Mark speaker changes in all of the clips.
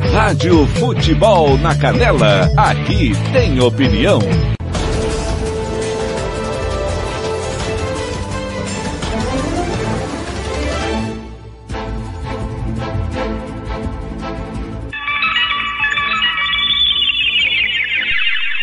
Speaker 1: Rádio Futebol na Canela, aqui tem opinião.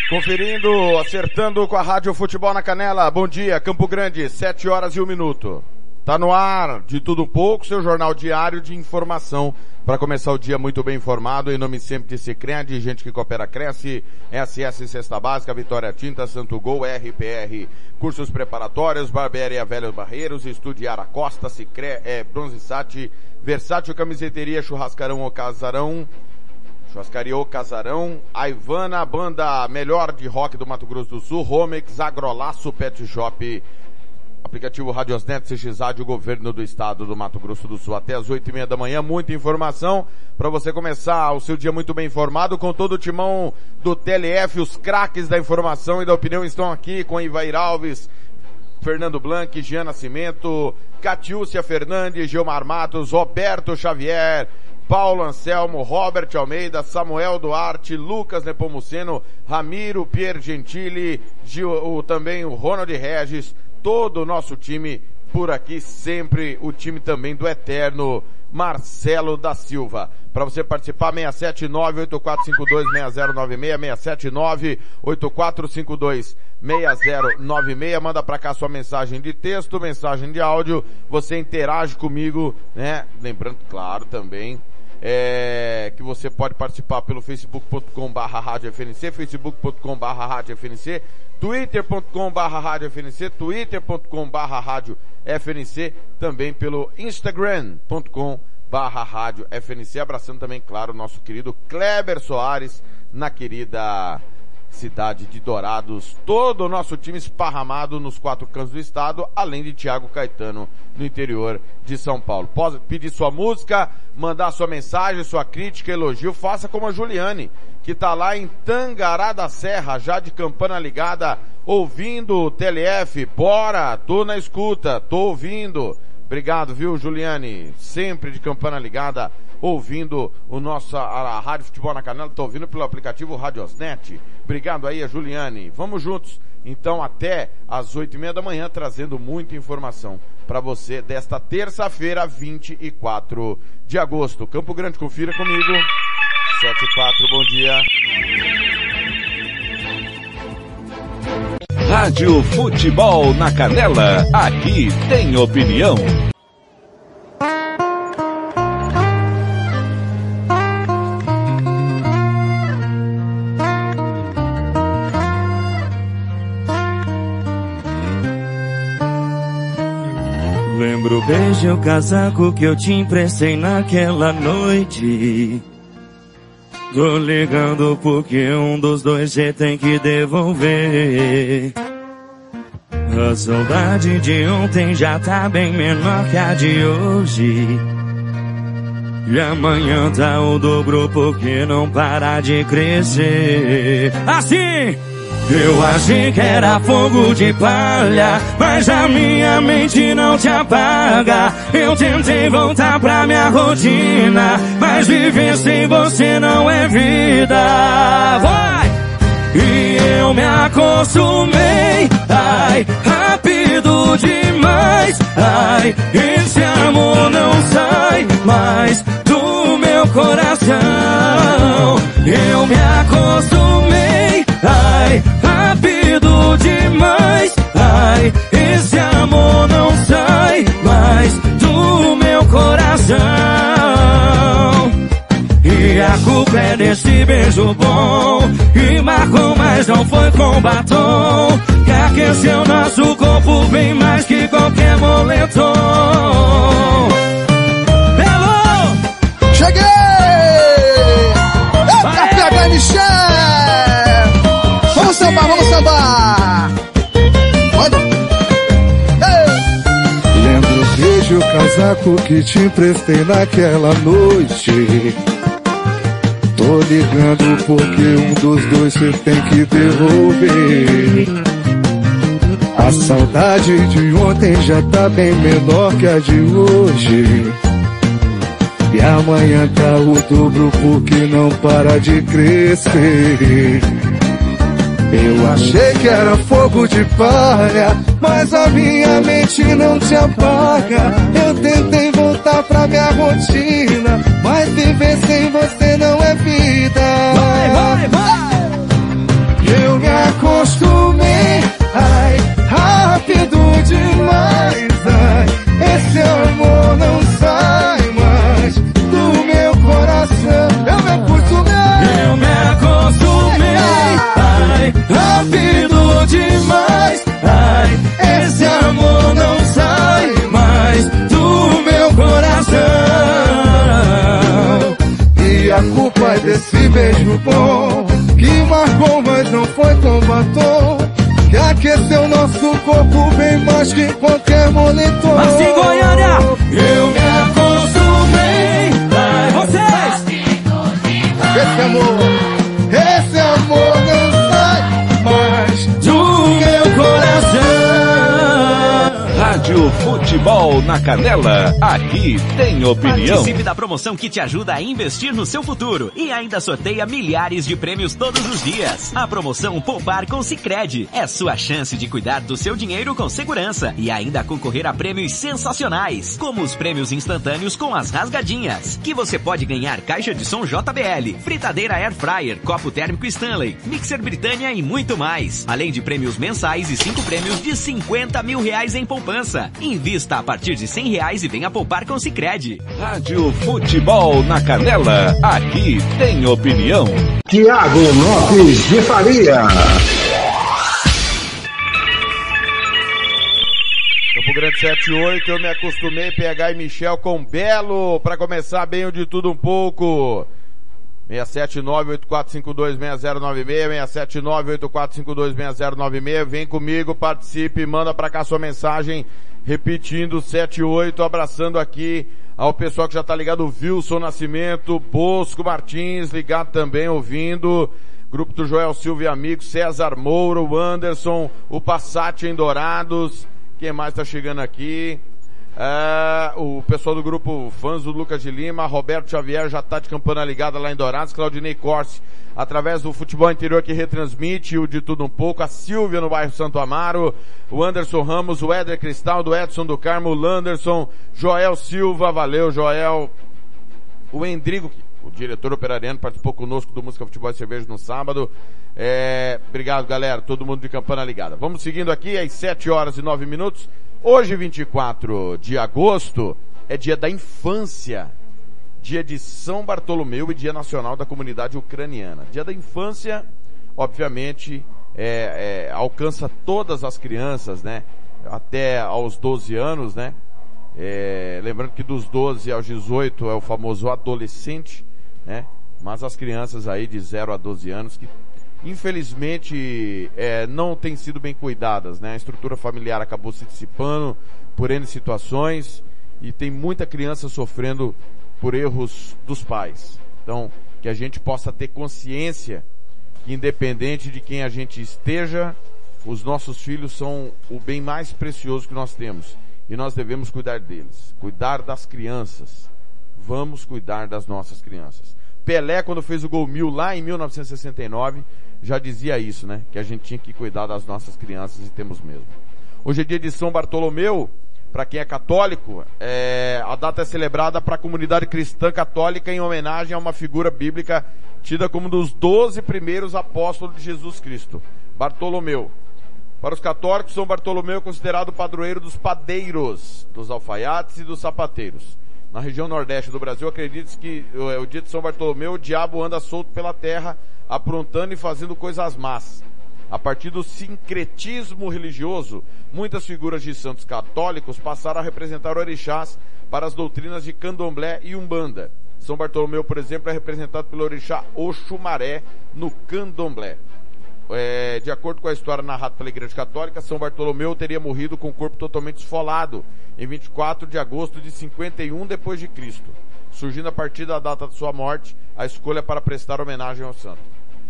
Speaker 2: Conferindo, acertando com a Rádio Futebol na Canela. Bom dia, Campo Grande, 7 horas e 1 minuto. Tá no ar, de tudo um pouco, seu jornal diário de informação. Para começar o dia muito bem informado, em nome sempre de Cicred, gente que coopera cresce, SS Cesta Básica, Vitória Tinta, Santo Gol, RPR, cursos preparatórios, Barbearia Velhos Barreiros, Estudiar a Costa, Cicre, é, Bronze Sat, Versátil Camiseteria, Churrascarão ou Casarão, Churrascaria ou Casarão, a Ivana, a banda melhor de rock do Mato Grosso do Sul, Romex, Agrolaço Pet Shop, Aplicativo Radiosnet CXAD, o governo do estado do Mato Grosso do Sul. Até as oito e meia da manhã, muita informação para você começar o seu dia muito bem informado com todo o timão do TLF, os craques da informação e da opinião estão aqui com Ivair Alves, Fernando Blanc, Jean Nascimento, Catiúcia Fernandes, Gilmar Matos, Roberto Xavier, Paulo Anselmo, Robert Almeida, Samuel Duarte, Lucas Nepomuceno, Ramiro Pier Gentili, Gil, o, também o Ronald Regis, todo o nosso time por aqui, sempre o time também do eterno Marcelo da Silva. Para você participar, 679-8452-6096, 679-8452-6096, manda para cá sua mensagem de texto, mensagem de áudio, você interage comigo, né? Lembrando, claro, também, é, que você pode participar pelo facebook.com barra rádio FNC, facebook.com barra rádio FNC, twitter.com barra rádio FNC, twitter.com barra rádio FNC, também pelo instagram.com barra rádio FNC, abraçando também, claro, o nosso querido Kleber Soares, na querida cidade de Dourados, todo o nosso time esparramado nos quatro cantos do estado, além de Tiago Caetano no interior de São Paulo. Pode pedir sua música, mandar sua mensagem, sua crítica, elogio, faça como a Juliane, que está lá em Tangará da Serra, já de campana ligada, ouvindo o TLF. Bora, tô na escuta, tô ouvindo. Obrigado, viu, Juliane? Sempre de campana ligada, ouvindo o nosso, a, a Rádio Futebol na Canela, tô ouvindo pelo aplicativo Radiosnet. Obrigado aí, a Juliane. Vamos juntos, então, até às oito e meia da manhã, trazendo muita informação para você desta terça-feira, 24 de agosto. Campo Grande, confira comigo. 7 e 4, bom dia.
Speaker 1: Rádio Futebol na Canela, aqui tem opinião.
Speaker 3: Lembro e o casaco que eu te emprestei naquela noite. Tô ligando porque um dos dois você tem que devolver. A saudade de ontem já tá bem menor que a de hoje. E amanhã tá o dobro porque não para de crescer. Assim! Eu achei que era fogo de palha, mas a minha mente não te apaga. Eu tentei voltar pra minha rotina, mas viver sem você não é vida. Vai! E eu me acostumei, ai, rápido demais, ai, esse amor não sai mais do meu coração. Eu me acostumei, Ai, rápido demais. Ai, esse amor não sai mais do meu coração. E a culpa é desse beijo bom. que marcou, mas não foi com batom. Que aqueceu nosso corpo bem mais que qualquer moletom. Hello! Cheguei! Eita, PH Michel!
Speaker 4: Roda!
Speaker 5: Lembro, vejo o casaco que te emprestei naquela noite. Tô ligando porque um dos dois você tem que devolver. A saudade de ontem já tá bem menor que a de hoje. E amanhã tá o dobro porque não para de crescer. Eu achei que era fogo de palha, mas a minha mente não te apaga. Eu tentei voltar pra minha rotina, mas viver sem você não é vida.
Speaker 6: Vai, vai, vai!
Speaker 5: Eu me acostumei, ai, rápido demais, ai, esse amor não sai mais do meu coração. e a culpa é desse beijo bom que marcou, mas não foi tão batom. Que aqueceu nosso corpo bem mais que qualquer moletom.
Speaker 6: Assim, Goiânia, eu me acostumei, ai, vocês!
Speaker 5: Esse amor,
Speaker 1: Rádio Futebol na Canela. Aqui tem opinião.
Speaker 7: Participe da promoção que te ajuda a investir no seu futuro e ainda sorteia milhares de prêmios todos os dias. A promoção Poupar com Sicredi é sua chance de cuidar do seu dinheiro com segurança e ainda concorrer a prêmios sensacionais, como os prêmios instantâneos com as rasgadinhas, que você pode ganhar caixa de som JBL, fritadeira Air Fryer, copo térmico Stanley, mixer Britânia e muito mais, além de prêmios mensais e cinco prêmios de 50 mil reais em poupança. Invista a partir de 100 reais e venha poupar com Sicredi.
Speaker 1: Rádio Futebol na Canela. Aqui tem opinião.
Speaker 4: Tiago Lopes de Faria.
Speaker 2: Campo Grande 78, eu me acostumei, PH e Michel com Belo, para começar bem o de tudo um pouco. 679-8452-6096, 679-8452-6096, vem comigo, participe, manda para cá sua mensagem, repetindo 78, abraçando aqui ao pessoal que já tá ligado, Wilson Nascimento, Bosco Martins, ligado também, ouvindo, grupo do Joel Silva e amigos, César Moura, o Anderson, o Passat em Dourados, quem mais tá chegando aqui? É, o pessoal do grupo Fãs do Lucas de Lima, Roberto Xavier já tá de campana ligada lá em Dourados, Claudinei Corse, através do futebol interior que retransmite o de tudo um pouco, a Silvia no bairro Santo Amaro, o Anderson Ramos, o Éder Cristal, do Edson do Carmo, o Landerson, Joel Silva, valeu Joel, o Endrigo, o diretor operariano, participou conosco do Música Futebol e Cerveja no sábado. É, obrigado galera, todo mundo de campana ligada. Vamos seguindo aqui às 7 horas e 9 minutos. Hoje, 24 de agosto, é dia da infância. Dia de São Bartolomeu e Dia Nacional da Comunidade Ucraniana. Dia da infância, obviamente, é, é, alcança todas as crianças, né? Até aos 12 anos, né? É, lembrando que dos 12 aos 18 é o famoso adolescente, né? Mas as crianças aí de 0 a 12 anos que infelizmente é, não têm sido bem cuidadas, né? A estrutura familiar acabou se dissipando por N situações e tem muita criança sofrendo por erros dos pais. Então, que a gente possa ter consciência que independente de quem a gente esteja, os nossos filhos são o bem mais precioso que nós temos e nós devemos cuidar deles, cuidar das crianças. Vamos cuidar das nossas crianças. Pelé, quando fez o gol mil lá em 1969, já dizia isso, né? Que a gente tinha que cuidar das nossas crianças e temos mesmo. Hoje é dia de São Bartolomeu, para quem é católico, é, a data é celebrada para a comunidade cristã católica em homenagem a uma figura bíblica tida como um dos doze primeiros apóstolos de Jesus Cristo, Bartolomeu. Para os católicos, São Bartolomeu é considerado o padroeiro dos padeiros, dos alfaiates e dos sapateiros. Na região nordeste do Brasil, acredita-se que é o dia de São Bartolomeu, o diabo anda solto pela terra, aprontando e fazendo coisas más. A partir do sincretismo religioso, muitas figuras de santos católicos passaram a representar orixás para as doutrinas de candomblé e umbanda. São Bartolomeu, por exemplo, é representado pelo orixá Oxumaré no candomblé. É, de acordo com a história narrada pela Igreja Católica, São Bartolomeu teria morrido com o corpo totalmente esfolado em 24 de agosto de 51 depois de Cristo, surgindo a partir da data de sua morte a escolha para prestar homenagem ao santo.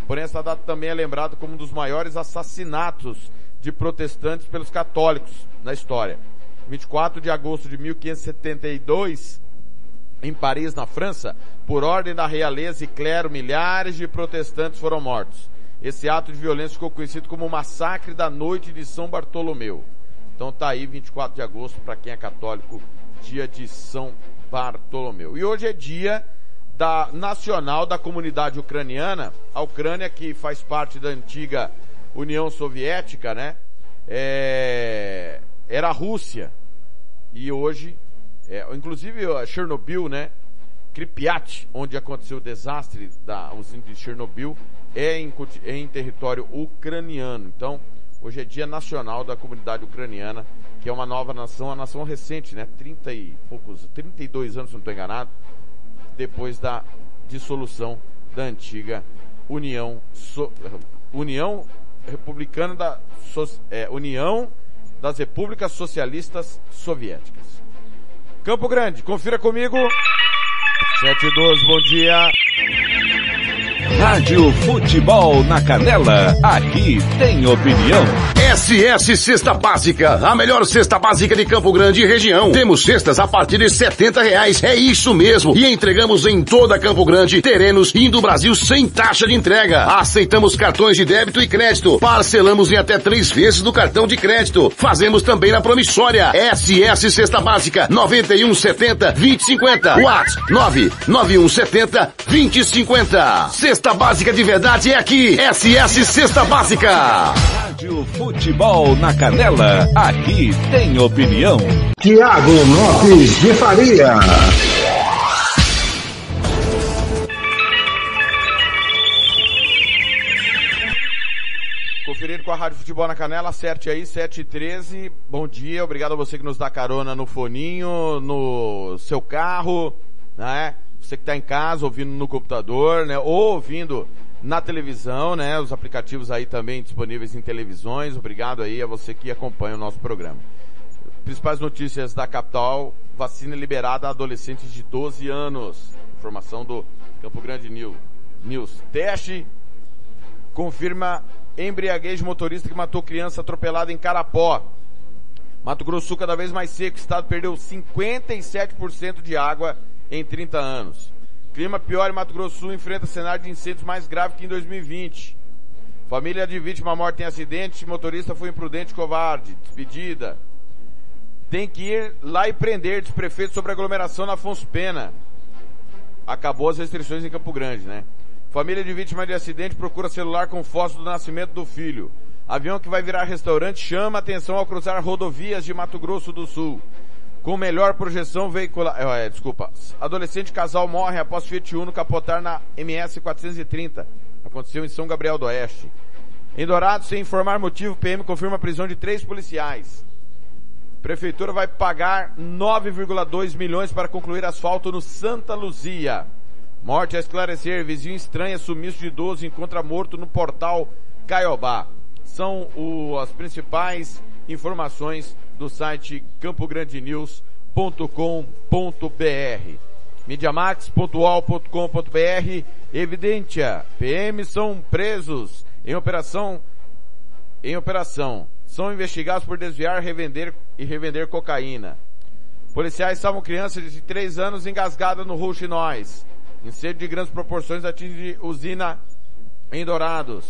Speaker 2: Porém, essa data também é lembrada como um dos maiores assassinatos de protestantes pelos católicos na história. 24 de agosto de 1572, em Paris, na França, por ordem da realeza e clero, milhares de protestantes foram mortos. Esse ato de violência ficou conhecido como o Massacre da Noite de São Bartolomeu. Então tá aí 24 de agosto para quem é católico, dia de São Bartolomeu. E hoje é dia da nacional da comunidade ucraniana, a Ucrânia que faz parte da antiga União Soviética, né? É, era a Rússia. E hoje, é, inclusive a Chernobyl, né? Pripyat, onde aconteceu o desastre da usina de Chernobyl, é em, é em território ucraniano. Então, hoje é dia nacional da comunidade ucraniana, que é uma nova nação, uma nação recente, né? 30 e poucos, 32 anos, se não estou enganado, depois da dissolução da antiga União so, União Republicana da so, é, União das Repúblicas Socialistas Soviéticas. Campo Grande, confira comigo. 7 e 12, bom dia.
Speaker 1: Rádio Futebol na Canela, aqui tem opinião.
Speaker 8: SS Cesta Básica, a melhor cesta básica de Campo Grande e região. Temos cestas a partir de setenta reais, é isso mesmo. E entregamos em toda Campo Grande, terrenos e do Brasil sem taxa de entrega. Aceitamos cartões de débito e crédito. Parcelamos em até três vezes do cartão de crédito. Fazemos também na promissória. SS Cesta Básica, 9170 2050. WhatsApp 99170 2050. Cesta Básica de verdade é aqui. SS Cesta Básica.
Speaker 1: Rádio Futebol na Canela, aqui tem opinião.
Speaker 4: Tiago Lopes de Faria.
Speaker 2: Conferindo com a Rádio Futebol na Canela, acerte aí, 7 e 13 Bom dia, obrigado a você que nos dá carona no foninho, no seu carro, né? Você que está em casa, ouvindo no computador, né? Ou ouvindo na televisão, né? Os aplicativos aí também disponíveis em televisões. Obrigado aí a você que acompanha o nosso programa. Principais notícias da capital, vacina liberada a adolescentes de 12 anos. Informação do Campo Grande News. Teste confirma embriaguez de motorista que matou criança atropelada em Carapó. Mato Grosso cada vez mais seco, o estado perdeu 57% de água em 30 anos. Clima pior em Mato Grosso Sul enfrenta cenário de incêndios mais grave que em 2020. Família de vítima morta em acidente, motorista foi imprudente e covarde. Despedida. Tem que ir lá e prender, diz prefeito sobre aglomeração na Afonso Pena. Acabou as restrições em Campo Grande, né? Família de vítima de acidente procura celular com foto do nascimento do filho. Avião que vai virar restaurante chama atenção ao cruzar rodovias de Mato Grosso do Sul. Com melhor projeção veicular. É, desculpa. Adolescente casal morre após Fiat Uno capotar na MS 430. Aconteceu em São Gabriel do Oeste. Em Dourado, sem informar motivo, PM confirma a prisão de três policiais. Prefeitura vai pagar 9,2 milhões para concluir asfalto no Santa Luzia. Morte a esclarecer. Vizinho estranha sumiço de idoso encontra morto no portal Caiobá. São o, as principais informações do site campograndenews.com.br. Mediamax.ual.com.br. Evidência. PM são presos em operação em operação. São investigados por desviar, revender e revender cocaína. Policiais salvam criança de 3 anos engasgada no Rouxinóis. Incêndio de grandes proporções atinge usina em Dourados.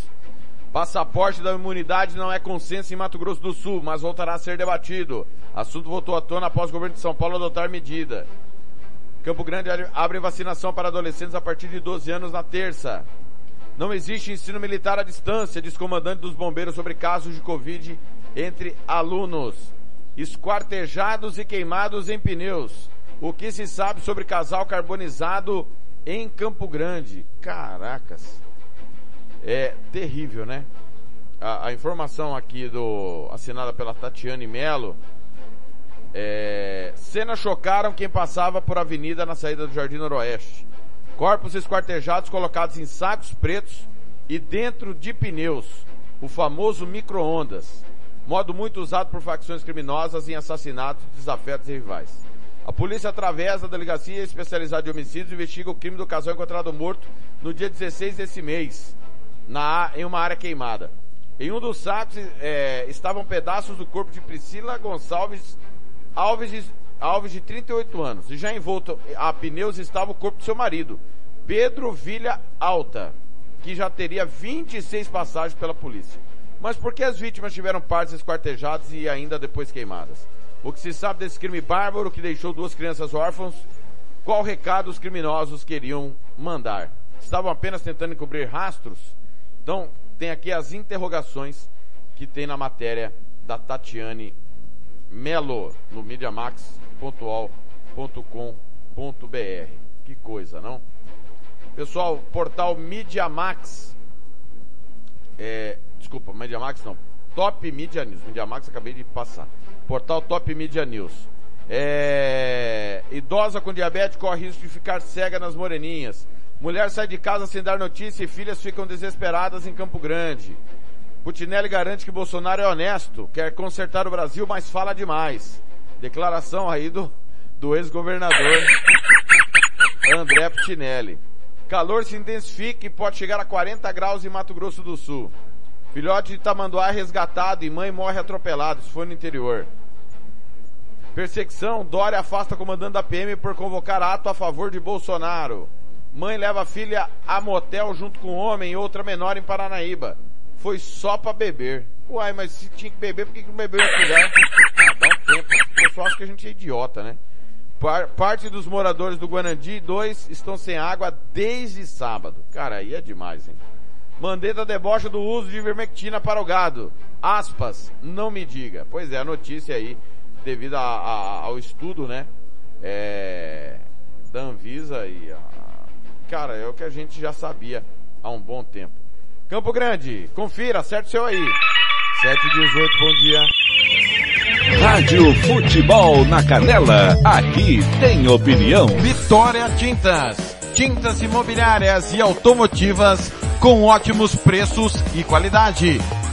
Speaker 2: Passaporte da imunidade não é consenso em Mato Grosso do Sul, mas voltará a ser debatido. Assunto voltou à tona após o governo de São Paulo adotar medida. Campo Grande abre vacinação para adolescentes a partir de 12 anos na terça. Não existe ensino militar à distância, diz comandante dos bombeiros sobre casos de Covid entre alunos. Esquartejados e queimados em pneus. O que se sabe sobre casal carbonizado em Campo Grande. Caracas. É terrível, né? A, a informação aqui do assinada pela Tatiane Melo. É, cenas chocaram quem passava por avenida na saída do Jardim Noroeste. Corpos esquartejados colocados em sacos pretos e dentro de pneus. o famoso micro-ondas, modo muito usado por facções criminosas em assassinatos, desafetos e rivais. A polícia, através da delegacia especializada de homicídios, investiga o crime do casal encontrado morto no dia 16 desse mês, na, em uma área queimada. Em um dos sacos é, estavam pedaços do corpo de Priscila Gonçalves Alves de, Alves, de 38 anos. E já envolto a pneus estava o corpo do seu marido, Pedro Vilha Alta, que já teria 26 passagens pela polícia. Mas por que as vítimas tiveram partes esquartejadas e ainda depois queimadas? O que se sabe desse crime bárbaro que deixou duas crianças órfãos? Qual recado os criminosos queriam mandar? Estavam apenas tentando encobrir rastros? Então, tem aqui as interrogações que tem na matéria da Tatiane Melo, no MediaMax.com.br. Que coisa, não? Pessoal, portal MediaMax. É, desculpa, MediaMax não. Top Media News. MediaMax acabei de passar. Portal Top Media News. É... Idosa com diabetes corre risco de ficar cega nas moreninhas. Mulher sai de casa sem dar notícia e filhas ficam desesperadas em Campo Grande. Putinelli garante que Bolsonaro é honesto, quer consertar o Brasil, mas fala demais. Declaração aí do, do ex-governador André Putinelli. Calor se intensifica e pode chegar a 40 graus em Mato Grosso do Sul. Filhote de tamanduá é resgatado e mãe morre atropelado. Isso foi no interior. Perseguição. Dória afasta comandante da PM por convocar ato a favor de Bolsonaro. Mãe leva a filha a motel junto com homem e outra menor em Paranaíba. Foi só para beber. Uai, mas se tinha que beber, por que, que não bebeu outro lugar? Ah, dá um tempo. O pessoal acha que a gente é idiota, né? Par parte dos moradores do Guanandi 2 estão sem água desde sábado. Cara, aí é demais, hein? Mandetta debocha do uso de ivermectina para o gado. Aspas, não me diga. Pois é, a notícia aí, devido a, a, ao estudo, né? É, da Anvisa e a, cara, é o que a gente já sabia há um bom tempo. Campo Grande, confira, acerte o seu aí. 718, bom dia.
Speaker 1: Rádio Futebol na Canela, aqui tem opinião.
Speaker 9: Vitória Tintas, tintas imobiliárias e automotivas com ótimos preços e qualidade.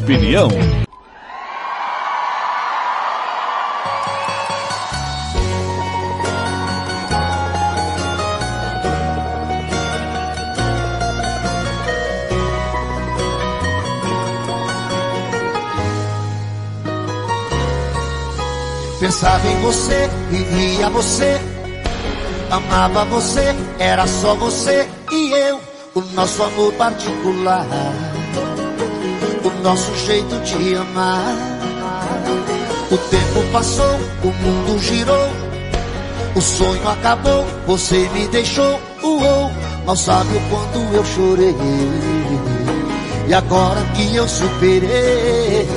Speaker 1: opinião.
Speaker 10: Pensava em você, vivia você, amava você, era só você e eu, o nosso amor particular, o nosso jeito de amar. O tempo passou, o mundo girou, o sonho acabou, você me deixou, uou, mal sabe o quanto eu chorei. E agora que eu superei,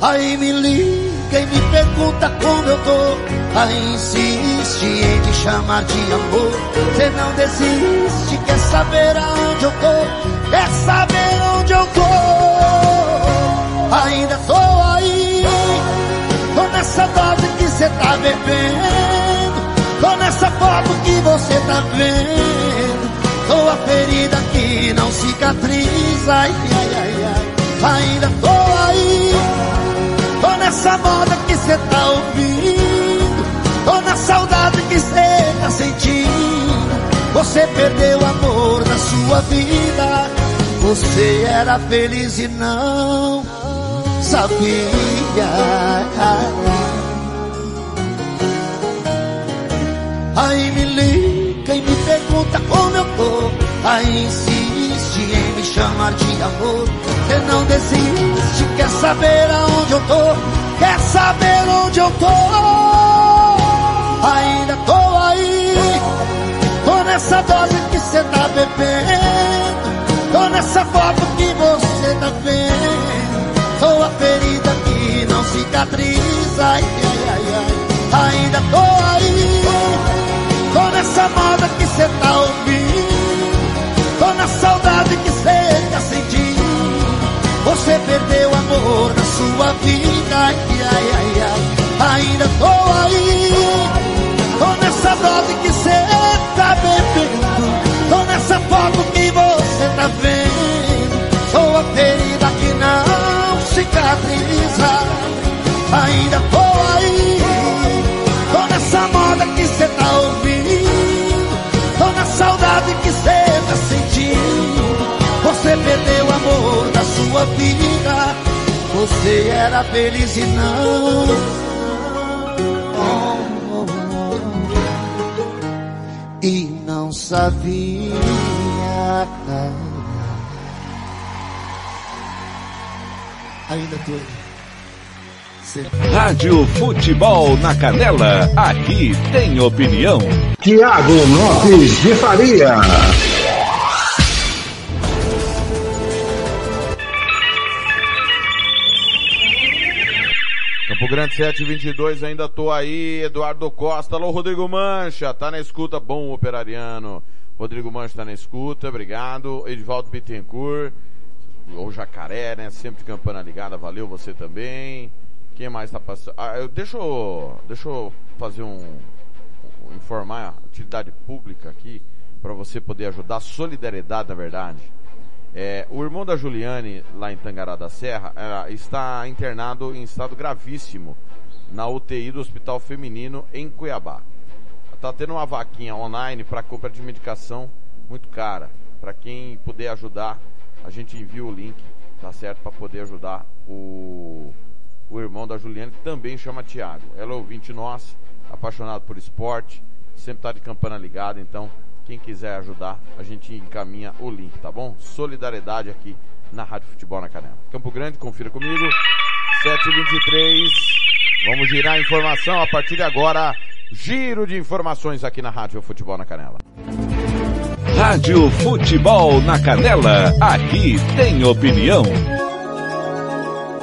Speaker 10: aí me liga quem me pergunta como eu tô, aí insiste em te chamar de amor. Você não desiste, quer saber aonde eu tô, quer saber onde eu tô. Ainda tô aí, tô nessa dose que você tá bebendo, tô nessa foto que você tá vendo. Tô a ferida que não cicatriza, ai, ai, ai, ai. Ainda tô aí Tô nessa moda que cê tá ouvindo Tô na saudade que cê tá sentindo Você perdeu o amor da sua vida Você era feliz e não sabia Aí me liga e me pergunta como eu tô. Aí insiste em me chamar de amor. Você não desiste, quer saber aonde eu tô? Quer saber onde eu tô? Ainda tô aí Tô nessa dose que cê tá bebendo Tô nessa foto que você tá vendo. Sou a ferida que não cicatriza. Ai, ai, ai, ai. Ainda tô aí. Tô nessa moda que cê tá ouvindo. Tô na saudade que cê tá sentindo. Você perdeu amor na sua vida. Ai, ai, ai, ai. Ainda tô aí. Tô nessa dose que cê tá bebendo. Tô nessa foto que você tá vendo. Sou a ferida que não cicatriza. Ainda tô aí. Tô nessa moda que cê tá ouvindo. Tô na saudade que cê tá sentindo. Você perdeu amor da sua vida. Você era feliz e não. E não sabia. Ainda tô.
Speaker 1: Rádio Futebol na Canela, aqui tem opinião.
Speaker 4: Tiago Lopes de Faria.
Speaker 2: Campo Grande 722, ainda tô aí. Eduardo Costa, alô Rodrigo Mancha, tá na escuta, bom operariano. Rodrigo Mancha tá na escuta, obrigado. Edvaldo Bittencourt, ou Jacaré, né? Sempre campana ligada, valeu você também. Quem mais tá passando? Ah, eu, deixa eu, deixa eu fazer um, um- informar a utilidade pública aqui, para você poder ajudar, solidariedade na verdade. É, o irmão da Juliane, lá em Tangará da Serra, é, está internado em estado gravíssimo na UTI do Hospital Feminino em Cuiabá. Tá tendo uma vaquinha online para compra de medicação muito cara. Para quem puder ajudar, a gente envia o link, tá certo? Para poder ajudar o, o irmão da Juliane, que também chama Tiago. Ela é ouvinte nossa, apaixonado por esporte, sempre tá de campana ligada, então quem quiser ajudar, a gente encaminha o link, tá bom? Solidariedade aqui na Rádio Futebol na Canela. Campo Grande, confira comigo. 7h23. Vamos girar a informação a partir de agora. Giro de informações aqui na Rádio Futebol na Canela.
Speaker 1: Rádio Futebol na Canela, aqui tem opinião.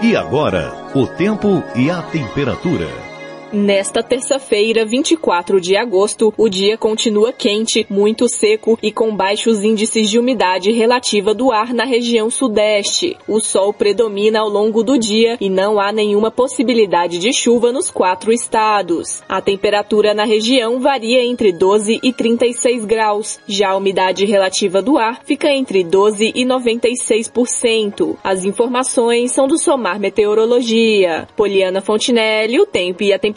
Speaker 1: E agora, o tempo e a temperatura.
Speaker 11: Nesta terça-feira, 24 de agosto, o dia continua quente, muito seco e com baixos índices de umidade relativa do ar na região sudeste. O sol predomina ao longo do dia e não há nenhuma possibilidade de chuva nos quatro estados. A temperatura na região varia entre 12 e 36 graus. Já a umidade relativa do ar fica entre 12 e 96%. As informações são do Somar Meteorologia. Poliana Fontinelli, o tempo e a temperatura.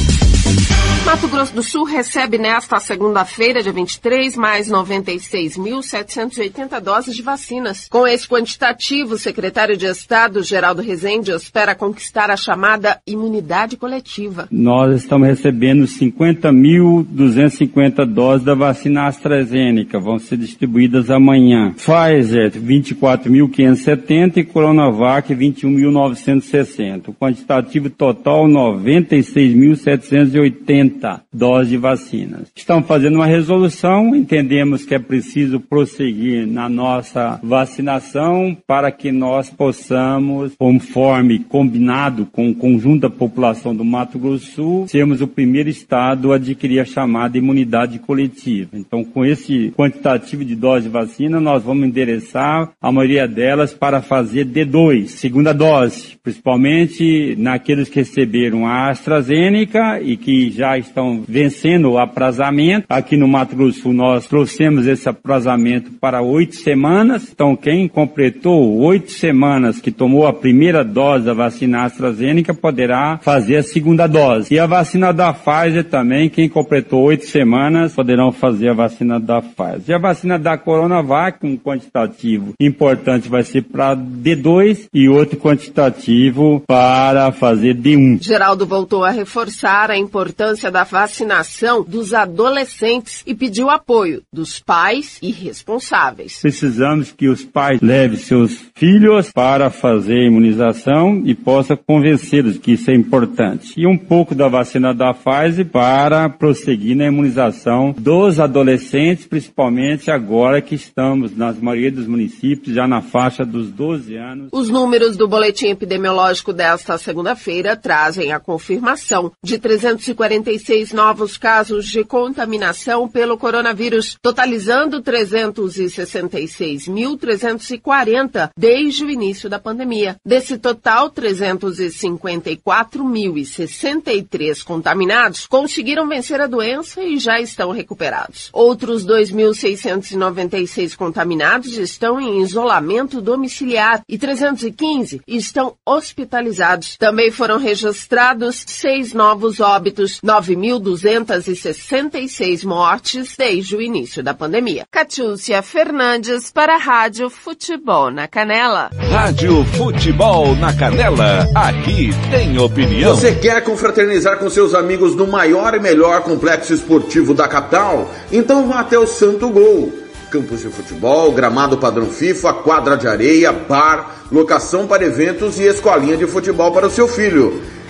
Speaker 12: Mato Grosso do Sul recebe nesta segunda-feira, dia 23, mais 96.780 doses de vacinas. Com esse quantitativo, o secretário de Estado, Geraldo Rezende, espera conquistar a chamada imunidade coletiva.
Speaker 13: Nós estamos recebendo 50.250 doses da vacina AstraZeneca, vão ser distribuídas amanhã. Pfizer, 24.570 e Coronavac, 21.960. O quantitativo total, 96.780 doses de vacinas. Estamos fazendo uma resolução, entendemos que é preciso prosseguir na nossa vacinação para que nós possamos, conforme combinado com o conjunto da população do Mato Grosso do Sul, sermos o primeiro estado a adquirir a chamada imunidade coletiva. Então, com esse quantitativo de doses de vacina, nós vamos endereçar a maioria delas para fazer D2, segunda dose, principalmente naqueles que receberam a AstraZeneca e que já estão vencendo o aprazamento. Aqui no Mato Grosso do Sul nós trouxemos esse aprazamento para oito semanas. Então quem completou oito semanas que tomou a primeira dose da vacina AstraZeneca poderá fazer a segunda dose. E a vacina da Pfizer também, quem completou oito semanas poderão fazer a vacina da Pfizer. E a vacina da Coronavac, um quantitativo importante vai ser para D2 e outro quantitativo para fazer D1.
Speaker 12: Geraldo voltou a reforçar a importância da vacinação dos adolescentes e pediu apoio dos pais e responsáveis.
Speaker 13: Precisamos que os pais levem seus filhos para fazer a imunização e possa convencê-los que isso é importante. E um pouco da vacina da Pfizer para prosseguir na imunização dos adolescentes, principalmente agora que estamos nas maioria dos municípios já na faixa dos 12 anos.
Speaker 12: Os números do boletim epidemiológico desta segunda-feira trazem a confirmação de 346 novos casos de contaminação pelo coronavírus, totalizando 366.340 desde o início da pandemia. Desse total, 354.063 contaminados conseguiram vencer a doença e já estão recuperados. Outros 2.696 contaminados estão em isolamento domiciliar e 315 estão hospitalizados. Também foram registrados seis novos óbitos, 9.266 mortes desde o início da pandemia. Catiúcia Fernandes para a Rádio Futebol na Canela.
Speaker 1: Rádio Futebol na Canela, aqui tem opinião.
Speaker 14: Você quer confraternizar com seus amigos no maior e melhor complexo esportivo da capital? Então vá até o Santo Gol. Campos de futebol, gramado padrão FIFA, quadra de areia, bar, locação para eventos e escolinha de futebol para o seu filho.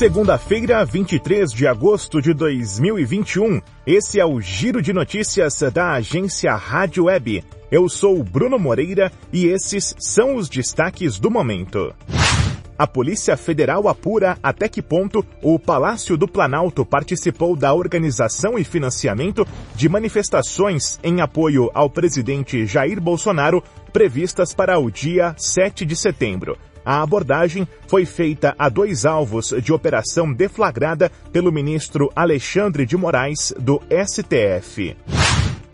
Speaker 15: Segunda-feira, 23 de agosto de 2021. Esse é o Giro de Notícias da agência Rádio Web. Eu sou Bruno Moreira e esses são os destaques do momento. A Polícia Federal apura até que ponto o Palácio do Planalto participou da organização e financiamento de manifestações em apoio ao presidente Jair Bolsonaro previstas para o dia 7 de setembro. A abordagem foi feita a dois alvos de operação deflagrada pelo ministro Alexandre de Moraes, do STF.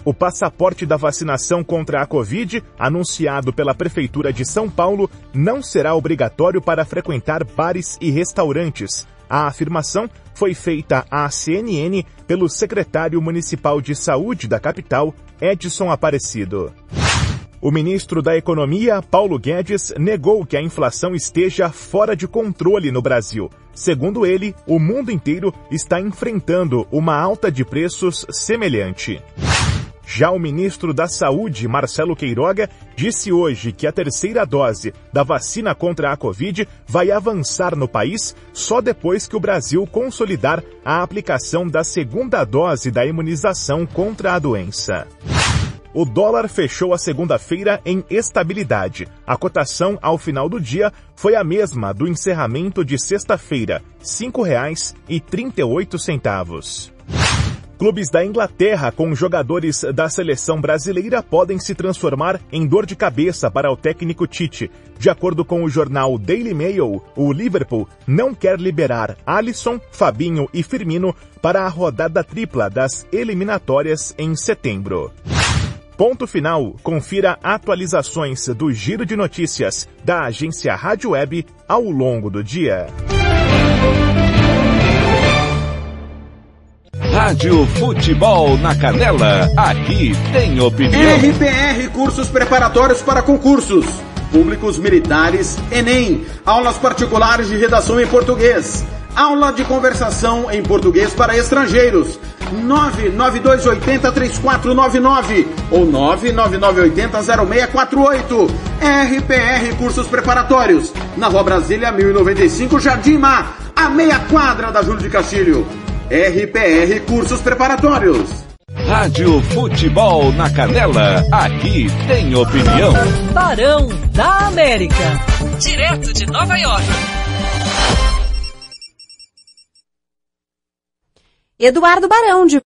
Speaker 15: O passaporte da vacinação contra a Covid, anunciado pela Prefeitura de São Paulo, não será obrigatório para frequentar bares e restaurantes. A afirmação foi feita à CNN pelo secretário municipal de saúde da capital, Edson Aparecido. O ministro da Economia, Paulo Guedes, negou que a inflação esteja fora de controle no Brasil. Segundo ele, o mundo inteiro está enfrentando uma alta de preços semelhante. Já o ministro da Saúde, Marcelo Queiroga, disse hoje que a terceira dose da vacina contra a Covid vai avançar no país só depois que o Brasil consolidar a aplicação da segunda dose da imunização contra a doença. O dólar fechou a segunda-feira em estabilidade. A cotação ao final do dia foi a mesma do encerramento de sexta-feira, R$ 5,38. Clubes da Inglaterra com jogadores da seleção brasileira podem se transformar em dor de cabeça para o técnico Tite. De acordo com o jornal Daily Mail, o Liverpool não quer liberar Alisson, Fabinho e Firmino para a rodada tripla das eliminatórias em setembro. Ponto final. Confira atualizações do Giro de Notícias da agência Rádio Web ao longo do dia.
Speaker 1: Rádio Futebol na Canela, aqui tem opinião.
Speaker 14: RPR Cursos Preparatórios para Concursos. Públicos Militares, Enem. Aulas particulares de redação em português. Aula de conversação em português para estrangeiros. 992803499 ou 999800648. RPR Cursos Preparatórios. Na Rua Brasília 1095, Jardim Mar, a meia quadra da Júlio de Castilho. RPR Cursos Preparatórios.
Speaker 1: Rádio Futebol na Canela, aqui tem opinião.
Speaker 16: Barão da América. Direto de Nova York.
Speaker 17: Eduardo Barão, de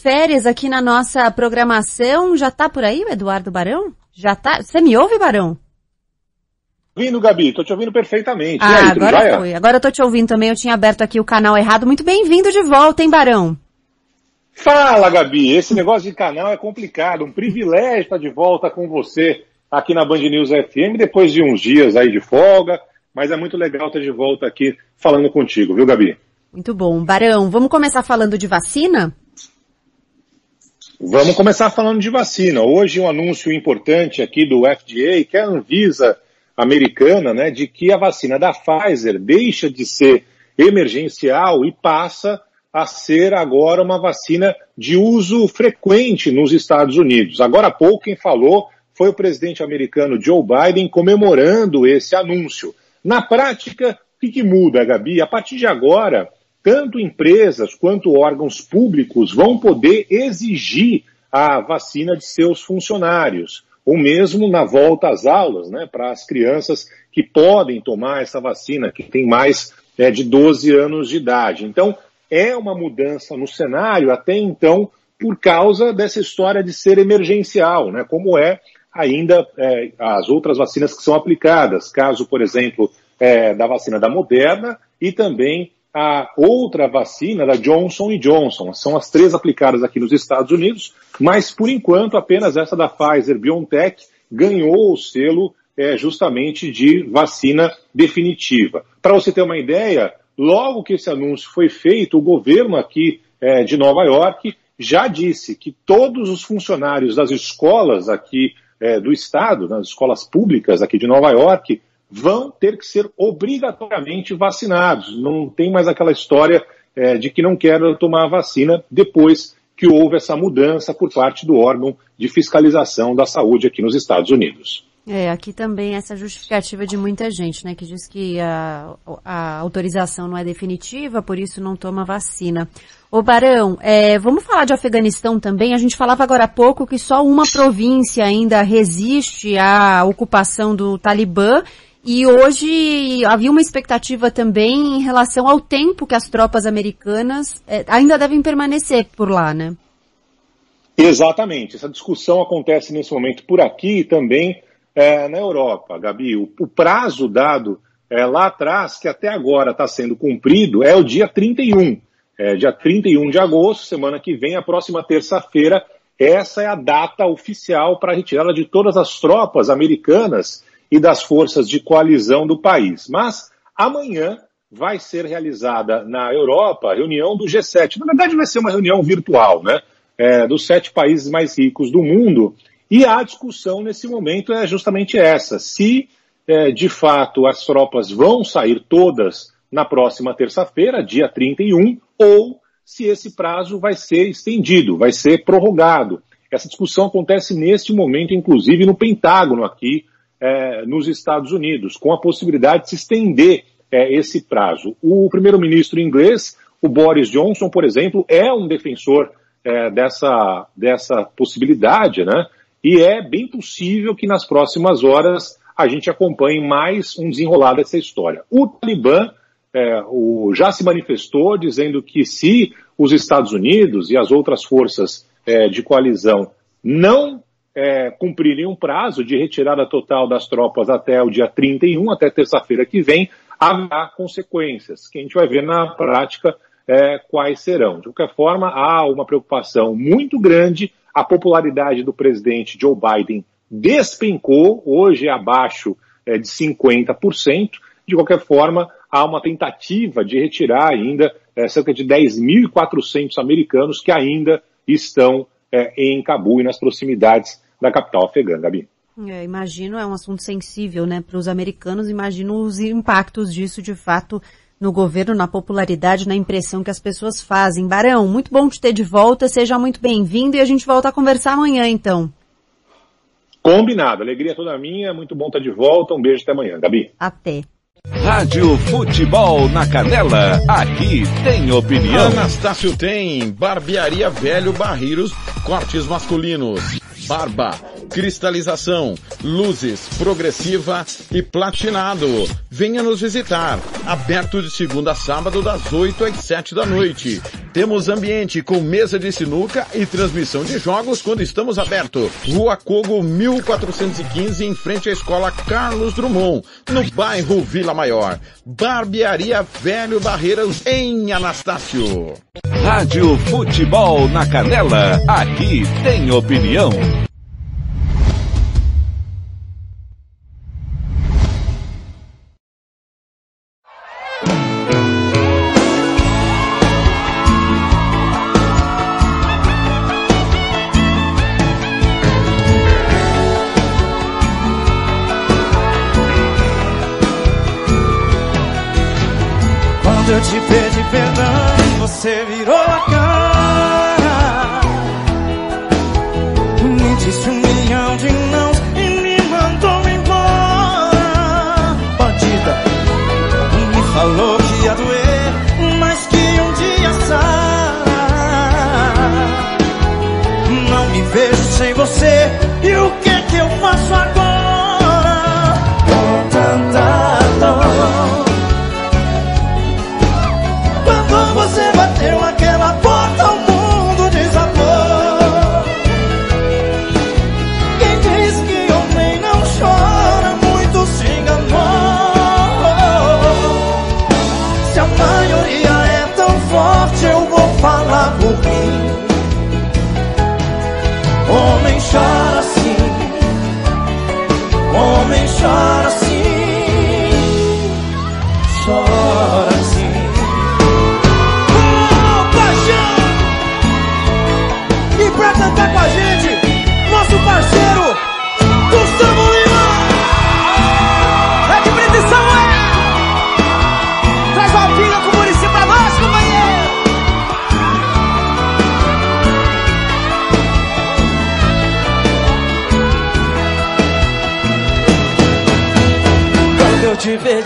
Speaker 17: férias aqui na nossa programação. Já tá por aí o Eduardo Barão? Já tá? Você me ouve, Barão?
Speaker 18: Ouvindo, Gabi, tô te ouvindo perfeitamente.
Speaker 17: Ah,
Speaker 18: aí,
Speaker 17: agora foi. Agora eu tô te ouvindo também, eu tinha aberto aqui o canal errado. Muito bem-vindo de volta, hein, Barão?
Speaker 18: Fala, Gabi. Esse negócio de canal é complicado. Um privilégio estar de volta com você aqui na Band News FM, depois de uns dias aí de folga. Mas é muito legal estar de volta aqui falando contigo, viu, Gabi?
Speaker 17: Muito bom. Barão, vamos começar falando de vacina?
Speaker 18: Vamos começar falando de vacina. Hoje um anúncio importante aqui do FDA, que é a Anvisa americana, né, de que a vacina da Pfizer deixa de ser emergencial e passa a ser agora uma vacina de uso frequente nos Estados Unidos. Agora há pouco quem falou foi o presidente americano Joe Biden comemorando esse anúncio. Na prática, o que, que muda, Gabi? A partir de agora, tanto empresas quanto órgãos públicos vão poder exigir a vacina de seus funcionários, ou mesmo na volta às aulas, né, para as crianças que podem tomar essa vacina, que tem mais é, de 12 anos de idade. Então, é uma mudança no cenário até então por causa dessa história de ser emergencial, né? Como é ainda é, as outras vacinas que são aplicadas, caso, por exemplo, é, da vacina da Moderna e também a outra vacina da Johnson Johnson. São as três aplicadas aqui nos Estados Unidos, mas por enquanto apenas essa da Pfizer BioNTech ganhou o selo é, justamente de vacina definitiva. Para você ter uma ideia, Logo que esse anúncio foi feito, o governo aqui é, de Nova York já disse que todos os funcionários das escolas aqui é, do estado, nas escolas públicas aqui de Nova York, vão ter que ser obrigatoriamente vacinados. Não tem mais aquela história é, de que não querem tomar a vacina depois que houve essa mudança por parte do órgão de fiscalização da saúde aqui nos Estados Unidos.
Speaker 17: É, aqui também essa justificativa de muita gente, né, que diz que a, a autorização não é definitiva, por isso não toma vacina. Ô Barão, é, vamos falar de Afeganistão também. A gente falava agora há pouco que só uma província ainda resiste à ocupação do Talibã e hoje havia uma expectativa também em relação ao tempo que as tropas americanas é, ainda devem permanecer por lá, né?
Speaker 18: Exatamente. Essa discussão acontece nesse momento por aqui também é, na Europa, Gabi. O, o prazo dado é, lá atrás, que até agora está sendo cumprido, é o dia 31. É, dia 31 de agosto, semana que vem, a próxima terça-feira, essa é a data oficial para a retirada de todas as tropas americanas e das forças de coalizão do país. Mas amanhã vai ser realizada na Europa a reunião do G7. Na verdade, vai ser uma reunião virtual, né? É, dos sete países mais ricos do mundo, e a discussão nesse momento é justamente essa: se é, de fato as tropas vão sair todas na próxima terça-feira, dia 31, ou se esse prazo vai ser estendido, vai ser prorrogado. Essa discussão acontece neste momento, inclusive no Pentágono aqui é, nos Estados Unidos, com a possibilidade de se estender é, esse prazo. O primeiro-ministro inglês, o Boris Johnson, por exemplo, é um defensor é, dessa, dessa possibilidade, né? E é bem possível que nas próximas horas a gente acompanhe mais um desenrolar dessa história. O Talibã é, o, já se manifestou dizendo que se os Estados Unidos e as outras forças é, de coalizão não é, cumprirem um prazo de retirada total das tropas até o dia 31, até terça-feira que vem, haverá consequências, que a gente vai ver na prática é, quais serão. De qualquer forma, há uma preocupação muito grande a popularidade do presidente Joe Biden despencou, hoje é abaixo é, de 50%. De qualquer forma, há uma tentativa de retirar ainda é, cerca de 10.400 americanos que ainda estão é, em Cabul e nas proximidades da capital afegã, Gabi.
Speaker 17: É, imagino, é um assunto sensível, né, para os americanos. Imagino os impactos disso, de fato, no governo, na popularidade, na impressão que as pessoas fazem. Barão, muito bom te ter de volta, seja muito bem-vindo e a gente volta a conversar amanhã, então.
Speaker 18: Combinado, alegria toda minha, muito bom estar de volta, um beijo até amanhã, Gabi.
Speaker 17: Até.
Speaker 1: Rádio Futebol na Canela, aqui tem opinião.
Speaker 19: Anastácio tem, barbearia velho Barreiros, cortes masculinos, barba cristalização, luzes, progressiva e platinado. Venha nos visitar. Aberto de segunda a sábado das 8 às 7 da noite. Temos ambiente com mesa de sinuca e transmissão de jogos quando estamos aberto. Rua Cogo 1415 em frente à escola Carlos Drummond, no bairro Vila Maior. Barbearia Velho Barreiras em Anastácio.
Speaker 1: Rádio Futebol na Canela, aqui tem opinião.
Speaker 6: Eu te pedi perdão, você virou a cara. Me disse um milhão de nãos e me mandou embora. Bandida, me falou que ia doer, mas que um dia sara. Não me vejo sem você, homem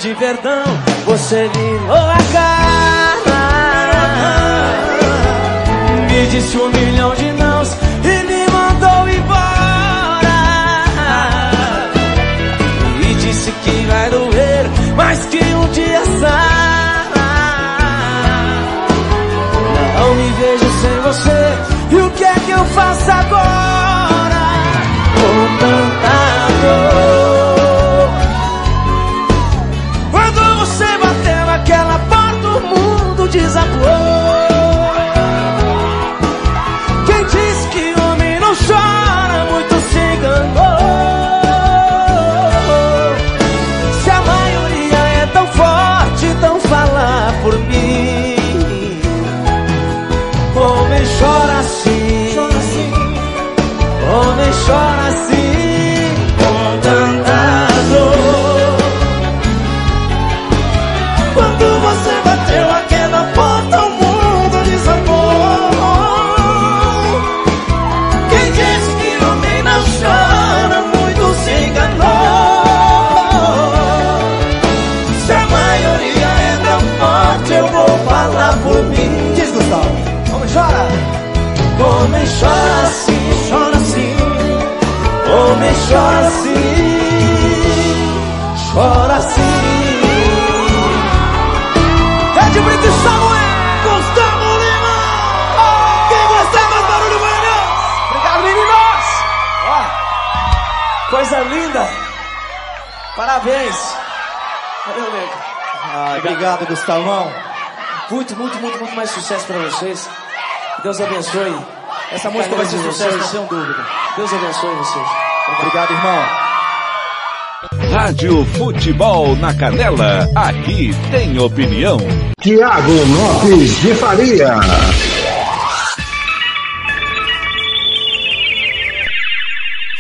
Speaker 6: te pedi perdão, você virou a cara. Me disse um milhão de
Speaker 20: sucesso pra vocês. Deus abençoe.
Speaker 6: Essa música vai ser
Speaker 20: um
Speaker 6: sucesso,
Speaker 20: vocês.
Speaker 6: não tenho dúvida.
Speaker 20: Deus abençoe vocês.
Speaker 6: Obrigado, irmão.
Speaker 1: Rádio Futebol na Canela, aqui tem opinião.
Speaker 4: Tiago Lopes de Faria.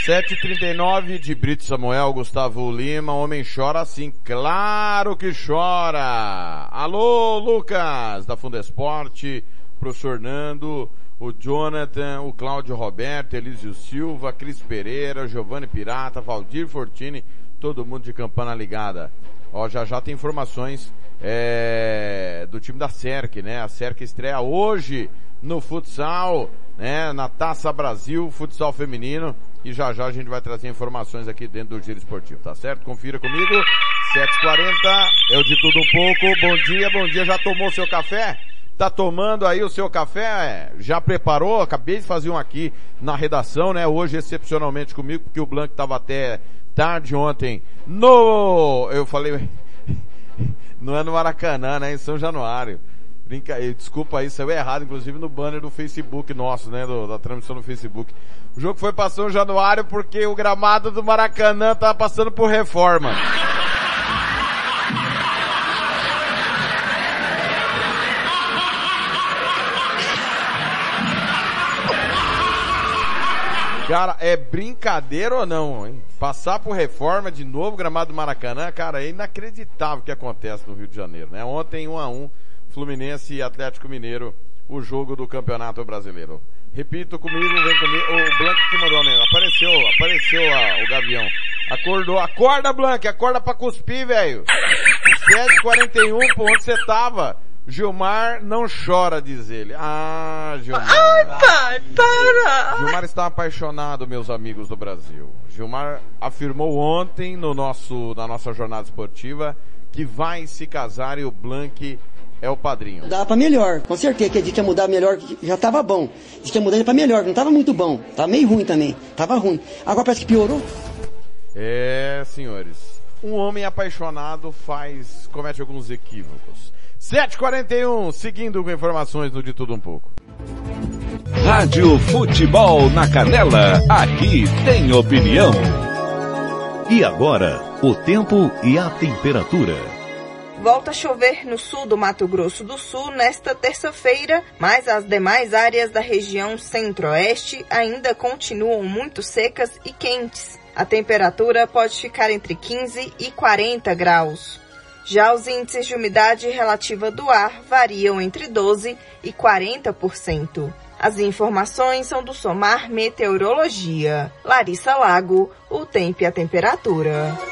Speaker 2: Sete trinta e nove de Brito Samuel, Gustavo Lima, homem chora assim, claro que chora! Alô, Lucas, da Fundesporte, professor Nando, o Jonathan, o Cláudio Roberto, Elísio Silva, Cris Pereira, Giovanni Pirata, Valdir Fortini, todo mundo de campana ligada. Ó, já já tem informações é, do time da SERC, né? A SERC estreia hoje no futsal, né? Na Taça Brasil, futsal feminino. E já já a gente vai trazer informações aqui dentro do Giro Esportivo, tá certo? Confira comigo, 7h40, eu de tudo um pouco, bom dia, bom dia, já tomou seu café? Tá tomando aí o seu café? Já preparou? Acabei de fazer um aqui na redação, né? Hoje excepcionalmente comigo, porque o Blanco tava até tarde ontem no... Eu falei... Não é no Maracanã, né? Em São Januário. Brinca... Desculpa aí, saiu errado, inclusive no banner do Facebook nosso, né? Do, da transmissão no Facebook. O jogo foi para São Januário porque o gramado do Maracanã tava passando por reforma. Cara, é brincadeira ou não, hein? Passar por reforma de novo gramado do Maracanã, cara, é inacreditável o que acontece no Rio de Janeiro, né? Ontem, 1 a 1 Fluminense e Atlético Mineiro, o jogo do Campeonato Brasileiro. Repito comigo, vem comigo. O Blanco que mandou, né? Apareceu, apareceu a, o Gavião. Acordou. Acorda, Blanco, acorda pra cuspir, velho. 7h41, por onde você tava? Gilmar não chora, diz ele. Ah, Gilmar.
Speaker 6: Ai, pai, para!
Speaker 2: Gilmar está apaixonado, meus amigos do Brasil. Gilmar afirmou ontem no nosso, na nossa jornada esportiva que vai se casar e o Blank é o padrinho.
Speaker 21: Dá pra melhor, com certeza que a gente ia mudar melhor, já tava bom. A gente ia mudar pra melhor, não tava muito bom. Tava meio ruim também, tava ruim. Agora parece que piorou.
Speaker 2: É, senhores. Um homem apaixonado faz, comete alguns equívocos. 7h41, seguindo com informações no De Tudo Um Pouco.
Speaker 1: Rádio Futebol na Canela, aqui tem opinião.
Speaker 22: E agora, o tempo e a temperatura.
Speaker 23: Volta a chover no sul do Mato Grosso do Sul nesta terça-feira, mas as demais áreas da região centro-oeste ainda continuam muito secas e quentes. A temperatura pode ficar entre 15 e 40 graus. Já os índices de umidade relativa do ar variam entre 12 e 40%. As informações são do Somar Meteorologia. Larissa Lago, o tempo e a temperatura.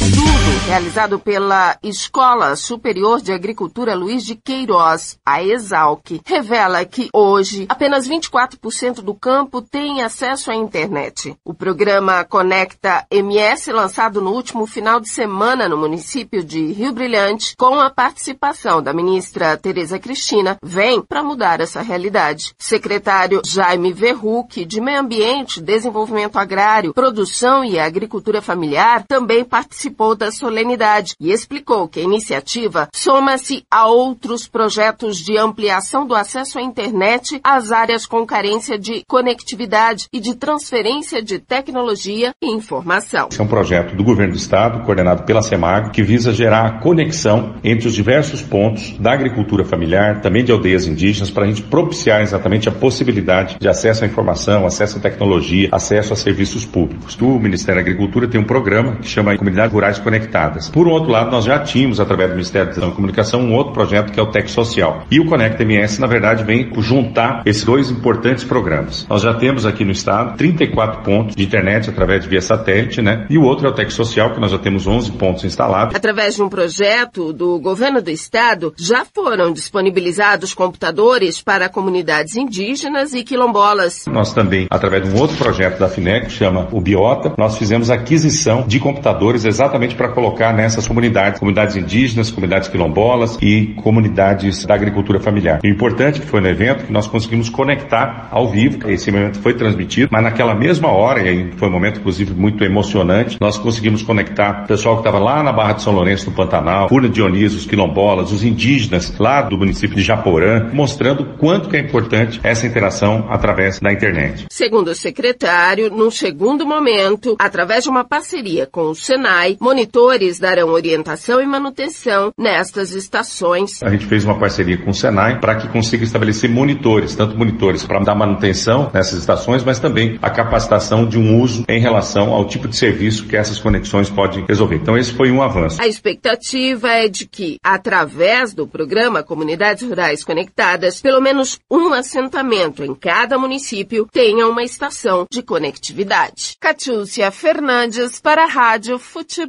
Speaker 12: Estudo realizado pela Escola Superior de Agricultura Luiz de Queiroz, a ESALC, revela que hoje apenas 24% do campo tem acesso à internet. O programa Conecta MS, lançado no último final de semana no município de Rio Brilhante, com a participação da ministra Tereza Cristina, vem para mudar essa realidade. Secretário Jaime Verruc, de Meio Ambiente, Desenvolvimento Agrário, Produção e Agricultura Familiar, também participou da solenidade e explicou que a iniciativa soma-se a outros projetos de ampliação do acesso à internet às áreas com carência de conectividade e de transferência de tecnologia e informação.
Speaker 24: Esse é um projeto do governo do estado, coordenado pela SEMAG, que visa gerar a conexão entre os diversos pontos da agricultura familiar, também de aldeias indígenas, para a gente propiciar exatamente a possibilidade de acesso à informação, acesso à tecnologia, acesso a serviços públicos. O Ministério da Agricultura tem um programa que chama Comunidades Rurais conectadas. Por outro lado, nós já tínhamos, através do Ministério da Comunicação, um outro projeto que é o Tec Social. E o Conecta MS, na verdade, vem juntar esses dois importantes programas. Nós já temos aqui no estado 34 pontos de internet através de via satélite, né? E o outro é o Tec Social, que nós já temos 11 pontos instalados.
Speaker 12: Através de um projeto do governo do estado, já foram disponibilizados computadores para comunidades indígenas e quilombolas.
Speaker 24: Nós também, através de um outro projeto da FINEC, que chama o Biota, nós fizemos aquisição de computadores exatamente para colocar nessas comunidades, comunidades indígenas, comunidades quilombolas e comunidades da agricultura familiar. o importante que foi no evento que nós conseguimos conectar ao vivo, esse momento foi transmitido, mas naquela mesma hora, e foi um momento inclusive muito emocionante, nós conseguimos conectar o pessoal que estava lá na Barra de São Lourenço, no Pantanal, Pura Dionísio, os quilombolas, os indígenas lá do município de Japorã, mostrando quanto que é importante essa interação através da internet.
Speaker 12: Segundo o secretário, num segundo momento, através de uma parceria com o Senai, monitores darão orientação e manutenção nestas estações.
Speaker 24: A gente fez uma parceria com o Senai para que consiga estabelecer monitores, tanto monitores para dar manutenção nessas estações, mas também a capacitação de um uso em relação ao tipo de serviço que essas conexões podem resolver. Então esse foi um avanço.
Speaker 12: A expectativa é de que, através do programa Comunidades Rurais Conectadas, pelo menos um assentamento em cada município tenha uma estação de conectividade. Catiúcia Fernandes para a Rádio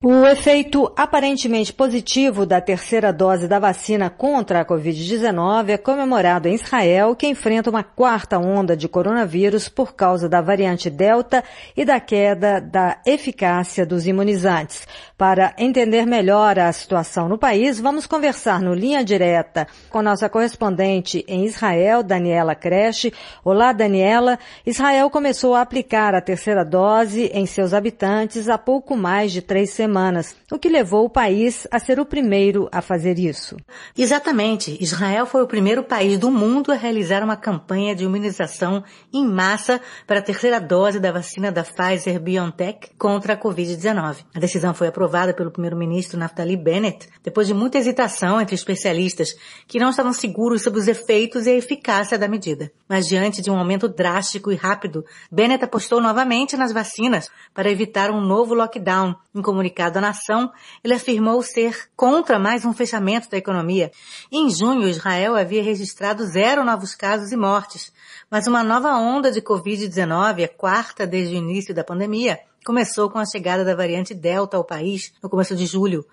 Speaker 25: O efeito aparentemente positivo da terceira dose da vacina contra a Covid-19 é comemorado em Israel, que enfrenta uma quarta onda de coronavírus por causa da variante Delta e da queda da eficácia dos imunizantes. Para entender melhor a situação no país, vamos conversar no Linha Direta com nossa correspondente em Israel, Daniela Creche. Olá, Daniela. Israel começou a aplicar a terceira dose em seus habitantes há pouco mais de três semanas semanas, o que levou o país a ser o primeiro a fazer isso.
Speaker 26: Exatamente. Israel foi o primeiro país do mundo a realizar uma campanha de imunização em massa para a terceira dose da vacina da Pfizer BioNTech contra a Covid-19. A decisão foi aprovada pelo primeiro-ministro Naftali Bennett depois de muita hesitação entre especialistas que não estavam seguros sobre os efeitos e a eficácia da medida. Mas diante de um aumento drástico e rápido, Bennett apostou novamente nas vacinas para evitar um novo lockdown em comunicado comunicado à nação, ele afirmou ser contra mais um fechamento da economia. Em junho, Israel havia registrado zero novos casos e mortes, mas uma nova onda de Covid-19, a quarta desde o início da pandemia, começou com a chegada da variante Delta ao país no começo de julho.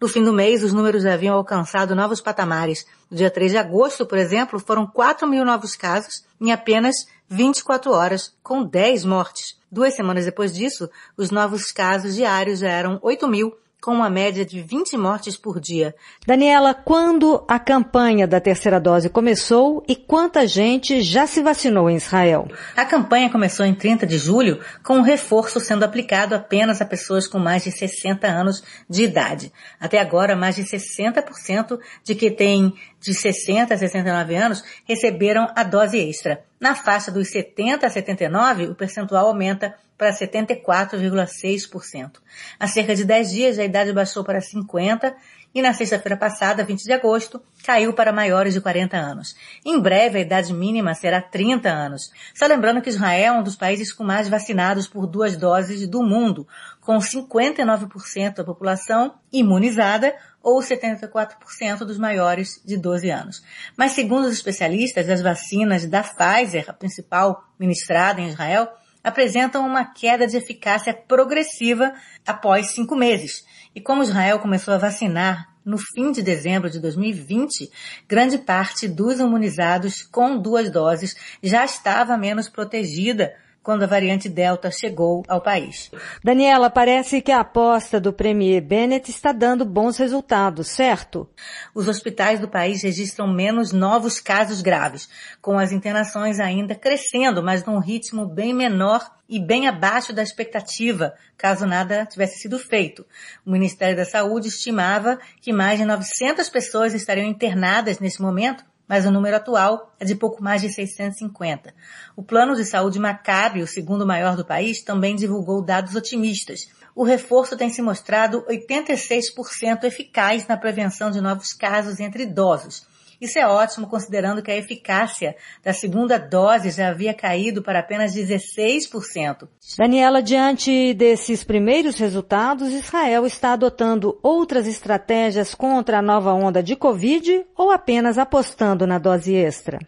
Speaker 26: No fim do mês, os números haviam alcançado novos patamares. No dia 3 de agosto, por exemplo, foram 4 mil novos casos em apenas 24 horas, com 10 mortes. Duas semanas depois disso, os novos casos diários já eram 8 mil, com uma média de 20 mortes por dia.
Speaker 25: Daniela, quando a campanha da terceira dose começou e quanta gente já se vacinou em Israel?
Speaker 26: A campanha começou em 30 de julho, com um reforço sendo aplicado apenas a pessoas com mais de 60 anos de idade. Até agora, mais de 60% de que têm de 60 a 69 anos receberam a dose extra. Na faixa dos 70 a 79, o percentual aumenta para 74,6%. Há cerca de 10 dias, a idade baixou para 50 e na sexta-feira passada, 20 de agosto, caiu para maiores de 40 anos. Em breve, a idade mínima será 30 anos. Só lembrando que Israel é um dos países com mais vacinados por duas doses do mundo, com 59% da população imunizada ou 74% dos maiores de 12 anos. Mas segundo os especialistas, as vacinas da Pfizer, a principal ministrada em Israel, apresentam uma queda de eficácia progressiva após cinco meses. E como Israel começou a vacinar no fim de dezembro de 2020, grande parte dos imunizados com duas doses já estava menos protegida quando a variante Delta chegou ao país.
Speaker 25: Daniela, parece que a aposta do Premier Bennett está dando bons resultados, certo?
Speaker 26: Os hospitais do país registram menos novos casos graves, com as internações ainda crescendo, mas num ritmo bem menor e bem abaixo da expectativa, caso nada tivesse sido feito. O Ministério da Saúde estimava que mais de 900 pessoas estariam internadas nesse momento mas o número atual é de pouco mais de 650. O plano de saúde Maccabi, o segundo maior do país, também divulgou dados otimistas. O reforço tem se mostrado 86% eficaz na prevenção de novos casos entre idosos. Isso é ótimo considerando que a eficácia da segunda dose já havia caído para apenas 16%.
Speaker 25: Daniela, diante desses primeiros resultados, Israel está adotando outras estratégias contra a nova onda de Covid ou apenas apostando na dose extra?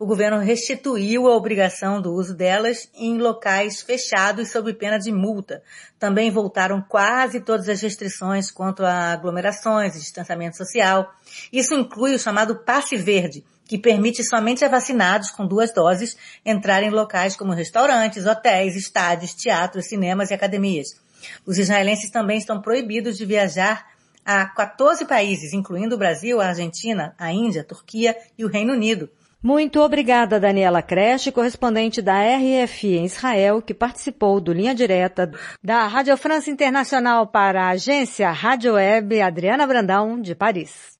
Speaker 26: o governo restituiu a obrigação do uso delas em locais fechados sob pena de multa. Também voltaram quase todas as restrições quanto a aglomerações e distanciamento social. Isso inclui o chamado passe verde, que permite somente a vacinados com duas doses entrar em locais como restaurantes, hotéis, estádios, teatros, cinemas e academias. Os israelenses também estão proibidos de viajar a 14 países, incluindo o Brasil, a Argentina, a Índia, a Turquia e o Reino Unido.
Speaker 25: Muito obrigada, Daniela Creche, correspondente da RFI em Israel, que participou do Linha Direta da Rádio França Internacional para a agência Rádio Web Adriana Brandão, de Paris.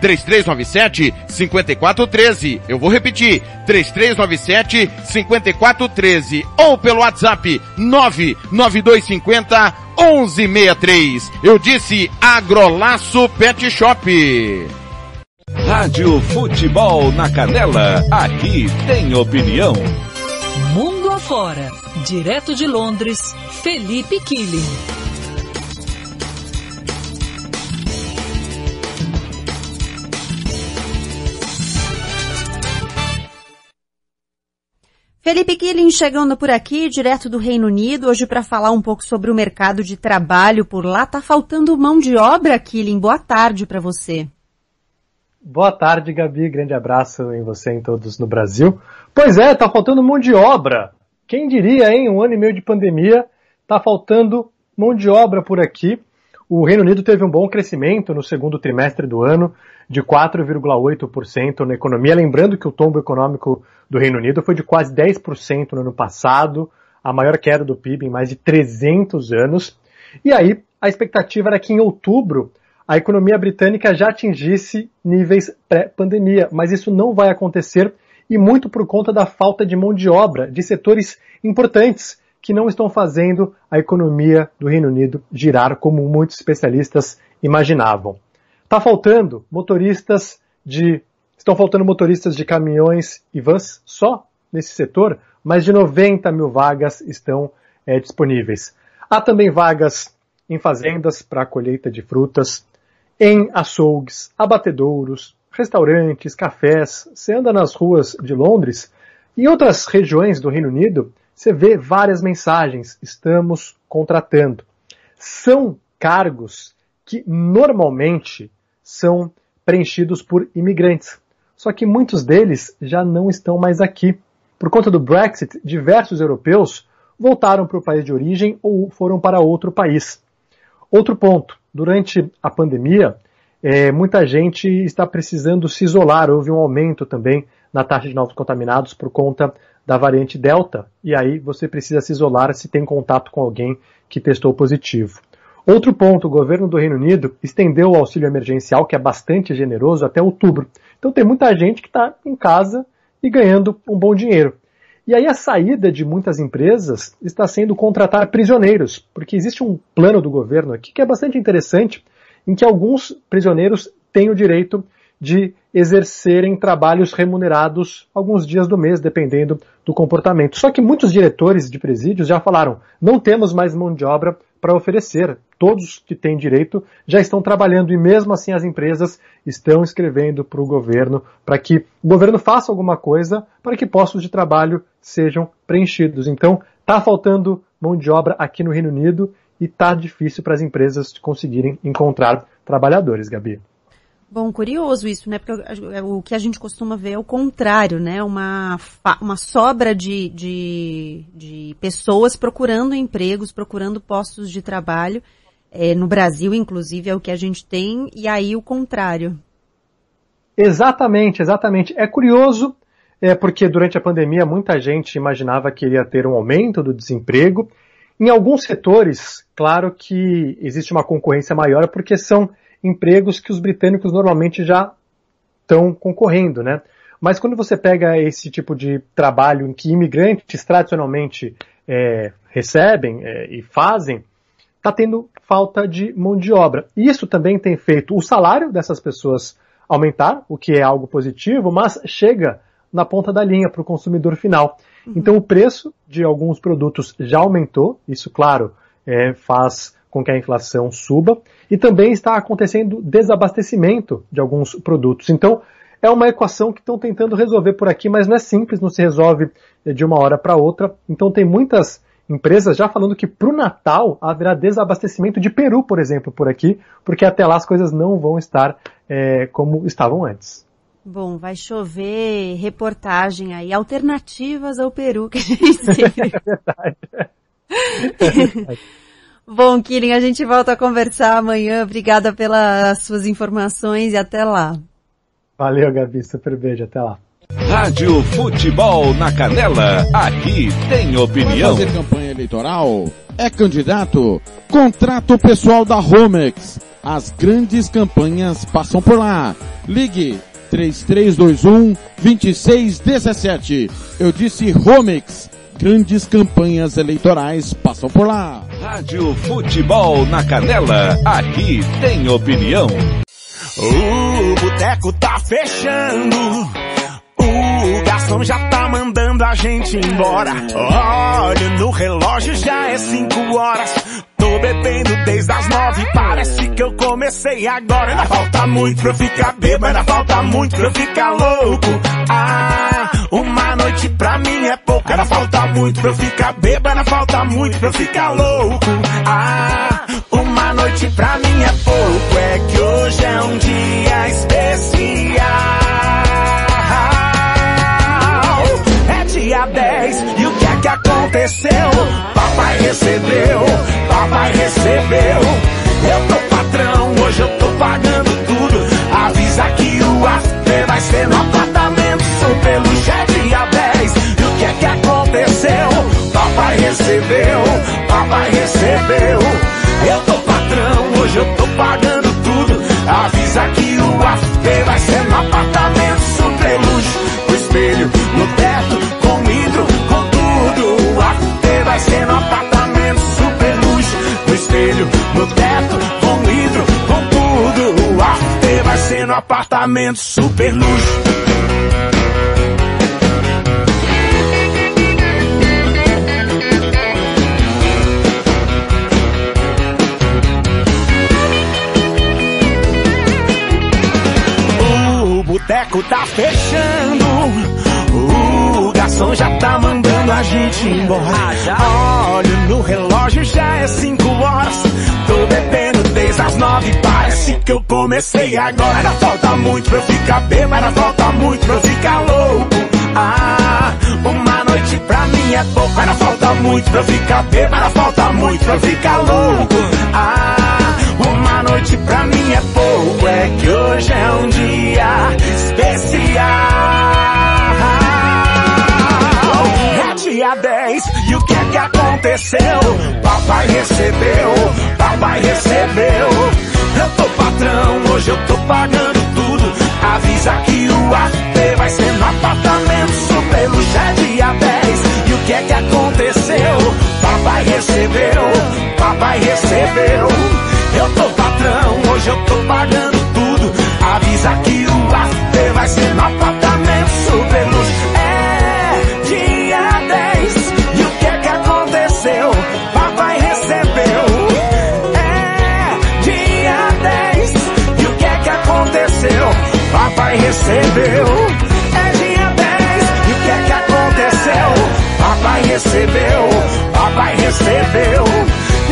Speaker 2: 3397 5413. Eu vou repetir, 3397 5413 ou pelo WhatsApp 99250 1163. Eu disse Agrolaço Pet Shop.
Speaker 1: Rádio Futebol na Canela, aqui tem opinião.
Speaker 16: Mundo afora, direto de Londres, Felipe Killing.
Speaker 17: Felipe Killing chegando por aqui, direto do Reino Unido, hoje para falar um pouco sobre o mercado de trabalho por lá. Tá faltando mão de obra, Killing. Boa tarde para você.
Speaker 27: Boa tarde, Gabi. Grande abraço em você e em todos no Brasil. Pois é, tá faltando mão de obra. Quem diria, hein? Um ano e meio de pandemia, tá faltando mão de obra por aqui. O Reino Unido teve um bom crescimento no segundo trimestre do ano, de 4,8% na economia. Lembrando que o tombo econômico do Reino Unido foi de quase 10% no ano passado, a maior queda do PIB em mais de 300 anos. E aí, a expectativa era que em outubro a economia britânica já atingisse níveis pré-pandemia, mas isso não vai acontecer e muito por conta da falta de mão de obra de setores importantes que não estão fazendo a economia do Reino Unido girar como muitos especialistas imaginavam. Está faltando motoristas de estão faltando motoristas de caminhões e vans só nesse setor, mais de 90 mil vagas estão é, disponíveis. Há também vagas em fazendas para colheita de frutas, em açougues, abatedouros, restaurantes, cafés. Você anda nas ruas de Londres e outras regiões do Reino Unido, você vê várias mensagens, estamos contratando. São cargos que normalmente são preenchidos por imigrantes. Só que muitos deles já não estão mais aqui. Por conta do Brexit, diversos europeus voltaram para o país de origem ou foram para outro país. Outro ponto, durante a pandemia, é, muita gente está precisando se isolar. Houve um aumento também na taxa de novos contaminados por conta da variante Delta, e aí você precisa se isolar se tem contato com alguém que testou positivo. Outro ponto, o governo do Reino Unido estendeu o auxílio emergencial, que é bastante generoso, até outubro. Então tem muita gente que está em casa e ganhando um bom dinheiro. E aí a saída de muitas empresas está sendo contratar prisioneiros, porque existe um plano do governo aqui que é bastante interessante, em que alguns prisioneiros têm o direito de exercerem trabalhos remunerados alguns dias do mês, dependendo do comportamento. Só que muitos diretores de presídios já falaram: não temos mais mão de obra para oferecer. Todos que têm direito já estão trabalhando e mesmo assim as empresas estão escrevendo para o governo para que o governo faça alguma coisa para que postos de trabalho sejam preenchidos. Então, está faltando mão de obra aqui no Reino Unido e está difícil para as empresas conseguirem encontrar trabalhadores, Gabi.
Speaker 17: Bom, curioso isso, né? Porque o que a gente costuma ver é o contrário, né? Uma, uma sobra de, de, de pessoas procurando empregos, procurando postos de trabalho. É, no Brasil, inclusive, é o que a gente tem, e aí o contrário.
Speaker 27: Exatamente, exatamente. É curioso, é, porque durante a pandemia muita gente imaginava que iria ter um aumento do desemprego. Em alguns setores, claro que existe uma concorrência maior, porque são empregos que os britânicos normalmente já estão concorrendo, né? Mas quando você pega esse tipo de trabalho em que imigrantes tradicionalmente é, recebem é, e fazem, está tendo falta de mão de obra. Isso também tem feito o salário dessas pessoas aumentar, o que é algo positivo, mas chega na ponta da linha para o consumidor final. Então o preço de alguns produtos já aumentou, isso claro é, faz com que a inflação suba, e também está acontecendo desabastecimento de alguns produtos. Então, é uma equação que estão tentando resolver por aqui, mas não é simples, não se resolve de uma hora para outra. Então, tem muitas empresas já falando que para o Natal haverá desabastecimento de peru, por exemplo, por aqui, porque até lá as coisas não vão estar é, como estavam antes.
Speaker 17: Bom, vai chover reportagem aí, alternativas ao Peru que a gente sempre... Bom, Kirin, a gente volta a conversar amanhã. Obrigada pelas suas informações e até lá.
Speaker 27: Valeu, Gabi. Super beijo. Até lá.
Speaker 1: Rádio Futebol na Canela. Aqui tem opinião.
Speaker 19: Vai fazer campanha eleitoral? É candidato? Contrato pessoal da Romex. As grandes campanhas passam por lá. Ligue 3321 2617. Eu disse Romex. Grandes campanhas eleitorais passam por lá.
Speaker 1: Rádio Futebol na Canela. Aqui tem opinião.
Speaker 28: O boteco tá fechando. O garçom já tá mandando a gente embora. Olha no relógio, já é cinco horas. Tô bebendo desde as nove, parece que eu comecei agora. Ainda falta muito pra eu ficar bêbado, ainda falta muito pra eu ficar louco. Ah, uma noite pra mim é pouco. Ainda falta muito pra eu ficar bêbado, ainda falta muito pra eu ficar louco. Ah, uma noite pra mim é pouco. É que hoje é um dia especial. Dia 10 e o que é que aconteceu? Papai recebeu, papai recebeu. Eu tô patrão, hoje eu tô pagando tudo. Avisa que o after vai ser no apartamento super luxo. É dia 10 e o que é que aconteceu? Papai recebeu, papai recebeu. Eu tô patrão, hoje eu tô pagando tudo. Avisa que o after vai ser no apartamento luxo. Com espelho Espelho no teto, com vidro, com tudo. O after vai ser no apartamento super luxo. O boteco tá fechando. O garçom já tá mandando a gente embora. Olha no relógio, já é cinco horas. Tô bebendo desde as nove, parece que eu comecei agora. Ainda falta muito pra eu ficar bêbado, ainda falta muito pra eu ficar louco. Ah, uma noite pra mim é pouco. Ainda falta muito pra eu ficar bêbado, ainda falta muito pra eu ficar louco. Ah, uma noite pra mim é pouco. É que hoje é um dia especial. É dia 10 e o que aconteceu? Papai recebeu, papai recebeu. Eu tô patrão, hoje eu tô pagando tudo. Avisa que o after vai ser no apartamento super luxo. É dia 10 e o que é que aconteceu? Papai recebeu, papai recebeu. Eu tô patrão, hoje eu tô pagando tudo. Avisa que o after vai ser no apartamento Papai recebeu. É dia 10 e o que é que aconteceu? Papai recebeu. Papai recebeu.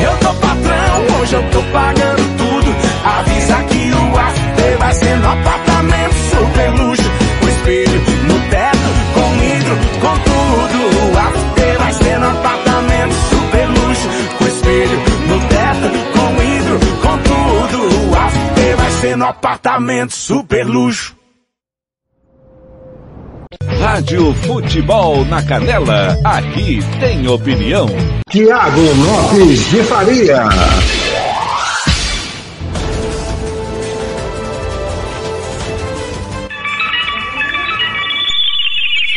Speaker 28: Eu tô patrão, hoje eu tô pagando tudo. Avisa que o after vai ser no apartamento super luxo. Com espelho no teto, com hidro, com tudo. O after vai ser no apartamento super luxo. Com espelho no teto, com hidro, com tudo. O after vai ser no apartamento super luxo.
Speaker 1: Rádio Futebol na Canela. Aqui tem opinião.
Speaker 4: Tiago Lopes de Faria.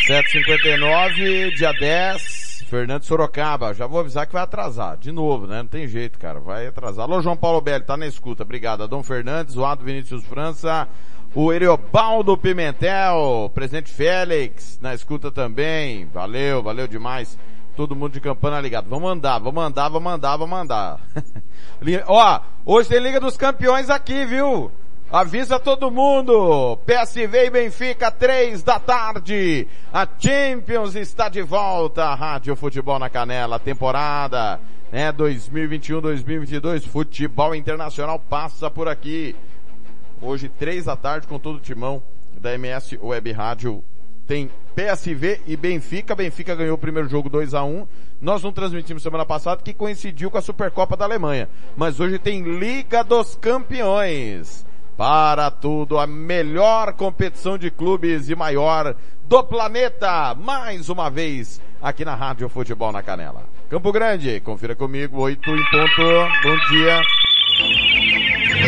Speaker 2: Sete cinquenta e nove, dia 10, Fernando Sorocaba. Já vou avisar que vai atrasar. De novo, né? Não tem jeito, cara. Vai atrasar. Alô, João Paulo Belli, tá na escuta. Obrigado. Adão Fernandes, o Ado Vinícius França, o Eriobaldo Pimentel, presidente Félix, na escuta também. Valeu, valeu demais. Todo mundo de campana ligado. Vamos andar, vamos andar, vamos andar, vamos andar. Ó, hoje tem Liga dos Campeões aqui, viu? Avisa todo mundo! PSV e Benfica, três da tarde. A Champions está de volta. Rádio Futebol na Canela, temporada, né? 2021-2022. Futebol Internacional passa por aqui. Hoje, três da tarde, com todo o timão da MS Web Rádio tem PSV e Benfica. Benfica ganhou o primeiro jogo 2 a 1 Nós não transmitimos semana passada que coincidiu com a Supercopa da Alemanha. Mas hoje tem Liga dos Campeões. Para tudo, a melhor competição de clubes e maior do planeta. Mais uma vez aqui na Rádio Futebol na Canela. Campo Grande, confira comigo, 8 em ponto. Bom dia.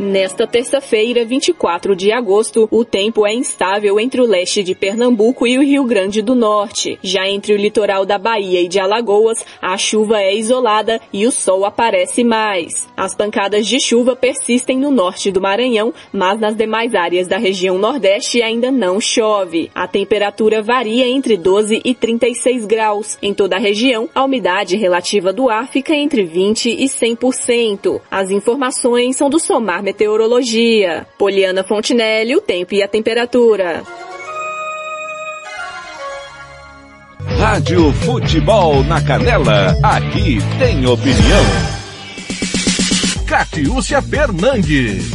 Speaker 29: Nesta terça-feira, 24 de agosto, o tempo é instável entre o leste de Pernambuco e o Rio Grande do Norte. Já entre o litoral da Bahia e de Alagoas, a chuva é isolada e o sol aparece mais. As pancadas de chuva persistem no norte do Maranhão, mas nas demais áreas da região Nordeste ainda não chove. A temperatura varia entre 12 e 36 graus. Em toda a região, a umidade relativa do ar fica entre 20 e 100%. As informações são do Somar Meteorologia. Poliana Fontinelli, o tempo e a temperatura.
Speaker 1: Rádio Futebol na Canela, aqui tem opinião. Catiúcia Fernandes.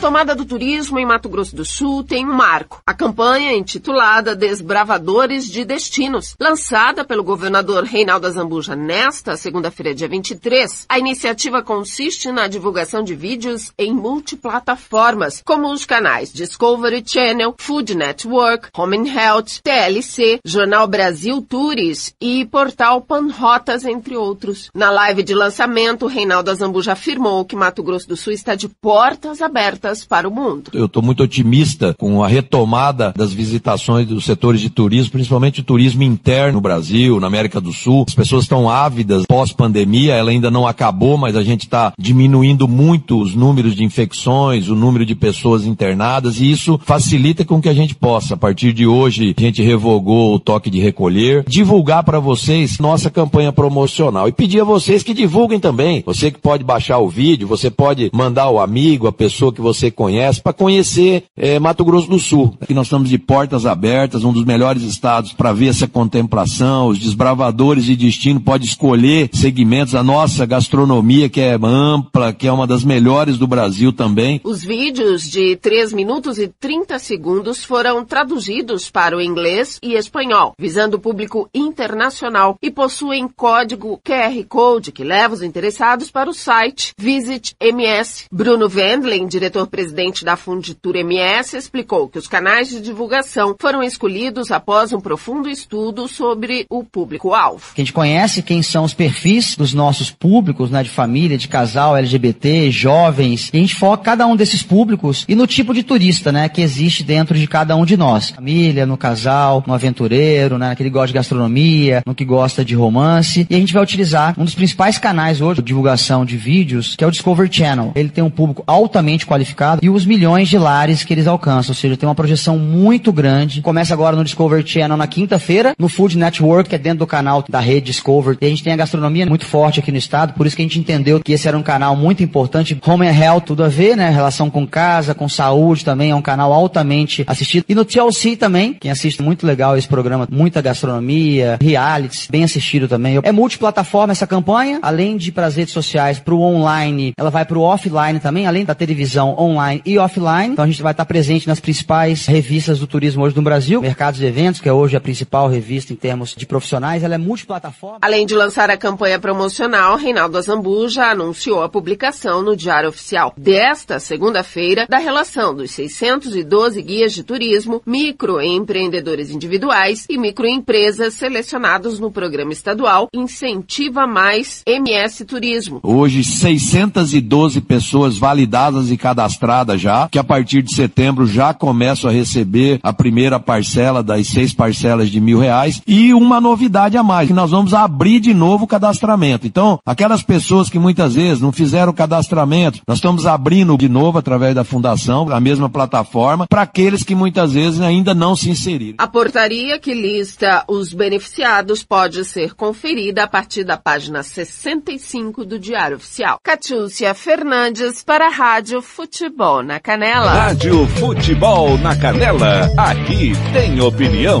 Speaker 12: Retomada do turismo em Mato Grosso do Sul tem um marco. A campanha intitulada Desbravadores de Destinos, lançada pelo governador Reinaldo Azambuja nesta segunda-feira, dia 23. A iniciativa consiste na divulgação de vídeos em multiplataformas, como os canais Discovery Channel, Food Network, Home and Health, TLC, Jornal Brasil Tours e Portal Panrotas, entre outros. Na live de lançamento, Reinaldo Azambuja afirmou que Mato Grosso do Sul está de portas abertas para o mundo.
Speaker 30: Eu estou muito otimista com a retomada das visitações dos setores de turismo, principalmente o turismo interno no Brasil, na América do Sul. As pessoas estão ávidas pós-pandemia, ela ainda não acabou, mas a gente está diminuindo muito os números de infecções, o número de pessoas internadas, e isso facilita com que a gente possa, a partir de hoje, a gente revogou o toque de recolher, divulgar para vocês nossa campanha promocional e pedir a vocês que divulguem também. Você que pode baixar o vídeo, você pode mandar o amigo, a pessoa que você conhece, para conhecer é, Mato Grosso do Sul. Aqui nós estamos de portas abertas, um dos melhores estados para ver essa contemplação. Os desbravadores de destino podem escolher segmentos. A nossa gastronomia, que é ampla, que é uma das melhores do Brasil também.
Speaker 12: Os vídeos de 3 minutos e 30 segundos foram traduzidos para o inglês e espanhol, visando o público internacional e possuem código QR Code que leva os interessados para o site Visit MS. Bruno Wendling, diretor-presidente da Funditura MS, explicou que os canais de divulgação foram escolhidos após um profundo estudo sobre o público-alvo.
Speaker 31: A gente conhece quem são os perfis dos nossos públicos, né, de família, de casal, LGBT, jovens, e a gente foca cada um desses públicos e no tipo de turista, né, que existe dentro de cada um de nós. Família, no casal, no aventureiro, né, que gosta de gastronomia, no que gosta de romance, e a gente vai utilizar um dos principais canais hoje de divulgação de vídeos, que é o Discovery Channel. Ele tem um público altamente qualificado e os milhões de lares que eles alcançam, ou seja, tem uma projeção muito grande. Começa agora no Discovery Channel na quinta-feira, no Food Network, que é dentro do canal da rede Discovery. E a gente tem a gastronomia muito forte aqui no estado, por isso que a gente entendeu que esse era um canal muito importante. Home and Health, tudo a ver, né? Relação com casa, com saúde também, é um canal altamente assistido. E no TLC também, quem assiste muito legal esse programa, muita gastronomia, realities, bem assistido também. É multiplataforma essa campanha, além de para as redes sociais, para o online, ela vai para o offline também, além da televisão online e offline. Então a gente vai estar presente nas principais revistas do turismo hoje no Brasil, Mercados de Eventos, que é hoje a principal revista em termos de profissionais, ela é multiplataforma.
Speaker 12: Além de lançar a campanha promocional, Reinaldo Azambu já anunciou a publicação no Diário Oficial desta segunda-feira da relação dos 612 guias de turismo, microempreendedores individuais e microempresas selecionados no programa estadual Incentiva Mais MS Turismo.
Speaker 30: Hoje, 612 pessoas validadas e cadastradas já, que a partir de setembro já começam a receber a primeira parcela das seis parcelas de mil reais e uma novidade a mais, que nós vamos abrir de novo o cadastramento. Então, aquelas pessoas que muitas vezes não fizeram o cadastramento, nós estamos abrindo de novo através da fundação, a mesma plataforma, para aqueles que muitas vezes ainda não se inseriram.
Speaker 12: A portaria que lista os beneficiados pode ser conferida a partir da página 65 do Diário Oficial. Catiúcia Fernandes para a Rádio Futebol na Canela.
Speaker 1: Rádio Futebol na Canela, aqui tem opinião.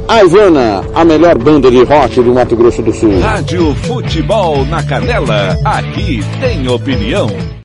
Speaker 19: A Ivana, a melhor banda de rock do Mato Grosso do Sul.
Speaker 1: Rádio Futebol na Canela, aqui tem opinião.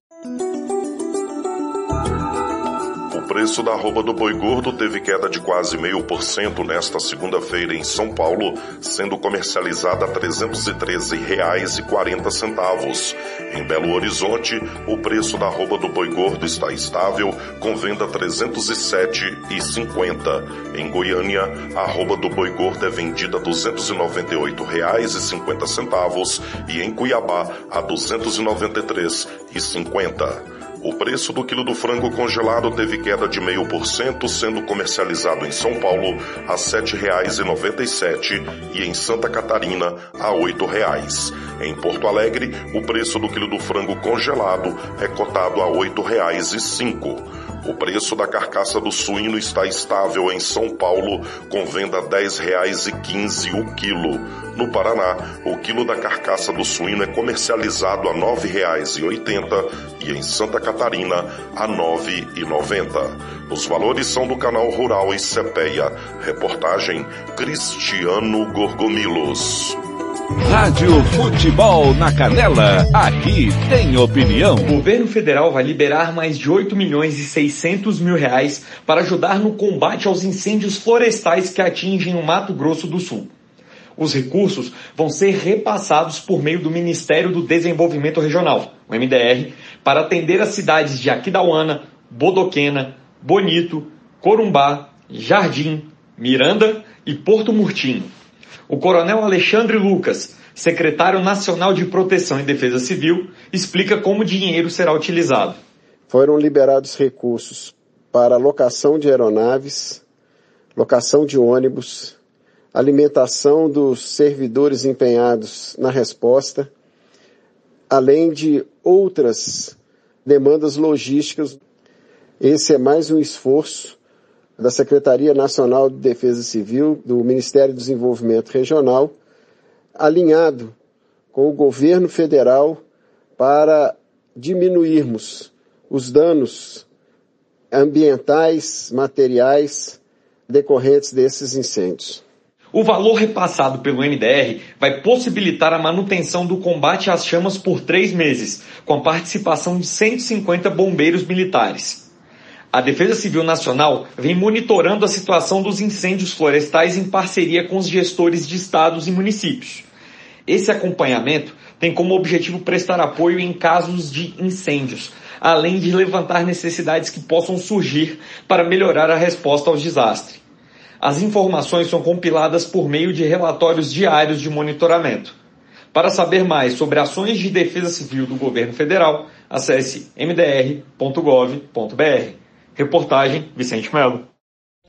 Speaker 32: Preço da arroba do boi gordo teve queda de quase meio por cento nesta segunda-feira em São Paulo, sendo comercializada a R$ 313,40. Em Belo Horizonte, o preço da arroba do boi gordo está estável, com venda R$ 307,50. Em Goiânia, a arroba do boi gordo é vendida a R$ 298,50 e em Cuiabá a R$ 293,50. O preço do quilo do frango congelado teve queda de meio por cento, sendo comercializado em São Paulo a R$ 7,97 e em Santa Catarina a R$ 8,00. Em Porto Alegre, o preço do quilo do frango congelado é cotado a R$ 8,05. O preço da carcaça do suíno está estável em São Paulo, com venda R$ 10,15 o quilo. No Paraná, o quilo da carcaça do suíno é comercializado a R$ 9,80 e em Santa Catarina a R$ 9,90. Os valores são do canal Rural e Cepeia. Reportagem Cristiano Gorgomilos.
Speaker 1: Rádio Futebol na Canela, aqui tem opinião.
Speaker 33: O governo federal vai liberar mais de 8 milhões e 600 mil reais para ajudar no combate aos incêndios florestais que atingem o Mato Grosso do Sul. Os recursos vão ser repassados por meio do Ministério do Desenvolvimento Regional, o MDR, para atender as cidades de Aquidauana, Bodoquena, Bonito, Corumbá, Jardim, Miranda e Porto Murtinho. O coronel Alexandre Lucas, secretário nacional de Proteção e Defesa Civil, explica como o dinheiro será utilizado.
Speaker 34: Foram liberados recursos para locação de aeronaves, locação de ônibus, alimentação dos servidores empenhados na resposta, além de outras demandas logísticas. Esse é mais um esforço da Secretaria Nacional de Defesa Civil, do Ministério do Desenvolvimento Regional, alinhado com o governo federal para diminuirmos os danos ambientais, materiais decorrentes desses incêndios.
Speaker 33: O valor repassado pelo MDR vai possibilitar a manutenção do combate às chamas por três meses, com a participação de 150 bombeiros militares. A Defesa Civil Nacional vem monitorando a situação dos incêndios florestais em parceria com os gestores de estados e municípios. Esse acompanhamento tem como objetivo prestar apoio em casos de incêndios, além de levantar necessidades que possam surgir para melhorar a resposta aos desastres. As informações são compiladas por meio de relatórios diários de monitoramento. Para saber mais sobre ações de defesa civil do governo federal, acesse mdr.gov.br. Reportagem Vicente Melo.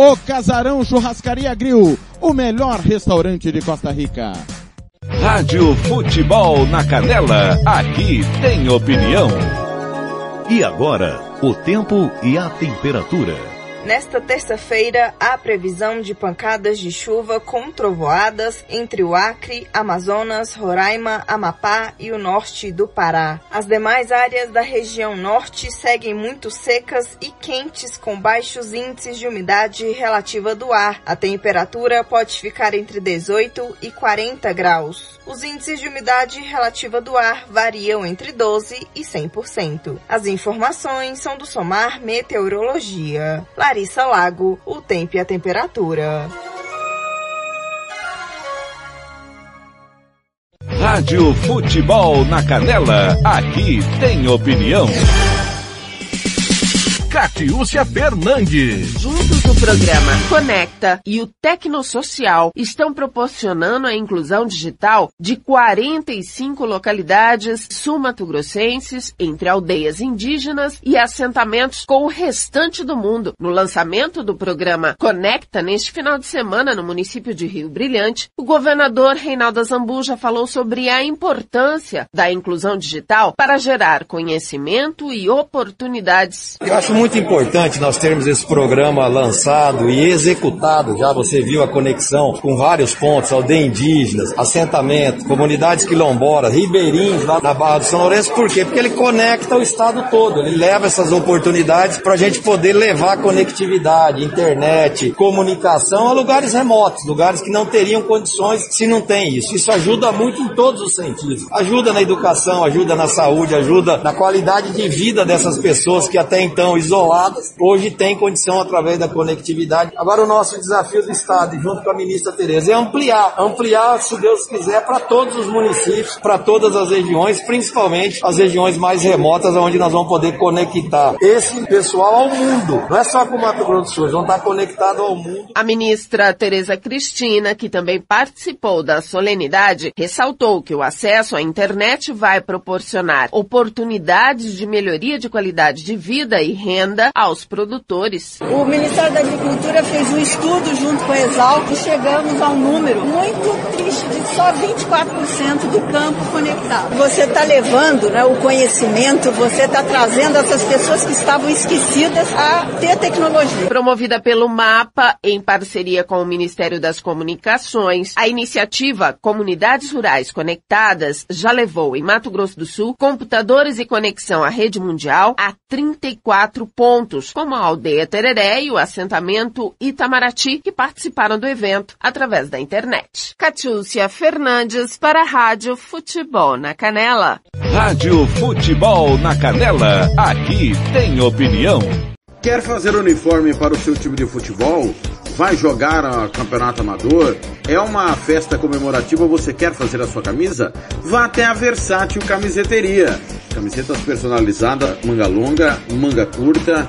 Speaker 19: O Casarão Churrascaria Grill, o melhor restaurante de Costa Rica.
Speaker 1: Rádio Futebol na Canela, aqui tem opinião.
Speaker 22: E agora, o tempo e a temperatura.
Speaker 23: Nesta terça-feira, há previsão de pancadas de chuva com trovoadas entre o Acre, Amazonas, Roraima, Amapá e o norte do Pará. As demais áreas da região norte seguem muito secas e quentes com baixos índices de umidade relativa do ar. A temperatura pode ficar entre 18 e 40 graus. Os índices de umidade relativa do ar variam entre 12 e 100%. As informações são do Somar Meteorologia. Larissa Lago, o tempo e a temperatura.
Speaker 1: Rádio Futebol na Canela, aqui tem opinião. Catiúcia Fernandes.
Speaker 12: Juntos o programa Conecta e o Tecnosocial estão proporcionando a inclusão digital de 45 localidades sul-mato-grossenses entre aldeias indígenas e assentamentos com o restante do mundo. No lançamento do programa Conecta neste final de semana no município de Rio Brilhante, o governador Reinaldo Zambuja falou sobre a importância da inclusão digital para gerar conhecimento e oportunidades.
Speaker 35: Eu acho muito importante nós termos esse programa lançado e executado. Já você viu a conexão com vários pontos, aldeia indígenas, assentamento, comunidades quilombolas, ribeirinhos lá na Barra do São Lourenço. Por quê? Porque ele conecta o estado todo. Ele leva essas oportunidades para a gente poder levar conectividade, internet, comunicação a lugares remotos, lugares que não teriam condições se não tem isso. Isso ajuda muito em todos os sentidos. Ajuda na educação, ajuda na saúde, ajuda na qualidade de vida dessas pessoas que até então isoladas, hoje tem condição através da conectividade. Agora o nosso desafio do Estado, junto com a ministra Tereza, é ampliar, ampliar, se Deus quiser, para todos os municípios, para todas as regiões, principalmente as regiões mais remotas, onde nós vamos poder conectar esse pessoal ao mundo. Não é só com o Mato Grosso do Sul, vão estar conectados ao mundo.
Speaker 12: A ministra Tereza Cristina, que também participou da solenidade, ressaltou que o acesso à internet vai proporcionar oportunidades de melhoria de qualidade de vida e renda aos produtores.
Speaker 36: O Ministério da Agricultura fez um estudo junto com a Exalc e chegamos a um número muito triste de só 24% do campo conectado. Você está levando né, o conhecimento, você está trazendo essas pessoas que estavam esquecidas a ter tecnologia.
Speaker 12: Promovida pelo MAPA, em parceria com o Ministério das Comunicações, a iniciativa Comunidades Rurais Conectadas já levou em Mato Grosso do Sul computadores e conexão à rede mundial a 34 pontos, como a aldeia Tereré e o assentamento Itamaraty, que participaram do evento através da internet. Catiúcia Fernandes para a Rádio Futebol na Canela.
Speaker 1: Rádio Futebol na Canela, aqui tem opinião.
Speaker 14: Quer fazer uniforme para o seu time de futebol? Vai jogar a campeonato amador? É uma festa comemorativa, você quer fazer a sua camisa? Vá até a Versátil Camiseteria. Camisetas personalizadas, manga longa, manga curta,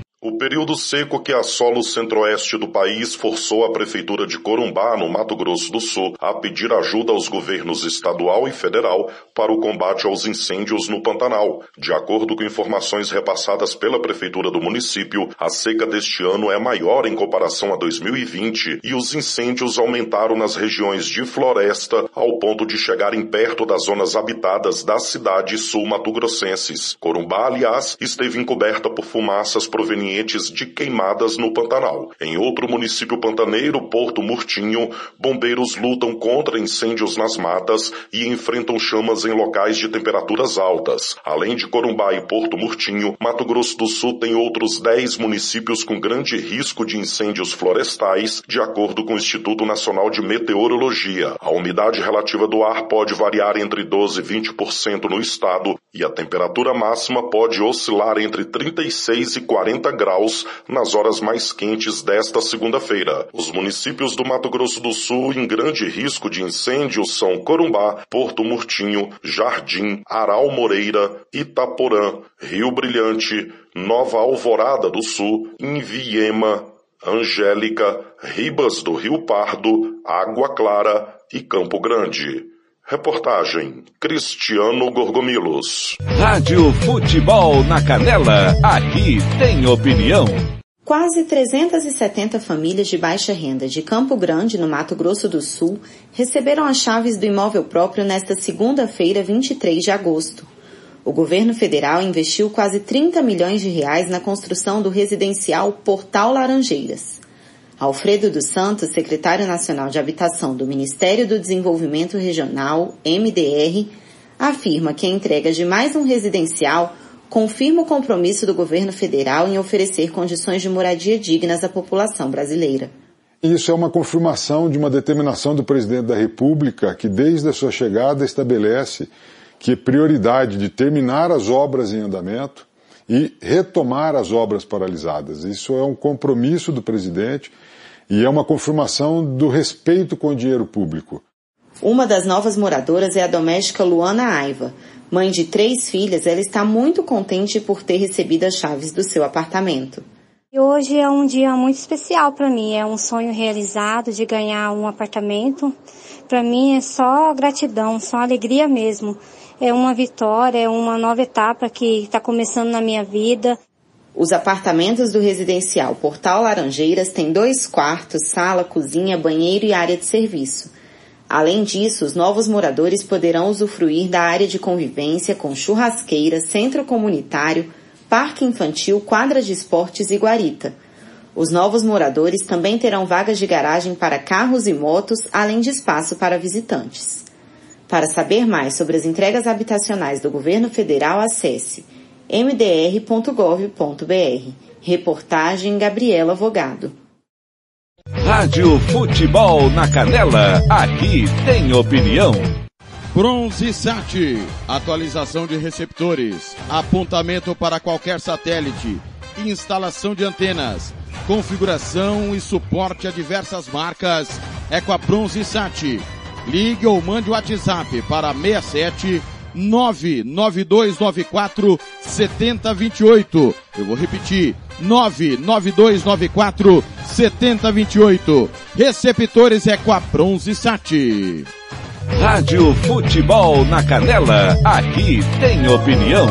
Speaker 32: O período seco que assola o centro-oeste do país forçou a Prefeitura de Corumbá, no Mato Grosso do Sul, a pedir ajuda aos governos estadual e federal para o combate aos incêndios no Pantanal. De acordo com informações repassadas pela Prefeitura do município, a seca deste ano é maior em comparação a 2020 e os incêndios aumentaram nas regiões de floresta ao ponto de chegarem perto das zonas habitadas das cidades sul-matogrossenses. Corumbá, aliás, esteve encoberta por fumaças provenientes de queimadas no Pantanal. Em outro município pantaneiro, Porto Murtinho, bombeiros lutam contra incêndios nas matas e enfrentam chamas em locais de temperaturas altas. Além de Corumbá e Porto Murtinho, Mato Grosso do Sul tem outros 10 municípios com grande risco de incêndios florestais, de acordo com o Instituto Nacional de Meteorologia. A umidade relativa do ar pode variar entre 12 e 20% no estado e a temperatura máxima pode oscilar entre 36 e 40 graus nas horas mais quentes desta segunda-feira. Os municípios do Mato Grosso do Sul em grande risco de incêndio são Corumbá, Porto Murtinho, Jardim, Aral Moreira, Itaporã, Rio Brilhante, Nova Alvorada do Sul, Inviema, Angélica, Ribas do Rio Pardo, Água Clara e Campo Grande. Reportagem Cristiano Gorgomilos.
Speaker 1: Rádio Futebol na Canela, aqui tem opinião.
Speaker 37: Quase 370 famílias de baixa renda de Campo Grande, no Mato Grosso do Sul, receberam as chaves do imóvel próprio nesta segunda-feira, 23 de agosto. O governo federal investiu quase 30 milhões de reais na construção do residencial Portal Laranjeiras. Alfredo dos Santos, secretário nacional de habitação do Ministério do Desenvolvimento Regional, MDR, afirma que a entrega de mais um residencial confirma o compromisso do governo federal em oferecer condições de moradia dignas à população brasileira.
Speaker 38: Isso é uma confirmação de uma determinação do presidente da República que, desde a sua chegada, estabelece que prioridade de terminar as obras em andamento e retomar as obras paralisadas. Isso é um compromisso do presidente e é uma confirmação do respeito com o dinheiro público.
Speaker 37: Uma das novas moradoras é a doméstica Luana Aiva. Mãe de três filhas, ela está muito contente por ter recebido as chaves do seu apartamento.
Speaker 39: Hoje é um dia muito especial para mim, é um sonho realizado de ganhar um apartamento. Para mim é só gratidão, só alegria mesmo. É uma vitória, é uma nova etapa que está começando na minha vida.
Speaker 37: Os apartamentos do residencial Portal Laranjeiras têm dois quartos, sala, cozinha, banheiro e área de serviço. Além disso, os novos moradores poderão usufruir da área de convivência com churrasqueira, centro comunitário, parque infantil, quadra de esportes e guarita. Os novos moradores também terão vagas de garagem para carros e motos, além de espaço para visitantes. Para saber mais sobre as entregas habitacionais do governo federal, acesse mdr.gov.br. Reportagem Gabriela Vogado.
Speaker 1: Rádio Futebol na Canela, aqui tem opinião.
Speaker 19: Bronze Sat, atualização de receptores, apontamento para qualquer satélite, instalação de antenas, configuração e suporte a diversas marcas é com a Bronze Sat. Ligue ou mande o WhatsApp para 67 99294 7028. Eu vou repetir. 99294 7028. Receptores é com a Bronze Sat.
Speaker 1: Rádio Futebol na Canela, aqui tem opinião.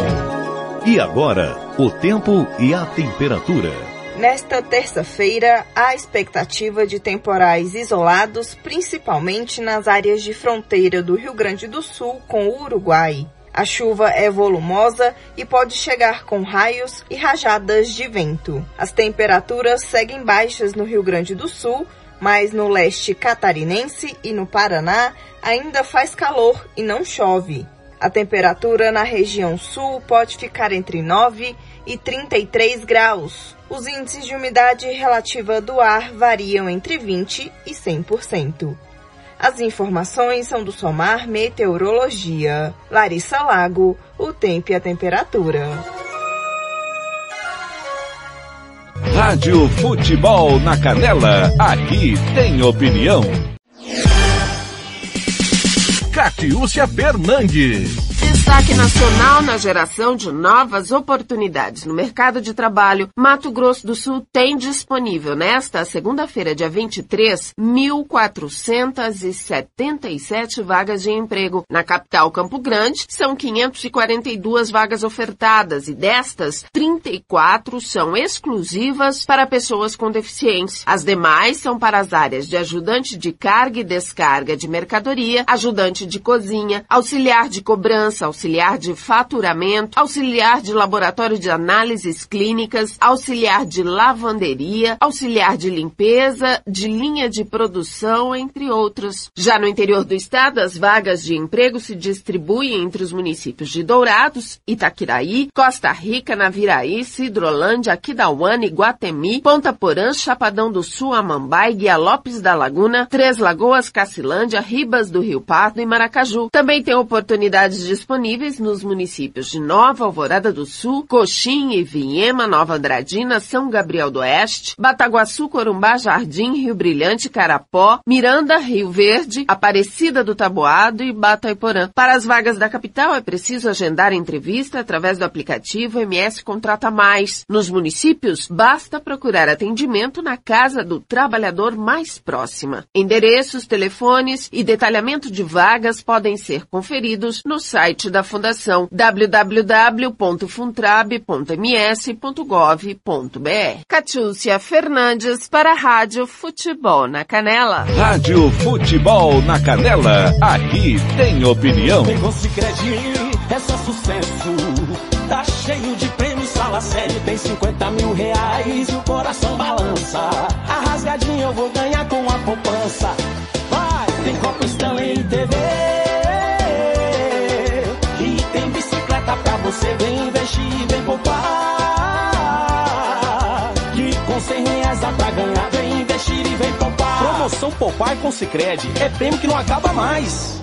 Speaker 22: E agora, o tempo e a temperatura.
Speaker 23: Nesta terça-feira, há expectativa de temporais isolados, principalmente nas áreas de fronteira do Rio Grande do Sul com o Uruguai. A chuva é volumosa e pode chegar com raios e rajadas de vento. As temperaturas seguem baixas no Rio Grande do Sul, mas no leste catarinense e no Paraná ainda faz calor e não chove. A temperatura na região sul pode ficar entre 9 e 33 graus. Os índices de umidade relativa do ar variam entre 20 e 100%. As informações são do Somar Meteorologia. Larissa Lago, o tempo e a temperatura.
Speaker 1: Rádio Futebol na Canela, aqui tem opinião. Catiúcia Fernandes.
Speaker 12: Destaque nacional na geração de novas oportunidades no mercado de trabalho. Mato Grosso do Sul tem disponível nesta segunda-feira, dia 23, 1.477 vagas de emprego. Na capital Campo Grande, são 542 vagas ofertadas e destas, 34 são exclusivas para pessoas com deficiência. As demais são para as áreas de ajudante de carga e descarga de mercadoria, ajudante de cozinha, auxiliar de cobrança, auxiliar de faturamento, auxiliar de laboratório de análises clínicas, auxiliar de lavanderia, auxiliar de limpeza, de linha de produção, entre outros. Já no interior do estado, as vagas de emprego se distribuem entre os municípios de Dourados, Itaquiraí, Costa Rica, Naviraí, Cidrolândia, Aquidauana, Iguatemi, Ponta Porã, Chapadão do Sul, Amambai, Guia Lopes da Laguna, Três Lagoas, Cacilândia, Ribas do Rio Pardo e Maracaju. Também tem oportunidades disponíveis nos municípios de Nova Alvorada do Sul, Coxim e Vinhema, Nova Andradina, São Gabriel do Oeste, Bataguaçu, Corumbá, Jardim, Rio Brilhante, Carapó, Miranda, Rio Verde, Aparecida do Taboado e Bataiporã. Para as vagas da capital é preciso agendar entrevista através do aplicativo MS Contrata Mais. Nos municípios, basta procurar atendimento na casa do trabalhador mais próxima. Endereços, telefones e detalhamento de vagas podem ser conferidos no site da Fundação www.funtrab.ms.gov.br. Catiúcia Fernandes para a Rádio Futebol na Canela.
Speaker 1: Rádio Futebol na Canela, aqui tem opinião.
Speaker 28: Pegou Cicred, é só sucesso. Tá cheio de prêmios, fala sério, tem 50 mil reais e o coração balança. A rasgadinha eu vou ganhar com a poupança. Vai, tem Copa
Speaker 40: Promoção Poupar com Sicredi é prêmio que não acaba mais.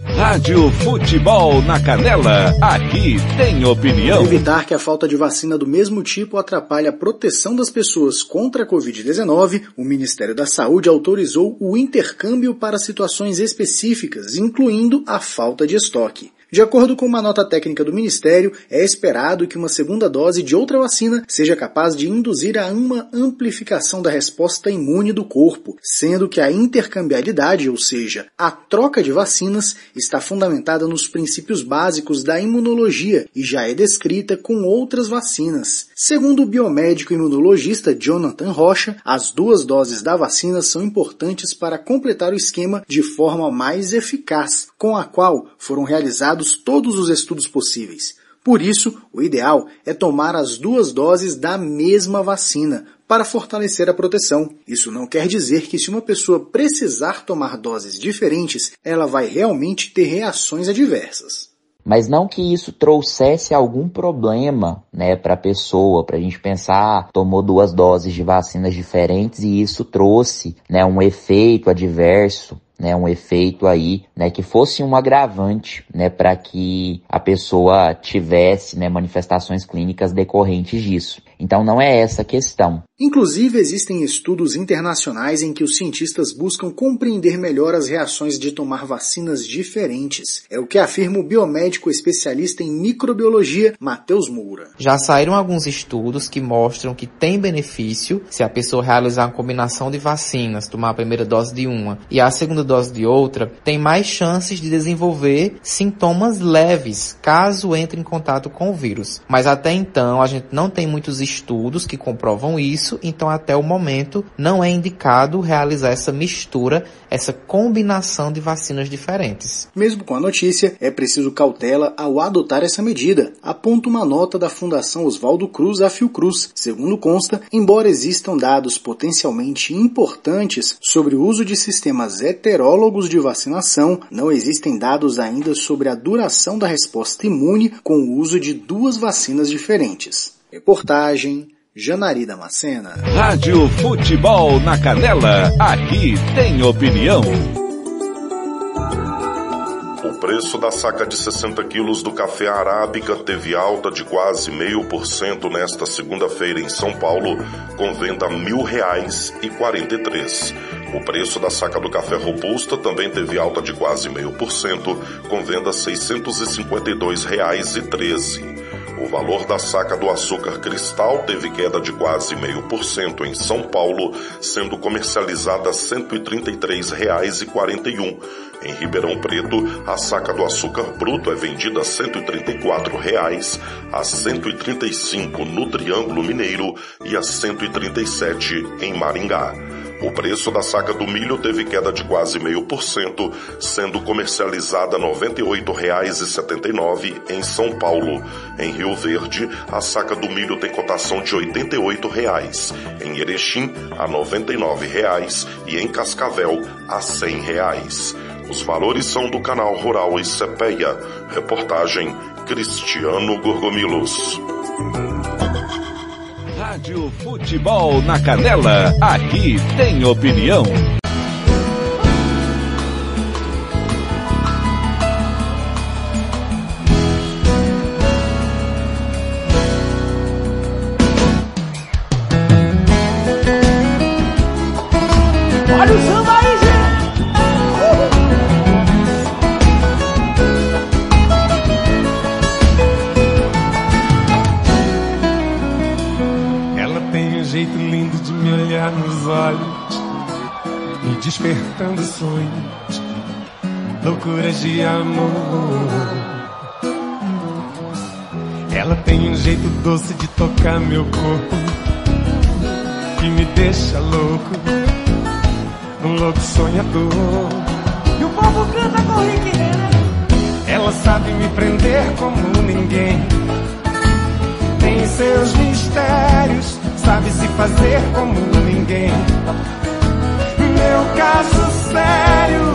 Speaker 1: Rádio Futebol na Canela, aqui tem opinião.
Speaker 41: Para evitar que a falta de vacina do mesmo tipo atrapalhe a proteção das pessoas contra a Covid-19, o Ministério da Saúde autorizou o intercâmbio para situações específicas, incluindo a falta de estoque. De acordo com uma nota técnica do Ministério, é esperado que uma segunda dose de outra vacina seja capaz de induzir a uma amplificação da resposta imune do corpo, sendo que a intercambiabilidade, ou seja, a troca de vacinas, está fundamentada nos princípios básicos da imunologia e já é descrita com outras vacinas. Segundo o biomédico imunologista Jonathan Rocha, as duas doses da vacina são importantes para completar o esquema de forma mais eficaz, com a qual foram realizados todos os estudos possíveis. Por isso, o ideal é tomar as duas doses da mesma vacina para fortalecer a proteção. Isso não quer dizer que se uma pessoa precisar tomar doses diferentes, ela vai realmente ter reações adversas.
Speaker 42: Mas não que isso trouxesse algum problema, né, para a pessoa, para a gente pensar, ah, tomou duas doses de vacinas diferentes e isso trouxe, né, um efeito adverso né, um efeito aí, né, que fosse um agravante, né, para que a pessoa tivesse, né, manifestações clínicas decorrentes disso. Então não é essa a questão.
Speaker 41: Inclusive, existem estudos internacionais em que os cientistas buscam compreender melhor as reações de tomar vacinas diferentes. É o que afirma o biomédico especialista em microbiologia, Matheus Moura.
Speaker 43: Já saíram alguns estudos que mostram que tem benefício se a pessoa realizar uma combinação de vacinas, tomar a primeira dose de uma e a segunda dose de outra, tem mais chances de desenvolver sintomas leves caso entre em contato com o vírus. Mas até então, a gente não tem muitos estudos que comprovam isso então até o momento não é indicado realizar essa mistura, essa combinação de vacinas diferentes.
Speaker 41: Mesmo com a notícia, é preciso cautela ao adotar essa medida, aponta uma nota da Fundação Oswaldo Cruz a Fiocruz. Segundo consta, embora existam dados potencialmente importantes sobre o uso de sistemas heterólogos de vacinação, não existem dados ainda sobre a duração da resposta imune com o uso de duas vacinas diferentes. Reportagem Janari Damascena.
Speaker 1: Rádio Futebol na Canela, aqui tem opinião.
Speaker 32: O preço da saca de 60 quilos do café arábica teve alta de quase meio por cento nesta segunda-feira em São Paulo, com venda a mil reais e quarenta e três. O preço da saca do café robusta também teve alta de quase meio por cento, com venda a seiscentos e cinquenta e dois reais e treze. O valor da saca do açúcar cristal teve queda de quase meio por cento em São Paulo, sendo comercializada R$ 133,41. Em Ribeirão Preto, a saca do açúcar bruto é vendida 134 reais, a R$ 135 no Triângulo Mineiro e a R$ 137 em Maringá. O preço da saca do milho teve queda de quase meio por cento, sendo comercializada R$ 98,79 em São Paulo. Em Rio Verde, a saca do milho tem cotação de R$ 88,00. Em Erechim, a R$ 99,00 e em Cascavel, a R$ 100,00. Os valores são do canal Rural e Cepeia. Reportagem Cristiano Gorgomilos.
Speaker 1: Rádio Futebol na Canela, aqui tem opinião.
Speaker 28: Olha o samba
Speaker 44: olhos, me despertando sonhos, loucuras de amor. Ela tem um jeito doce de tocar meu corpo, que me deixa louco, um louco sonhador.
Speaker 28: E o povo canta com Rick
Speaker 44: Ela sabe me prender como ninguém. Tem seus mistérios, sabe se fazer como ninguém. Meu caso sério.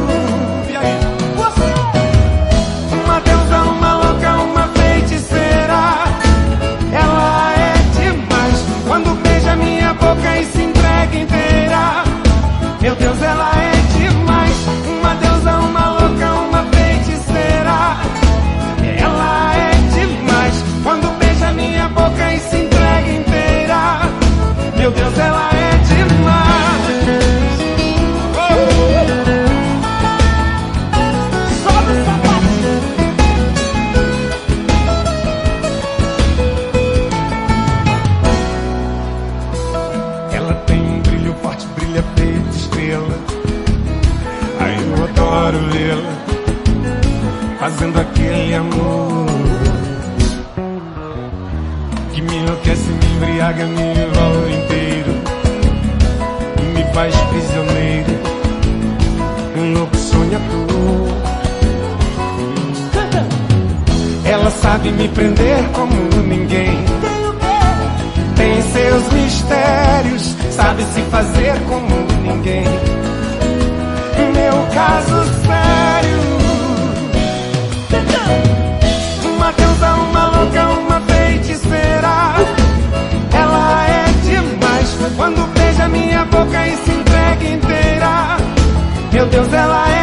Speaker 44: Uma deusa, uma louca, uma feiticeira. Ela é demais. Quando beija minha boca e se entrega inteira. Meu Deus, ela é. Embriaga, me envolve inteiro e me faz prisioneiro, um louco sonhador. Ela sabe me prender como ninguém. Tem seus mistérios, sabe se fazer como ninguém. Meu caso sério. Quando beija minha boca e se entrega inteira. Meu Deus, ela é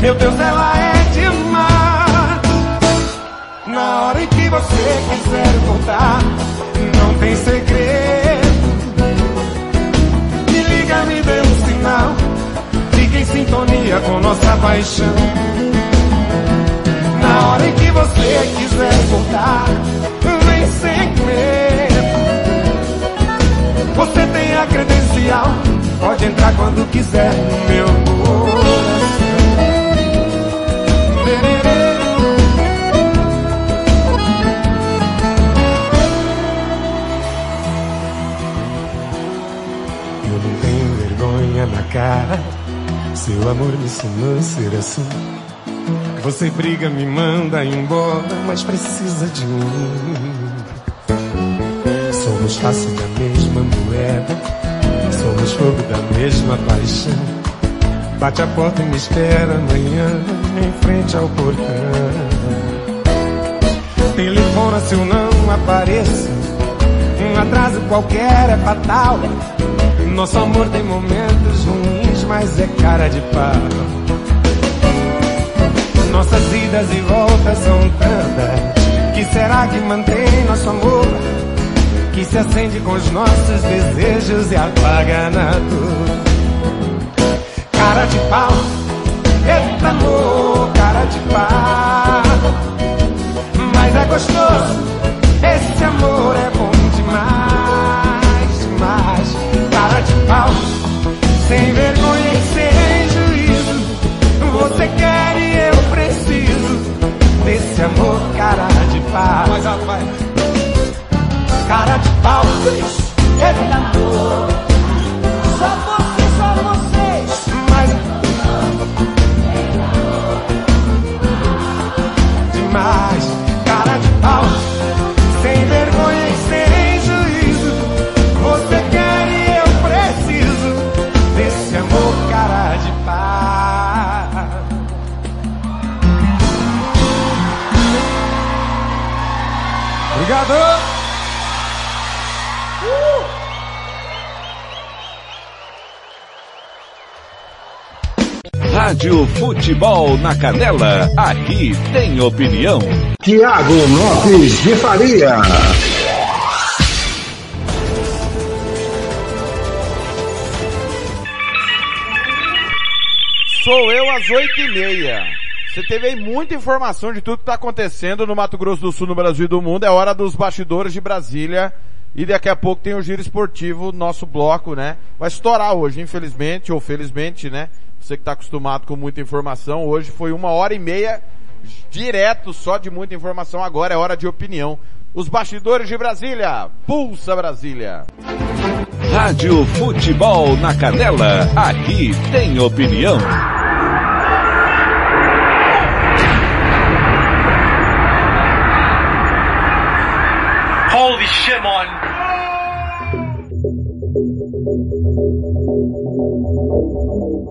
Speaker 44: Meu Deus, ela é demais. Na hora em que você quiser voltar, não tem segredo. Me liga, me dê um sinal. Fique em sintonia com nossa paixão. Na hora em que você quiser voltar, vem sem medo. Você tem a credencial, pode entrar quando quiser no meu coração. Cara, seu amor me ensinou a ser assim. Você briga, me manda embora, mas precisa de mim. Somos face da mesma moeda, somos fogo da mesma paixão. Bate a porta e me espera amanhã, em frente ao portão. Telefona se eu não apareço, um atraso qualquer é fatal. Nosso amor tem momentos ruins, mas é cara de pau. Nossas idas e voltas são tantas. Que será que mantém nosso amor? Que se acende com os nossos desejos e apaga na dor. Cara de pau, eita amor, cara de pau. Mas é gostoso, esse amor é bom pau, sem vergonha e sem juízo. Você quer e eu preciso desse amor, cara de pau. Mais alto, vai. Cara de pau, eita amor. Só você,
Speaker 1: Rádio Futebol na Canela, aqui tem opinião.
Speaker 45: Tiago Lopes de Faria.
Speaker 19: Sou eu às oito e meia. Você teve aí muita informação de tudo que está acontecendo no Mato Grosso do Sul, no Brasil e do mundo. É hora dos bastidores de Brasília. E daqui a pouco tem o giro esportivo, nosso bloco, né? Vai estourar hoje, infelizmente, ou felizmente, né? Você que está acostumado com muita informação, hoje foi uma hora e meia direto só de muita informação. Agora é hora de opinião. Os bastidores de Brasília. Pulsa Brasília.
Speaker 1: Rádio Futebol na Canela, aqui tem opinião.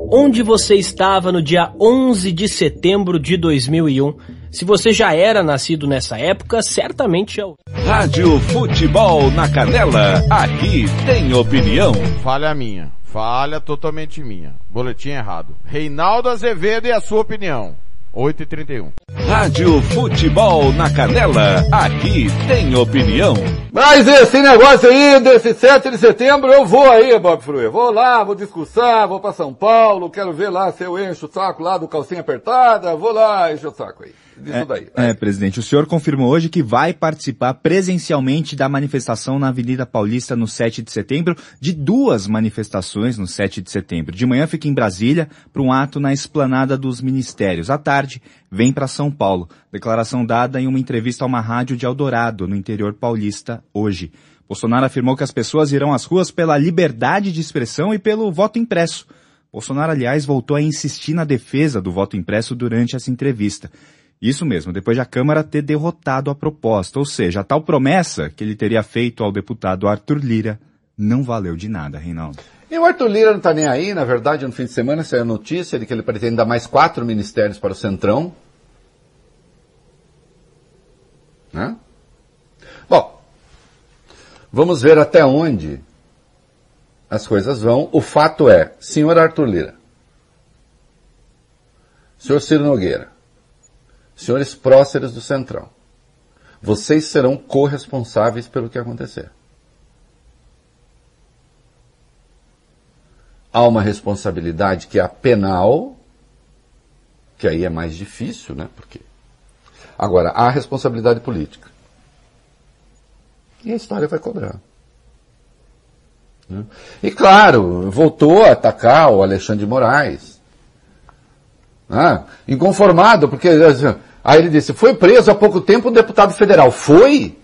Speaker 46: Onde você estava no dia 11 de setembro de 2001,
Speaker 40: Se você já era nascido nessa época, certamente é o.
Speaker 1: Rádio Futebol na Canela, aqui tem opinião.
Speaker 46: Falha minha, falha totalmente minha. Boletim errado. Reinaldo Azevedo e a sua opinião. 8 e 31
Speaker 1: Rádio Futebol na Canela, aqui tem opinião.
Speaker 47: Mas esse negócio aí, desse 7 de setembro, eu vou aí, Bob Frui. Vou lá, vou discursar, vou para São Paulo, quero ver lá se eu encho o saco lá do calcinha apertada, vou lá, encho o saco aí. Disso
Speaker 48: é,
Speaker 47: daí.
Speaker 48: É, presidente, o senhor confirmou hoje que vai participar presencialmente da manifestação na Avenida Paulista no 7 de setembro, de duas manifestações no 7 de setembro. De manhã fica em Brasília para um ato na esplanada dos ministérios. À tarde, vem para São Paulo. Declaração dada em uma entrevista a uma rádio de Eldorado, no interior paulista, hoje. Bolsonaro afirmou que as pessoas irão às ruas pela liberdade de expressão e pelo voto impresso. Bolsonaro, aliás, voltou a insistir na defesa do voto impresso durante essa entrevista. Isso mesmo, depois de a Câmara ter derrotado a proposta, ou seja, a tal promessa que ele teria feito ao deputado Arthur Lira não valeu de nada, Reinaldo.
Speaker 47: E o Arthur Lira não está nem aí, na verdade, no fim de semana saiu a notícia de que ele pretende dar mais quatro ministérios para o Centrão. Né? Bom, vamos ver até onde as coisas vão. O fato é, senhor Arthur Lira, senhor Ciro Nogueira, senhores próceres do Centrão, vocês serão corresponsáveis pelo que acontecer. Há uma responsabilidade que é a penal, que aí é mais difícil, né? Porque agora há responsabilidade política. E a história vai cobrar. Né? E claro, voltou a atacar o Alexandre de Moraes. Ah, inconformado, porque Aí ele disse, foi preso há pouco tempo um deputado federal. Foi?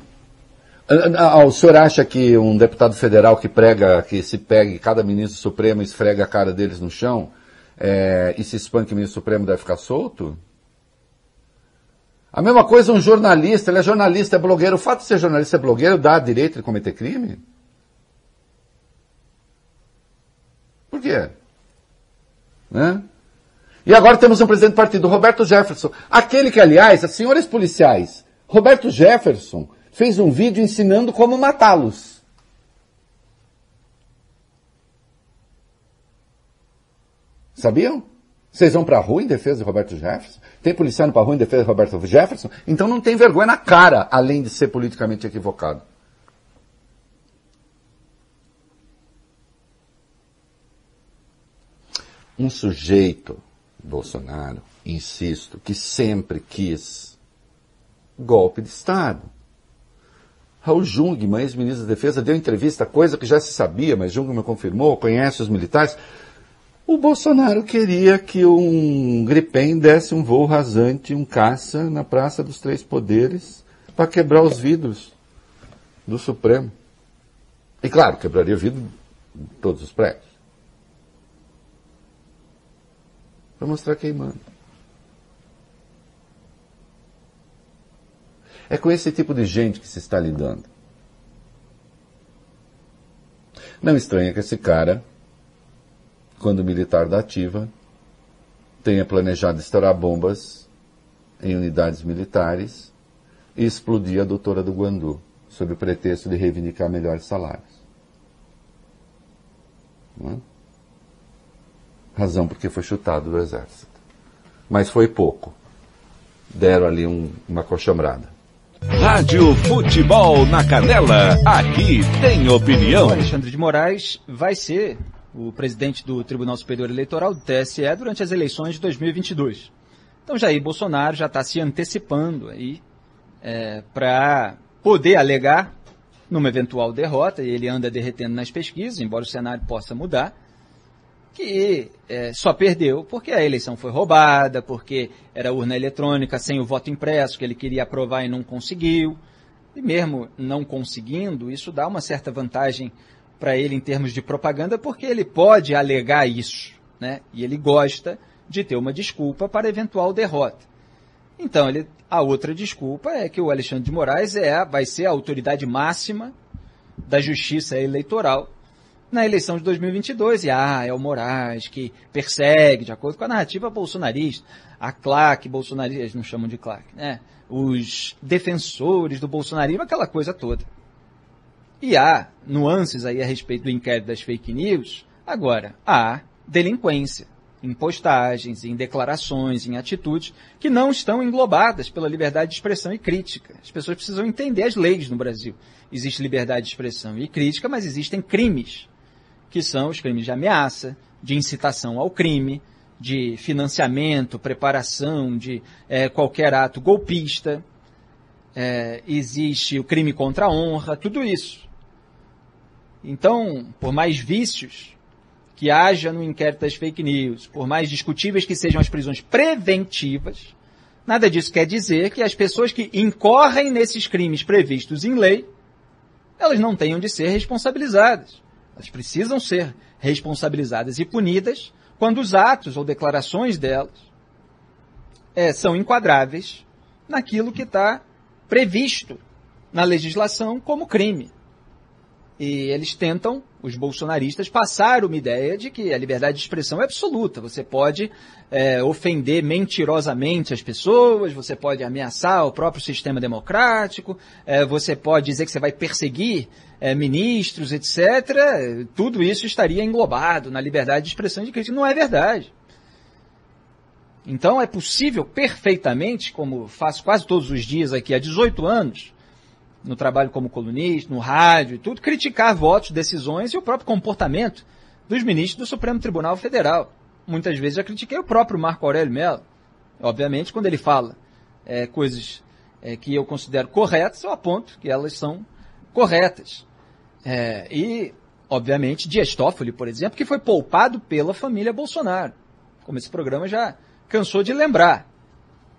Speaker 47: Ah, ah, o senhor acha que um deputado federal que prega, que se pegue cada ministro supremo e esfrega a cara deles no chão, é, e se espanque o ministro supremo deve ficar solto? A mesma coisa um jornalista, ele é jornalista, é blogueiro. O fato de ser jornalista e blogueiro dá direito de cometer crime? Por quê? Né? E agora temos um presidente do partido, Roberto Jefferson. Aquele que, aliás, senhores policiais, Roberto Jefferson fez um vídeo ensinando como matá-los. Sabiam? Vocês vão para a rua em defesa de Roberto Jefferson? Tem policial para rua em defesa de Roberto Jefferson? Então não tem vergonha na cara, além de ser politicamente equivocado. Um sujeito Bolsonaro, insisto, que sempre quis golpe de Estado. Raul Jungmann, ex-ministro da Defesa, deu entrevista, coisa que já se sabia, mas Jungmann confirmou, conhece os militares. O Bolsonaro queria que um Gripen desse um voo rasante, um caça na Praça dos Três Poderes para quebrar os vidros do Supremo. E claro, quebraria o vidro de todos os prédios. Para mostrar queimando. É com esse tipo de gente que se está lidando. Não estranha que esse cara, quando militar da ativa, tenha planejado estourar bombas em unidades militares e explodir a doutora do Guandu, sob o pretexto de reivindicar melhores salários. Não é? Razão porque foi chutado do exército. Mas foi pouco. Deram ali um, uma coxambrada.
Speaker 1: Rádio Futebol na Canela. Aqui tem opinião.
Speaker 49: O Alexandre de Moraes vai ser o presidente do Tribunal Superior Eleitoral, do TSE, durante as eleições de 2022. Então Jair Bolsonaro já está se antecipando aí é, para poder alegar numa eventual derrota, e ele anda derretendo nas pesquisas, embora o cenário possa mudar, que é, só perdeu porque a eleição foi roubada, porque era urna eletrônica sem o voto impresso que ele queria aprovar e não conseguiu. E mesmo não conseguindo, isso dá uma certa vantagem para ele em termos de propaganda, porque ele pode alegar isso, né? E ele gosta de ter uma desculpa para eventual derrota. Então, ele, a outra desculpa é que o Alexandre de Moraes é, vai ser a autoridade máxima da justiça eleitoral na eleição de 2022. E, ah, é o Moraes que persegue, de acordo com a narrativa bolsonarista. A claque bolsonarista, eles não chamam de claque, né? Os defensores do bolsonarismo, aquela coisa toda. E há nuances aí a respeito do inquérito das fake news. Agora, há delinquência em postagens, em declarações, em atitudes que não estão englobadas pela liberdade de expressão e crítica. As pessoas precisam entender as leis no Brasil. Existe liberdade de expressão e crítica, mas existem crimes, que são os crimes de ameaça, de incitação ao crime, de financiamento, preparação de é, qualquer ato golpista. É, existe o crime contra a honra, tudo isso. Então, por mais vícios que haja no inquérito das fake news, por mais discutíveis que sejam as prisões preventivas, nada disso quer dizer que as pessoas que incorrem nesses crimes previstos em lei, elas não tenham de ser responsabilizadas. Elas precisam ser responsabilizadas e punidas quando os atos ou declarações delas é, são enquadráveis naquilo que está previsto na legislação como crime. E eles tentam, os bolsonaristas, passar uma ideia de que a liberdade de expressão é absoluta. Você pode é, ofender mentirosamente as pessoas, você pode ameaçar o próprio sistema democrático, é, você pode dizer que você vai perseguir é, ministros, etc. Tudo isso estaria englobado na liberdade de expressão de crítica. Não é verdade. Então é possível perfeitamente, como faço quase todos os dias aqui há 18 anos, no trabalho como colunista, no rádio e tudo, criticar votos, decisões e o próprio comportamento dos ministros do Supremo Tribunal Federal. Muitas vezes já critiquei o próprio Marco Aurélio Mello. Obviamente, quando ele fala é, coisas é, que eu considero corretas, eu aponto que elas são corretas. É, e, obviamente, Dias Toffoli, por exemplo, que foi poupado pela família Bolsonaro. Como esse programa já cansou de lembrar.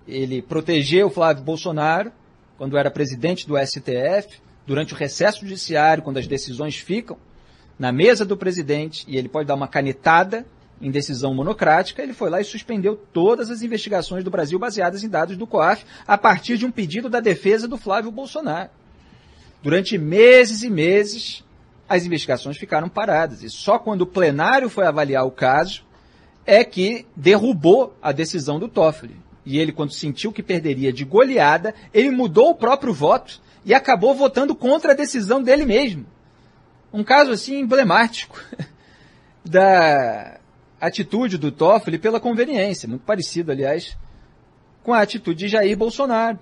Speaker 49: Ele protegeu Flávio Bolsonaro quando era presidente do STF, durante o recesso judiciário, quando as decisões ficam na mesa do presidente e ele pode dar uma canetada em decisão monocrática, ele foi lá e suspendeu todas as investigações do Brasil baseadas em dados do COAF a partir de um pedido da defesa do Flávio Bolsonaro. Durante meses e meses, as investigações ficaram paradas. E só quando o plenário foi avaliar o caso é que derrubou a decisão do Toffoli e ele, quando sentiu que perderia de goleada, ele mudou o próprio voto e acabou votando contra a decisão dele mesmo. Um caso assim emblemático da atitude do Toffoli pela conveniência, muito parecido, aliás, com a atitude de Jair Bolsonaro,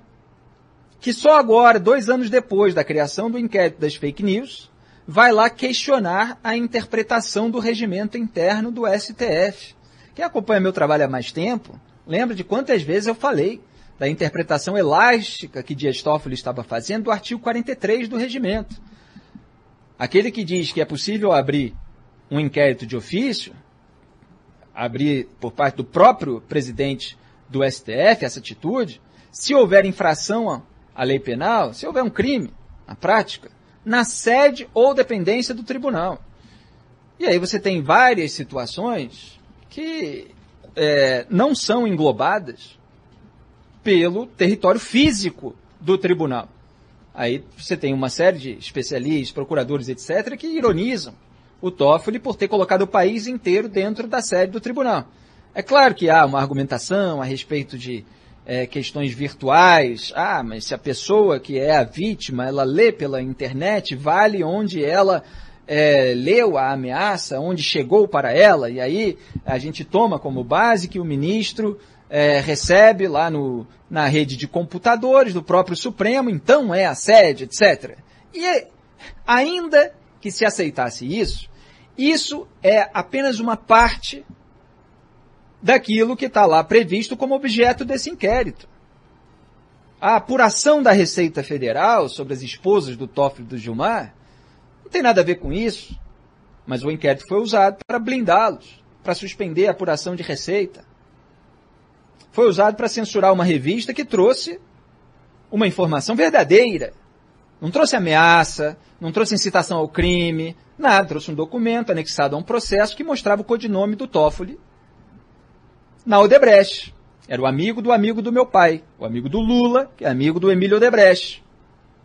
Speaker 49: que só agora, dois anos depois da criação do inquérito das fake news, vai lá questionar a interpretação do regimento interno do STF. Quem acompanha meu trabalho há mais tempo Lembra de quantas vezes eu falei da interpretação elástica que Dias Toffoli estava fazendo do artigo 43 do regimento. Aquele que diz que é possível abrir um inquérito de ofício, abrir por parte do próprio presidente do STF essa atitude, se houver infração à lei penal, se houver um crime na prática, na sede ou dependência do tribunal. E aí você tem várias situações que é, não são englobadas pelo território físico do tribunal. Aí você tem uma série de especialistas, procuradores, etc., que ironizam o Toffoli por ter colocado o país inteiro dentro da sede do tribunal. É claro que há uma argumentação a respeito de é, questões virtuais. Ah, mas se a pessoa que é a vítima, ela lê pela internet, vale onde ela é, leu a ameaça, onde chegou para ela, e aí a gente toma como base que o ministro é, recebe lá no, na rede de computadores do próprio Supremo, então é a sede, etc. E ainda que se aceitasse isso, isso é apenas uma parte daquilo que está lá previsto como objeto desse inquérito. A apuração da Receita Federal sobre as esposas do Toffoli do Gilmar tem nada a ver com isso, mas o inquérito foi usado para blindá-los, para suspender a apuração de receita. Foi usado para censurar uma revista que trouxe uma informação verdadeira. Não trouxe ameaça, não trouxe incitação ao crime, nada. Trouxe um documento anexado a um processo que mostrava o codinome do Toffoli na Odebrecht. Era o amigo do amigo do meu pai, o amigo do Lula, que é amigo do Emílio Odebrecht.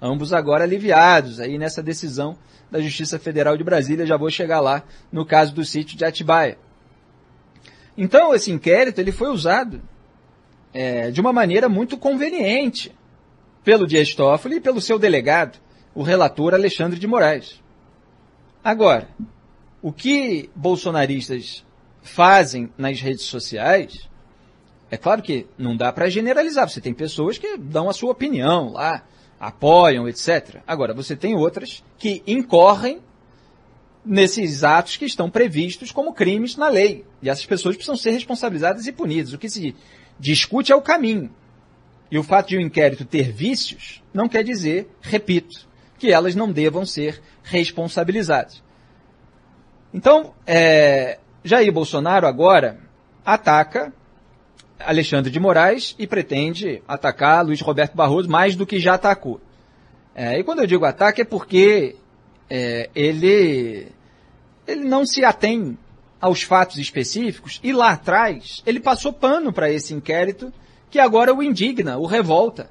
Speaker 49: Ambos agora aliviados aí nessa decisão da Justiça Federal de Brasília, já vou chegar lá no caso do sítio de Atibaia. Então, esse inquérito ele foi usado é, de uma maneira muito conveniente pelo Dias Toffoli e pelo seu delegado, o relator Alexandre de Moraes. Agora, o que bolsonaristas fazem nas redes sociais, é claro que não dá para generalizar. Você tem pessoas que dão a sua opinião lá, apoiam, etc. Agora, você tem outras que incorrem nesses atos que estão previstos como crimes na lei. E essas pessoas precisam ser responsabilizadas e punidas. O que se discute é o caminho. E o fato de o um inquérito ter vícios não quer dizer, repito, que elas não devam ser responsabilizadas. Então, é, Jair Bolsonaro agora ataca Alexandre de Moraes e pretende atacar Luiz Roberto Barroso mais do que já atacou. É, e quando eu digo ataque é porque é, ele, ele não se atém aos fatos específicos e lá atrás ele passou pano para esse inquérito que agora o indigna, o revolta.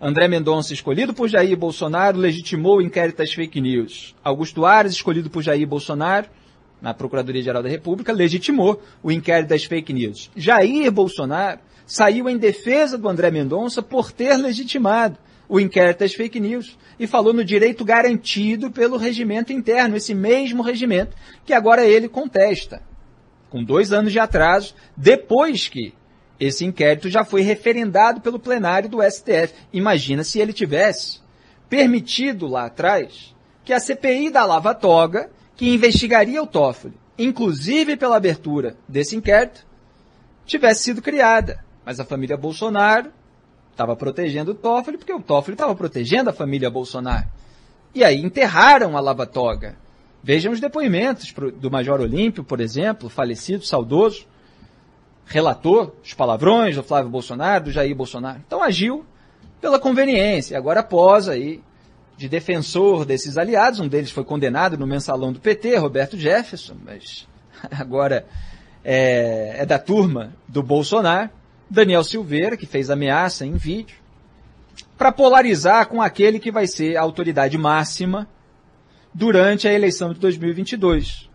Speaker 49: André Mendonça, escolhido por Jair Bolsonaro, legitimou o inquérito das fake news. Augusto Ares, escolhido por Jair Bolsonaro, na Procuradoria-Geral da República, legitimou o inquérito das fake news. Jair Bolsonaro saiu em defesa do André Mendonça por ter legitimado o inquérito das fake news e falou no direito garantido pelo regimento interno, esse mesmo regimento que agora ele contesta, com dois anos de atraso, depois que esse inquérito já foi referendado pelo plenário do STF. Imagina se ele tivesse permitido lá atrás que a CPI da Lava Toga que investigaria o Toffoli, inclusive pela abertura desse inquérito, tivesse sido criada. Mas a família Bolsonaro estava protegendo o Toffoli porque o Toffoli estava protegendo a família Bolsonaro. E aí enterraram a Lava Toga. Vejam os depoimentos do Major Olímpio, por exemplo, falecido, saudoso, relator os palavrões do Flávio Bolsonaro, do Jair Bolsonaro. Então agiu pela conveniência. Agora após aí de defensor desses aliados. Um deles foi condenado no mensalão do PT, Roberto Jefferson, mas agora é, é da turma do Bolsonaro. Daniel Silveira, que fez ameaça em vídeo, para polarizar com aquele que vai ser a autoridade máxima durante a eleição de 2022,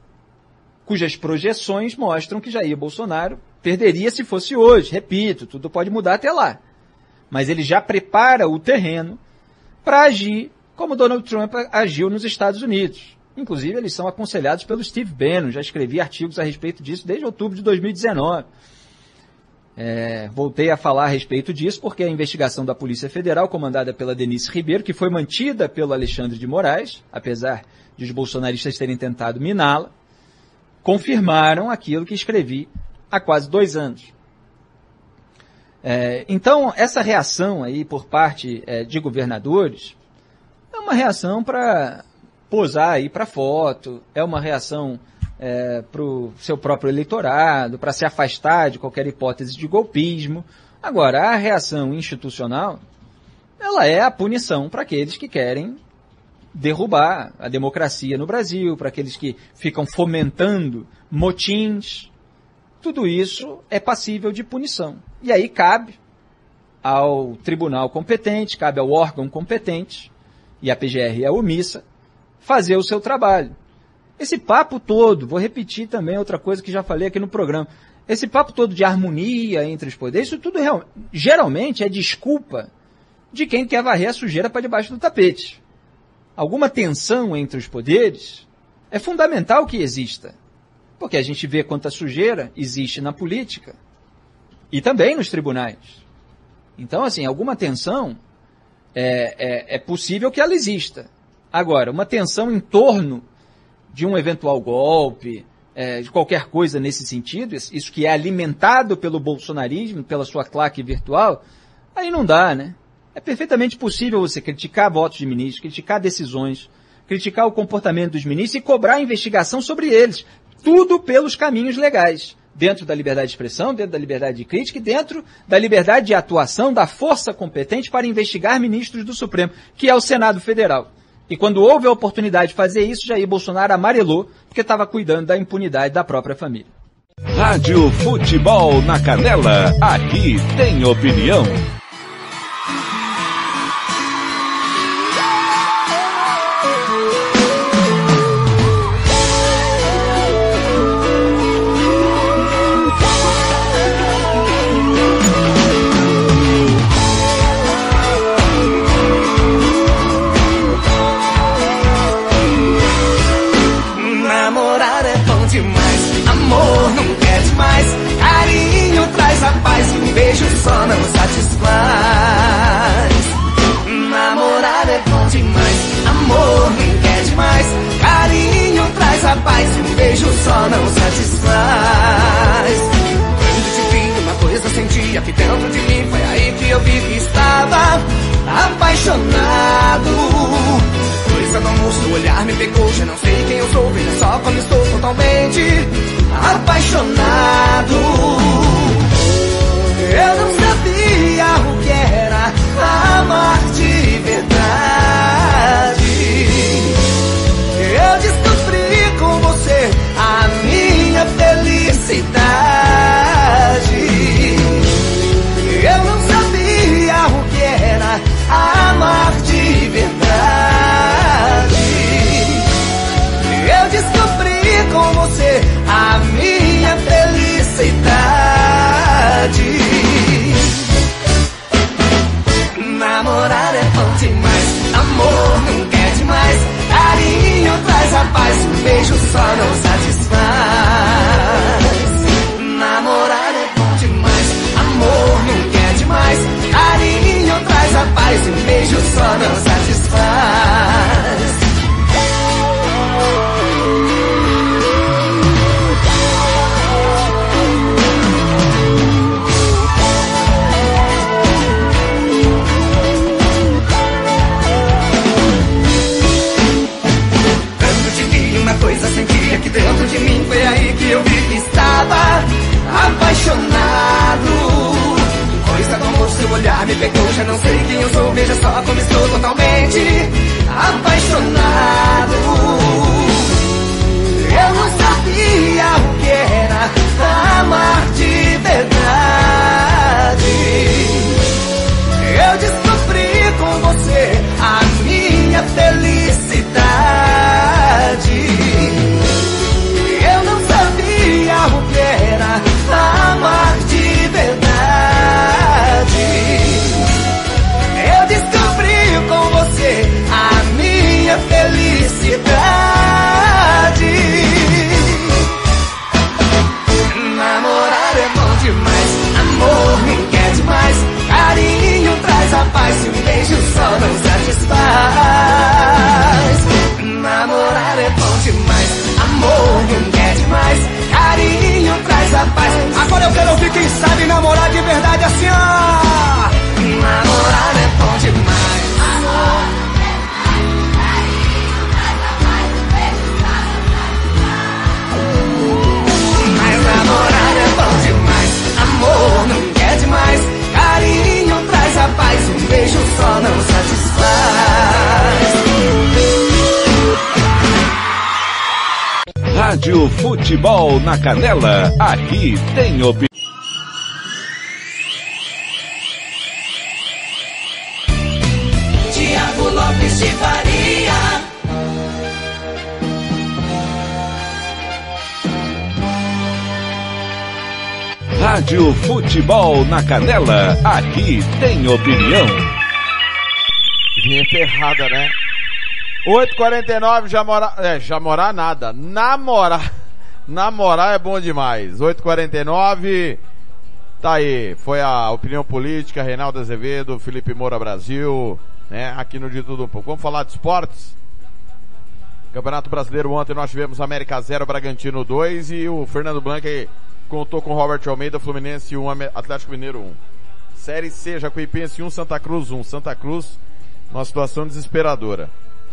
Speaker 49: cujas projeções mostram que Jair Bolsonaro perderia se fosse hoje. Repito, tudo pode mudar até lá. Mas ele já prepara o terreno para agir como Donald Trump agiu nos Estados Unidos. Inclusive, eles são aconselhados pelo Steve Bannon, já escrevi artigos a respeito disso desde outubro de 2019. É, voltei a falar a respeito disso porque a investigação da Polícia Federal, comandada pela Denise Ribeiro, que foi mantida pelo Alexandre de Moraes, apesar de os bolsonaristas terem tentado miná-la, confirmaram aquilo que escrevi há quase dois anos. É, então, essa reação aí por parte é, de governadores é uma reação para posar aí para foto, é uma reação é, para o seu próprio eleitorado, para se afastar de qualquer hipótese de golpismo. Agora, a reação institucional, ela é a punição para aqueles que querem derrubar a democracia no Brasil, para aqueles que ficam fomentando motins. Tudo isso é passível de punição. E aí cabe ao tribunal competente, cabe ao órgão competente, e a PGR é omissa, fazer o seu trabalho. Esse papo todo, vou repetir também outra coisa que já falei aqui no programa, esse papo todo de harmonia entre os poderes, isso tudo real, geralmente é desculpa de quem quer varrer a sujeira para debaixo do tapete. Alguma tensão entre os poderes é fundamental que exista, porque a gente vê quanta sujeira existe na política e também nos tribunais. Então, assim, alguma tensão é, é, é possível que ela exista. Agora, uma tensão em torno de um eventual golpe, é, de qualquer coisa nesse sentido, isso que é alimentado pelo bolsonarismo, pela sua claque virtual, aí não dá, né? É perfeitamente possível você criticar votos de ministros, criticar decisões, criticar o comportamento dos ministros e cobrar investigação sobre eles. Tudo pelos caminhos legais dentro da liberdade de expressão, dentro da liberdade de crítica e dentro da liberdade de atuação da força competente para investigar ministros do Supremo, que é o Senado Federal. E quando houve a oportunidade de fazer isso, Jair Bolsonaro amarelou porque estava cuidando da impunidade da própria família.
Speaker 1: Rádio Futebol na Canela, aqui tem opinião.
Speaker 50: só não satisfaz. Namorar é bom demais, amor nem quer demais. Carinho traz a paz, um beijo só não satisfaz. Quando te vi, uma coisa sentia que dentro de mim foi aí que eu vi que estava apaixonado. Coisa do rosto, o olhar me pegou, já não sei quem eu sou, veja só como estou totalmente apaixonado. Eu não sei o que era amar de verdade. Eu descobri com você a minha felicidade. Paz, apaixonado. Coisa do amor, seu olhar me pegou, já não sei quem eu sou, veja só como estou totalmente apaixonado. Eu não sabia o que era amar de verdade. Eu descobri com você a minha felicidade. Traz a paz e um beijo só não satisfaz. Namorar é bom demais, amor não quer demais. Carinho traz a paz. Agora eu quero ouvir quem sabe namorar de verdade assim, ó. Carinho traz a paz, um beijo só não satisfaz.
Speaker 1: Rádio Futebol na Canela, aqui tem opinião.
Speaker 50: Tiago Lopes de Faria.
Speaker 1: Rádio Futebol na Canela, aqui tem opinião.
Speaker 2: Vinheta errada, né? 8h49, já morar, é, já morar nada. Namorar, namorar é bom demais. 8h49, tá aí, foi a opinião política, Reinaldo Azevedo, Felipe Moura Brasil, né? Aqui no De Tudo Um Pouco. Vamos falar de esportes? Campeonato Brasileiro ontem nós tivemos América 0, Bragantino 2 e o Fernando Blanc contou com Robert Almeida, Fluminense 1, Atlético Mineiro 1. Série C, Jacuipense 1, Santa Cruz 1. Santa Cruz, numa situação desesperadora.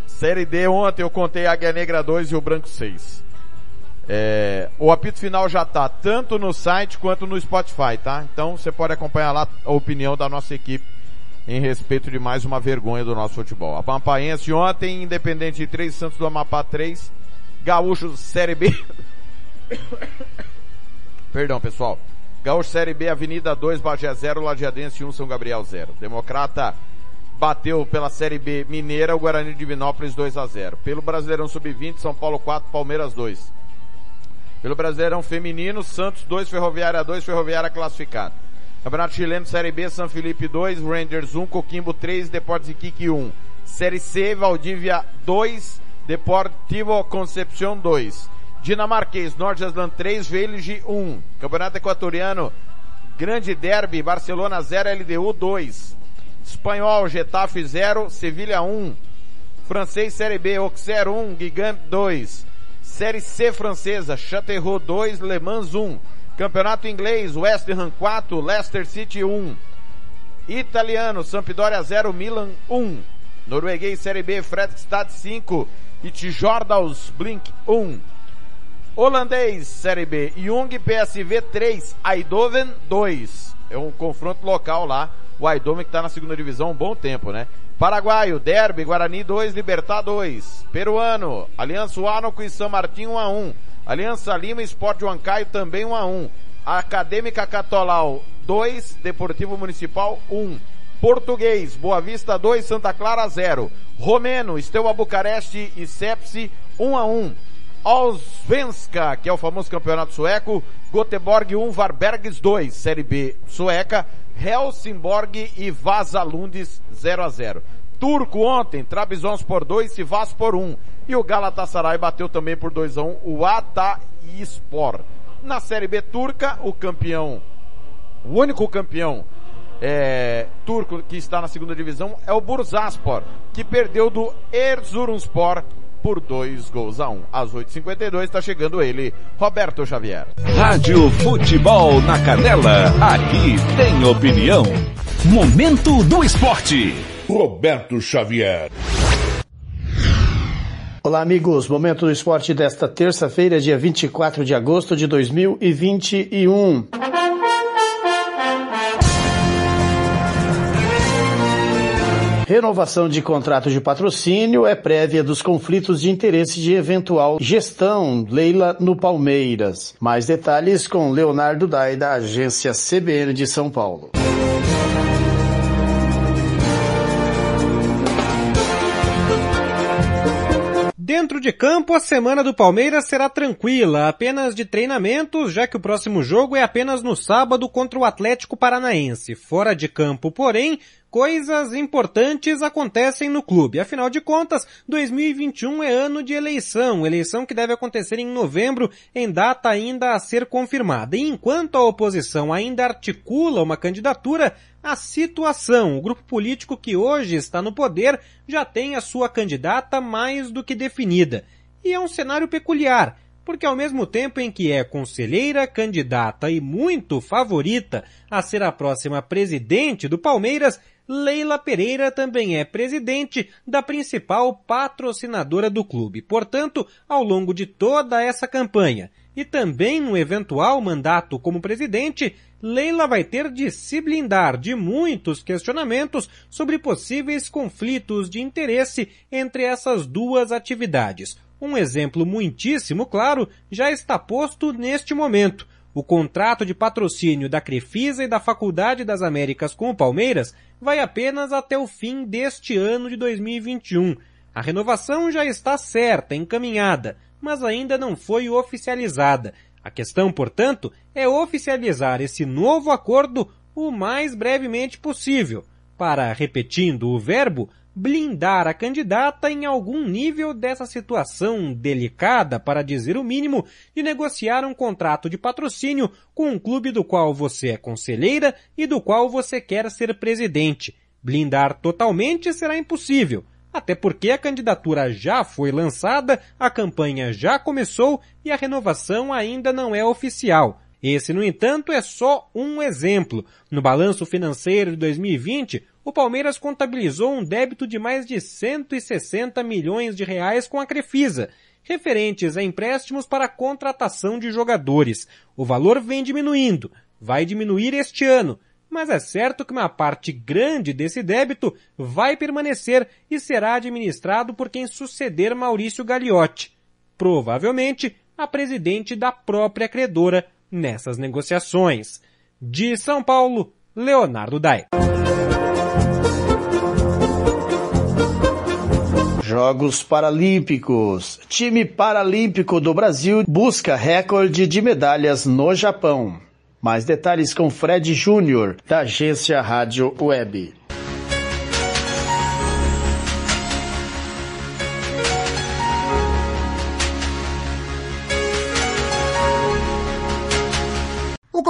Speaker 2: Série D, ontem eu contei Águia Negra 2 e o Branco 6. É, o apito final já tá tanto no site quanto no Spotify, tá? Então você pode acompanhar lá a opinião da nossa equipe em respeito de mais uma vergonha do nosso futebol. A Pampaense ontem, Independente de 3, Santos do Amapá 3, Gaúcho Série B. Perdão, pessoal. Gaúcho Série B, Avenida 2, Bagé 0, Lajeadense 1, São Gabriel 0. Democrata bateu pela Série B Mineira, o Guarani de Divinópolis 2 a 0. Pelo Brasileirão Sub-20, São Paulo 4, Palmeiras 2. Pelo Brasileirão Feminino, Santos 2, Ferroviária 2, Ferroviária classificado. Campeonato Chileno Série B, São Felipe 2, Rangers 1, Coquimbo 3, Deportes Iquique 1. Série C, Valdívia 2, Deportivo Concepción 2. Dinamarquês, Norte Aslan 3, Veilige 1. Campeonato Equatoriano, Grande Derby, Barcelona 0, LDU 2. Espanhol, Getafe 0, Sevilha 1. Francês Série B, Auxerre 1, Gigant 2. Série C francesa, Châteauroux 2, Le Mans 1. Campeonato inglês, West Ham 4, Leicester City 1. Italiano, Sampdoria 0, Milan 1. Norueguês Série B, Fredrikstad 5 e Tijordals Blink 1. Holandês Série B, Jung PSV 3, Eindhoven 2. É um confronto local lá. O Eindhoven que está na segunda divisão há um bom tempo, né? Paraguaio, Derby, Guarani 2, Libertar 2. Peruano, Aliança Huánuco e São Martin 1 a 1. Aliança Lima, Esporte Huancaio também 1 a 1. Acadêmica Catolau 2, Deportivo Municipal 1. Português, Boa Vista 2, Santa Clara 0. Romeno, Steaua Bucareste e Sepsi 1 a 1. Allsvenska, que é o famoso campeonato sueco, Göteborg 1, Varbergs 2, Série B sueca, Helsingborg e Vasalundes 0 a 0. Turco ontem, Trabzonspor 2, Sivas por 1. E o Galatasaray bateu também por 2 a 1 o Atayispor. Na Série B turca, o campeão, o único campeão é, turco que está na segunda divisão é o Bursaspor, que perdeu do Erzurumspor por dois gols a um. Às 8h52 está chegando ele, Roberto Xavier.
Speaker 1: Rádio Futebol na Canela, aqui tem opinião. Momento do esporte.
Speaker 28: Roberto Xavier.
Speaker 51: Olá, amigos. Momento do esporte desta terça-feira, dia 24 de agosto de 2021. Renovação de contrato de patrocínio é prévia dos conflitos de interesse de eventual gestão Leila no Palmeiras. Mais detalhes com Leonardo Dai, da agência CBN de São Paulo.
Speaker 52: Dentro de campo, a semana do Palmeiras será tranquila, apenas de treinamentos, já que o próximo jogo é apenas no sábado contra o Atlético Paranaense. Fora de campo, porém, coisas importantes acontecem no clube. Afinal de contas, 2021 é ano de eleição, eleição que deve acontecer em novembro, em data ainda a ser confirmada. E enquanto a oposição ainda articula uma candidatura, a situação, o grupo político que hoje está no poder já tem a sua candidata mais do que definida. E é um cenário peculiar, porque ao mesmo tempo em que é conselheira, candidata e muito favorita a ser a próxima presidente do Palmeiras, Leila Pereira também é presidente da principal patrocinadora do clube. Portanto, ao longo de toda essa campanha e também no eventual mandato como presidente, Leila vai ter de se blindar de muitos questionamentos sobre possíveis conflitos de interesse entre essas duas atividades. Um exemplo muitíssimo claro já está posto neste momento. O contrato de patrocínio da Crefisa e da Faculdade das Américas com o Palmeiras vai apenas até o fim deste ano de 2021. A renovação já está certa, encaminhada, mas ainda não foi oficializada. A questão, portanto, é oficializar esse novo acordo o mais brevemente possível, para, repetindo o verbo, blindar a candidata em algum nível dessa situação delicada, para dizer o mínimo, de negociar um contrato de patrocínio com um clube do qual você é conselheira e do qual você quer ser presidente. Blindar totalmente será impossível, até porque a candidatura já foi lançada, a campanha já começou e a renovação ainda não é oficial. Esse, no entanto, é só um exemplo. No balanço financeiro de 2020, o Palmeiras contabilizou um débito de mais de 160 milhões de reais com a Crefisa, referentes a empréstimos para a contratação de jogadores. O valor vem diminuindo, vai diminuir este ano, mas é certo que uma parte grande desse débito vai permanecer e será administrado por quem suceder Maurício Gagliotti, provavelmente a presidente da própria credora nessas negociações. De São Paulo, Leonardo Dai.
Speaker 51: Jogos Paralímpicos. Time Paralímpico do Brasil busca recorde de medalhas no Japão. Mais detalhes com Fred Júnior, da agência Rádio Web.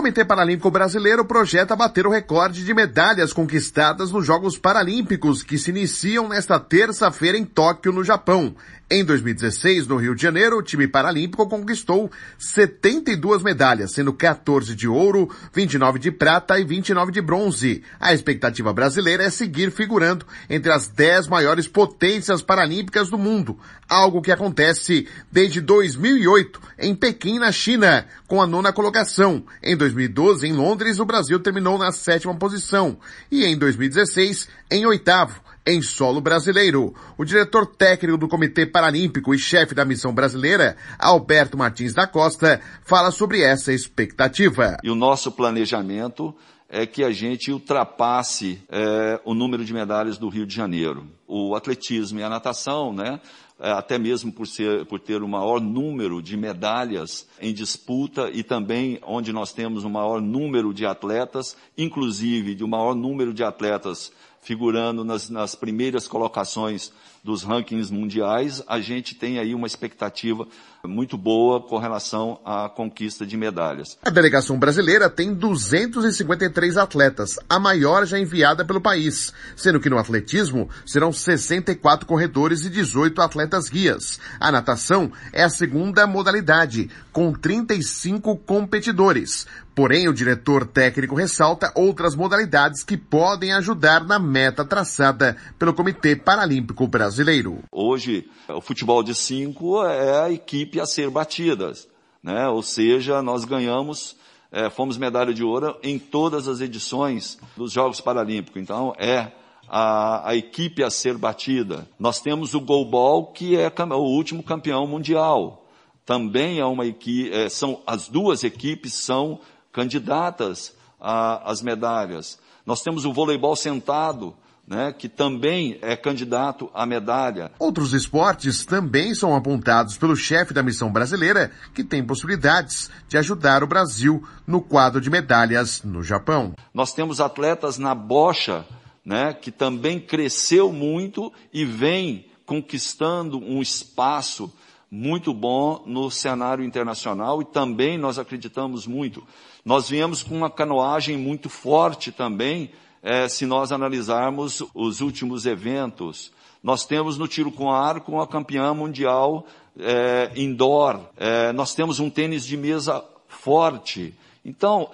Speaker 53: Comitê Paralímpico Brasileiro projeta bater o recorde de medalhas conquistadas nos Jogos Paralímpicos, que se iniciam nesta terça-feira em Tóquio, no Japão. Em 2016, no Rio de Janeiro, o time paralímpico conquistou 72 medalhas, sendo 14 de ouro, 29 de prata e 29 de bronze. A expectativa brasileira é seguir figurando entre as 10 maiores potências paralímpicas do mundo, algo que acontece desde 2008 em Pequim, na China, com a nona colocação. Em 2012, em Londres, o Brasil terminou na sétima posição e em 2016 em oitavo em solo brasileiro. O diretor técnico do Comitê Paralímpico e chefe da missão brasileira, Alberto Martins da Costa, fala sobre essa expectativa.
Speaker 47: E o nosso planejamento é que a gente ultrapasse é, o número de medalhas do Rio de Janeiro. O atletismo e a natação, né? É, até mesmo por, ser, por ter o maior número de medalhas em disputa e também onde nós temos o maior número de atletas, inclusive de o maior número de atletas figurando nas, nas primeiras colocações dos rankings mundiais, a gente tem aí uma expectativa muito boa com relação à conquista de medalhas.
Speaker 53: A delegação brasileira tem 253 atletas, a maior já enviada pelo país, sendo que no atletismo serão 64 corredores e 18 atletas guias. A natação é a segunda modalidade, com 35 competidores. Porém, o diretor técnico ressalta outras modalidades que podem ajudar na meta traçada pelo Comitê Paralímpico Brasileiro.
Speaker 47: Hoje, o futebol de cinco é a equipe a ser batida, né? Ou seja, nós ganhamos, é, fomos medalha de ouro em todas as edições dos Jogos Paralímpicos. Então, é a, a, equipe a ser batida. Nós temos o goalball, que é o último campeão mundial. Também é uma equipe, é, são, as duas equipes são candidatas às medalhas. Nós temos o voleibol sentado, né, que também é candidato à medalha.
Speaker 53: Outros esportes também são apontados pelo chefe da missão brasileira, que tem possibilidades de ajudar o Brasil no quadro de medalhas no Japão.
Speaker 47: Nós temos atletas na bocha, né, que também cresceu muito e vem conquistando um espaço muito bom no cenário internacional e também nós acreditamos muito. Nós viemos com uma canoagem muito forte também, é, se nós analisarmos os últimos eventos. Nós temos no tiro com arco uma campeã mundial é, indoor. É, nós temos um tênis de mesa forte. Então,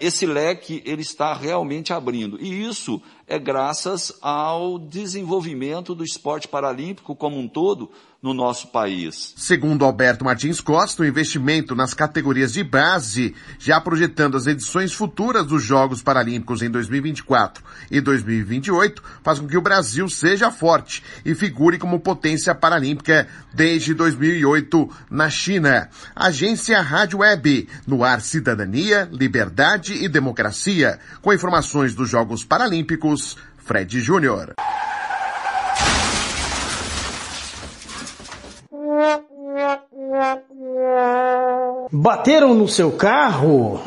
Speaker 47: esse leque ele está realmente abrindo. E isso é graças ao desenvolvimento do esporte paralímpico como um todo, no nosso país.
Speaker 53: Segundo Alberto Martins Costa, o investimento nas categorias de base, já projetando as edições futuras dos Jogos Paralímpicos em 2024 e 2028, faz com que o Brasil seja forte e figure como potência paralímpica desde 2008 na China. Agência Rádio Web, no ar Cidadania, Liberdade e Democracia, com informações dos Jogos Paralímpicos, Fred Júnior.
Speaker 51: Bateram no seu carro?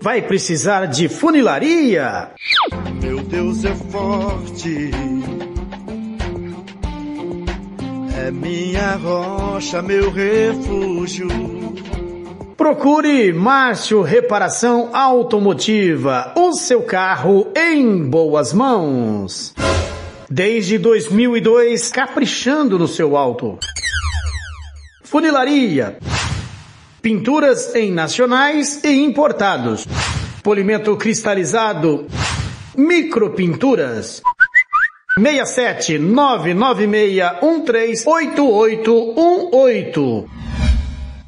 Speaker 51: Vai precisar de funilaria?
Speaker 54: Meu Deus é forte. É minha rocha, meu refúgio.
Speaker 51: Procure Márcio Reparação Automotiva, o seu carro em boas mãos. Desde 2002, caprichando no seu auto. Funilaria. Pinturas em nacionais e importados. Polimento cristalizado. Micropinturas. 67 996 138818.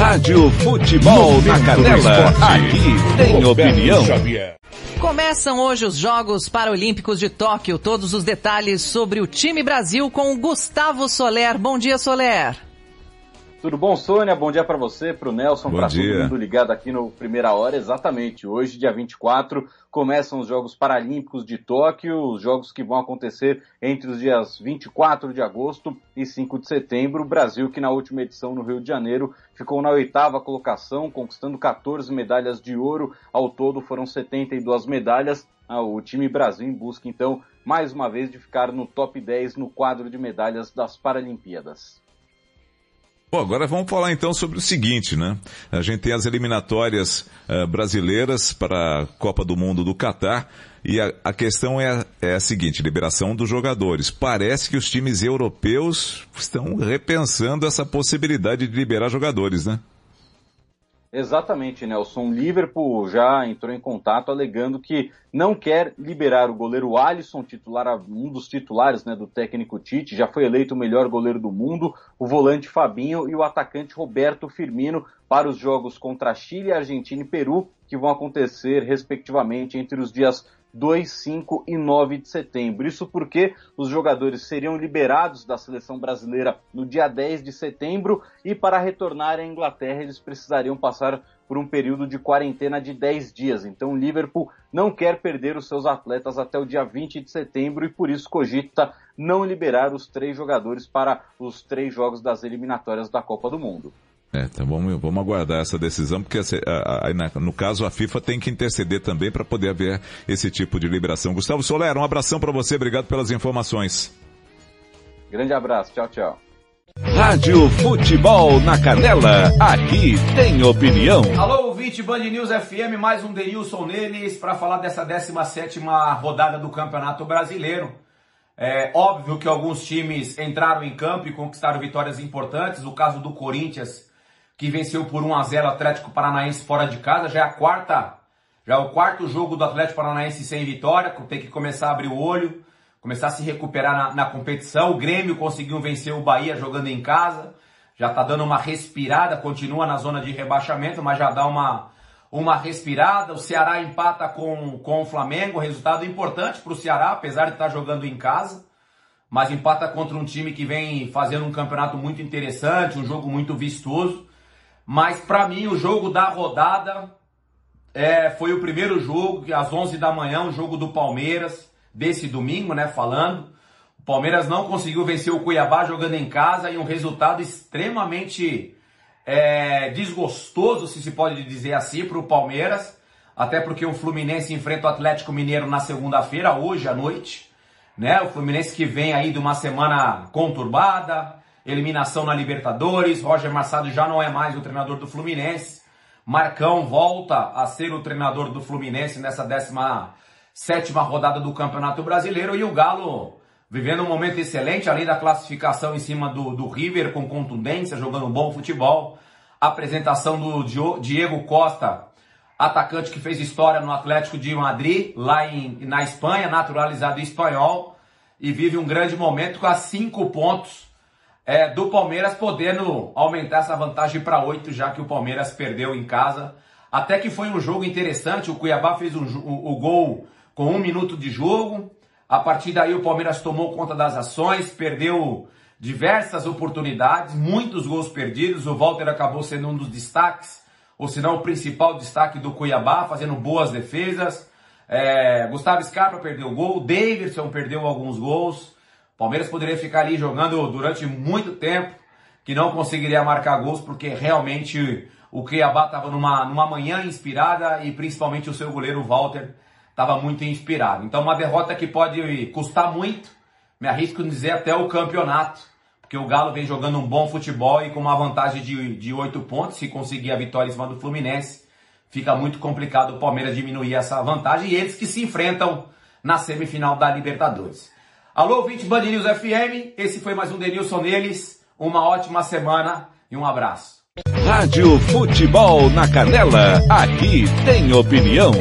Speaker 1: Rádio Futebol na Canela. Aqui tem opinião.
Speaker 55: Começam hoje os Jogos Paralímpicos de Tóquio. Todos os detalhes sobre o time Brasil com o Gustavo Soler. Bom dia, Soler.
Speaker 56: Tudo bom, Sônia? Bom dia para você, para o Nelson, para todo mundo ligado aqui no Primeira Hora. Exatamente, hoje, dia 24, começam os Jogos Paralímpicos de Tóquio, os jogos que vão acontecer entre os dias 24 de agosto e 5 de setembro. O Brasil, que na última edição no Rio de Janeiro, ficou na oitava colocação, conquistando 14 medalhas de ouro. Ao todo foram 72 medalhas. Ah, o time Brasil em busca, então, mais uma vez de ficar no top 10 no quadro de medalhas das Paralimpíadas.
Speaker 57: Bom, agora vamos falar então sobre o seguinte, né? A gente tem as eliminatórias uh, brasileiras para a Copa do Mundo do Catar e a, a questão é, é, a seguinte, liberação dos jogadores. Parece que os times europeus estão repensando essa possibilidade de liberar jogadores, né?
Speaker 56: Exatamente, Nelson. Liverpool já entrou em contato alegando que não quer liberar o goleiro Alisson, titular, um dos titulares né, do técnico Tite, já foi eleito o melhor goleiro do mundo, o volante Fabinho e o atacante Roberto Firmino para os jogos contra Chile, Argentina e Peru, que vão acontecer respectivamente entre os dias 2, 5 e 9 de setembro. Isso porque os jogadores seriam liberados da seleção brasileira no dia 10 de setembro e para retornar à Inglaterra eles precisariam passar por um período de quarentena de 10 dias. Então o Liverpool não quer perder os seus atletas até o dia 20 de setembro e por isso cogita não liberar os três jogadores para os três jogos das eliminatórias da Copa do Mundo.
Speaker 57: É, então vamos, vamos aguardar essa decisão, porque no caso a FIFA tem que interceder também para poder haver esse tipo de liberação. Gustavo Soler, um abração para você, obrigado pelas informações.
Speaker 56: Grande abraço, tchau, tchau.
Speaker 57: Rádio Futebol na Canela, aqui tem opinião.
Speaker 14: Alô, ouvinte Band News FM, mais um Denilson neles para falar dessa 17 rodada do Campeonato Brasileiro. É óbvio que alguns times entraram em campo e conquistaram vitórias importantes. O caso do Corinthians que venceu por 1 a 0 o Atlético Paranaense fora de casa, já é a quarta, já é o quarto jogo do Atlético Paranaense sem vitória, tem que começar a abrir o olho, começar a se recuperar na, na competição. O Grêmio conseguiu vencer o Bahia jogando em casa, já tá dando uma respirada, continua na zona de rebaixamento, mas já dá uma uma respirada. O Ceará empata com, com o Flamengo, resultado importante para o Ceará, apesar de estar tá jogando em casa. Mas empata contra um time que vem fazendo um campeonato muito interessante, um jogo muito vistoso. Mas para mim o jogo da rodada é, foi o primeiro jogo, às 11 da manhã, o jogo do Palmeiras, desse domingo, né, falando. O Palmeiras não conseguiu vencer o Cuiabá jogando em casa e um resultado extremamente é, desgostoso, se se pode dizer assim, para o Palmeiras. Até porque o Fluminense enfrenta o Atlético Mineiro na segunda-feira, hoje à noite. Né? O Fluminense que vem aí de uma semana conturbada, eliminação na Libertadores. Roger Massado já não é mais o treinador do Fluminense. Marcão volta a ser o treinador do Fluminense nessa 17 rodada do Campeonato Brasileiro. E o Galo vivendo um momento excelente, além da classificação em cima do, do River com contundência, jogando bom futebol. apresentação do Diego Costa, atacante que fez história no Atlético de Madrid, lá em, na Espanha, naturalizado espanhol, e vive um grande momento com as cinco pontos é, do Palmeiras podendo aumentar essa vantagem para 8, já que o Palmeiras perdeu em casa. Até que foi um jogo interessante, o Cuiabá fez um, o, o gol com um minuto de jogo. A partir daí o Palmeiras tomou conta das ações, perdeu diversas oportunidades, muitos gols perdidos. O Walter acabou sendo um dos destaques, ou se não o principal destaque do Cuiabá, fazendo boas defesas. É, Gustavo Scarpa perdeu o gol, Davidson perdeu alguns gols. Palmeiras poderia ficar ali jogando durante muito tempo, que não conseguiria marcar gols, porque realmente o Cuiabá estava numa, numa manhã inspirada e principalmente o seu goleiro Walter estava muito inspirado. Então uma derrota que pode custar muito, me arrisco em dizer até o campeonato, porque o Galo vem jogando um bom futebol e com uma vantagem de, de 8 pontos, se conseguir a vitória em cima do Fluminense, fica muito complicado o Palmeiras diminuir essa vantagem e eles que se enfrentam na semifinal da Libertadores. Alô, ouvinte Band News FM, esse foi mais um Denilson neles. Uma ótima semana e um abraço.
Speaker 57: Rádio Futebol na Canela, aqui tem opinião.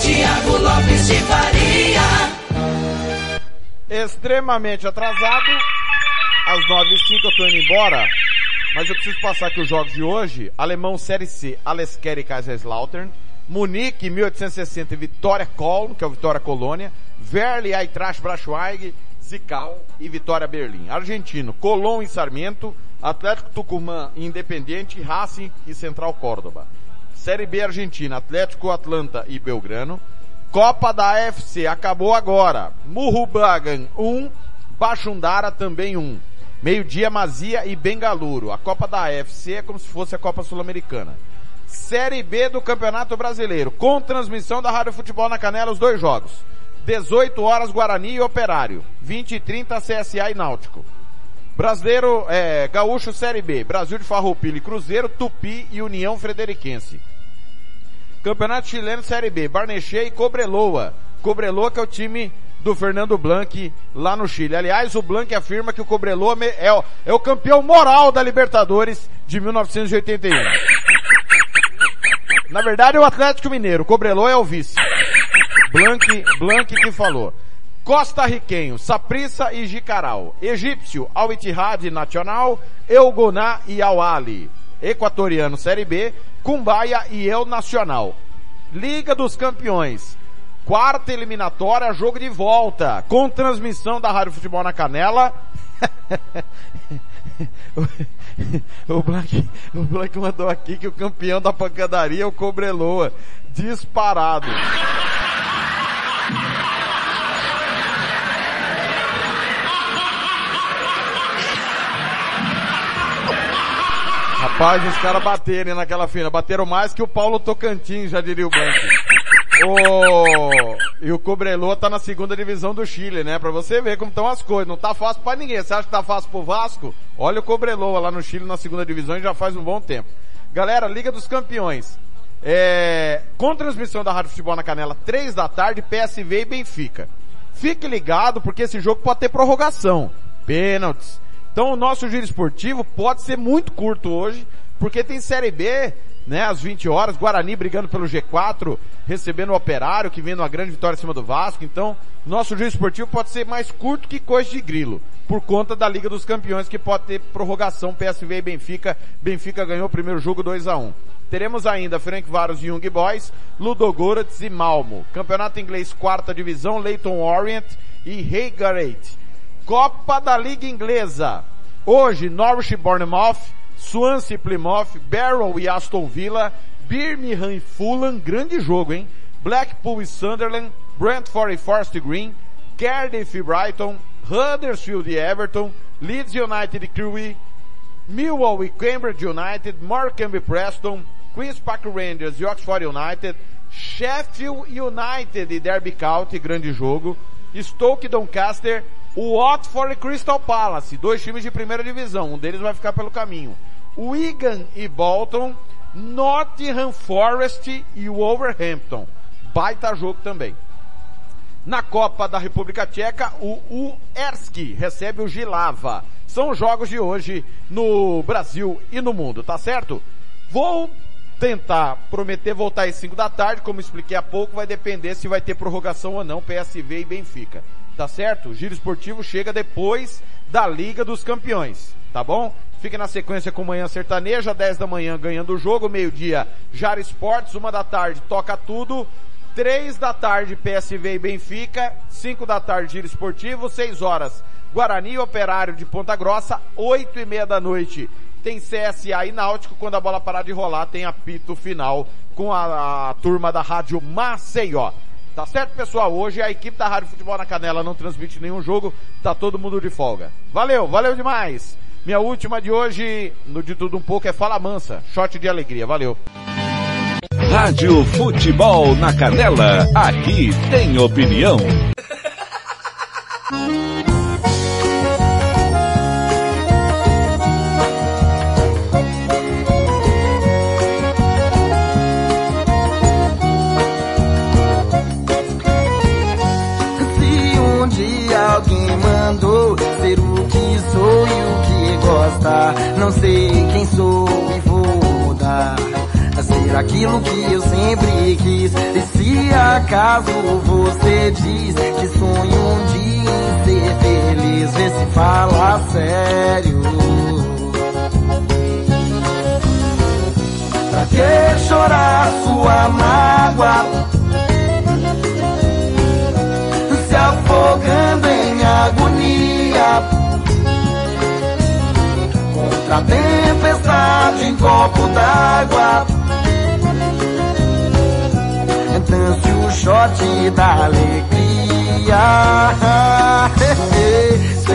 Speaker 55: Tiago Lopes de Faria.
Speaker 2: Extremamente atrasado. Às 9h05 eu tô indo embora. Mas eu preciso passar aqui os jogos de hoje. Alemão Série C, Aleskeri Kaiserslautern. Munique, 1860, Vitória Coln, que é o Vitória Colônia. Verli, Eintracht Braunschweig, Zikal e Vitória Berlim. Argentino, Colón e Sarmiento, Atlético Tucumã, Independiente, Racing e Central Córdoba. Série B Argentina, Atlético Atlanta e Belgrano. Copa da AFC acabou agora. Murrubagan 1, Bachundara também 1. Meio-dia Mazia e Bengaluru. A Copa da AFC é como se fosse a Copa Sul-Americana. Série B do Campeonato Brasileiro, com transmissão da Rádio Futebol na Canela, os dois jogos. 18 horas Guarani e Operário. 20 e 30 CSA e Náutico. Brasileiro, é, Gaúcho Série B. Brasil de Farroupilha e Cruzeiro, Tupi e União Frederiquense. Campeonato Chileno Série B. Barnechê e Cobreloa. Cobreloa que é o time do Fernando Blanc lá no Chile. Aliás, o Blanc afirma que o Cobreloa é é o campeão moral da Libertadores de 1981. Na verdade é o Atlético Mineiro. O Cobreloa é o vice. Blanc, Blanc que falou. Costa Riquenho, Saprissa e Jicaral. Egípcio, Al Ittihad Nacional, Eugoná e Al Ali. Equatoriano, Série B, Cumbaia e El Nacional. Liga dos Campeões. Quarta eliminatória, jogo de volta, com transmissão da Rádio Futebol na Canela. o Black, o Black mandou aqui que o campeão da pancadaria é o Cobreloa. Disparado. Rapaz, os caras baterem naquela fina. Bateram mais que o Paulo Tocantins, já diria o Blanco. O... E o Cobreloa tá na segunda divisão do Chile, né? Pra você ver como estão as coisas. Não tá fácil para ninguém. Você acha que tá fácil pro Vasco? Olha o Cobreloa lá no Chile na segunda divisão e já faz um bom tempo. Galera, Liga dos Campeões. É... Com transmissão da Rádio Futebol na Canela, três da tarde, PSV e Benfica. Fique ligado porque esse jogo pode ter prorrogação. Pênaltis. Então o nosso giro esportivo pode ser muito curto hoje, porque tem Série B, né, às 20 horas, Guarani brigando pelo G4, recebendo o Operário, que vem uma grande vitória em cima do Vasco, então nosso giro esportivo pode ser mais curto que coisa de grilo, por conta da Liga dos Campeões, que pode ter prorrogação PSV e Benfica, Benfica ganhou o primeiro jogo 2 a 1 Teremos ainda Frank Varos e Young Boys, Ludogorets e Malmo. Campeonato Inglês quarta divisão, Leighton Orient e Haygarate. Copa da Liga Inglesa. Hoje, Norwich e Bournemouth, Swansea e Plymouth, Barrow e Aston Villa, Birmingham e Fulham, grande jogo, hein? Blackpool e Sunderland, Brentford e Forest Green, Cardiff e Brighton, Huddersfield e Everton, Leeds United e Crewe, Millwall e Cambridge United, Morecambe e Preston, Queen's Park Rangers e Oxford United, Sheffield United e Derby County, grande jogo, Stoke Doncaster, o Watford e Crystal Palace, dois times de primeira divisão, um deles vai ficar pelo caminho. Wigan e Bolton, Nottingham Forest e Wolverhampton. Baita jogo também. Na Copa da República Tcheca, o Uerski recebe o Gilava. São os jogos de hoje no Brasil e no mundo, tá certo? Vou tentar prometer voltar às 5 da tarde, como expliquei há pouco, vai depender se vai ter prorrogação ou não, PSV e Benfica tá certo? O giro esportivo chega depois da Liga dos Campeões, tá bom? Fica na sequência com Manhã Sertaneja, 10 da manhã ganhando o jogo, meio-dia Jara Esportes, uma da tarde toca tudo, três da tarde PSV e Benfica, cinco da tarde Giro Esportivo, seis horas Guarani Operário de Ponta Grossa, oito e meia da noite tem CSA e Náutico, quando a bola parar de rolar tem apito final com a, a turma da Rádio Maceió. Tá certo, pessoal? Hoje a equipe da Rádio Futebol na Canela não transmite nenhum jogo, tá todo mundo de folga. Valeu, valeu demais! Minha última de hoje, no de tudo um pouco, é Fala Mansa, shot de alegria, valeu.
Speaker 1: Rádio Futebol na Canela, aqui tem opinião.
Speaker 50: Gosta. Não sei quem sou e vou mudar. A ser aquilo que eu sempre quis. E se acaso você diz que sonho um dia em ser feliz, vê se fala sério. Pra que chorar sua mágoa? Outra tempestade em copo d'água. Dance o shot da alegria. Se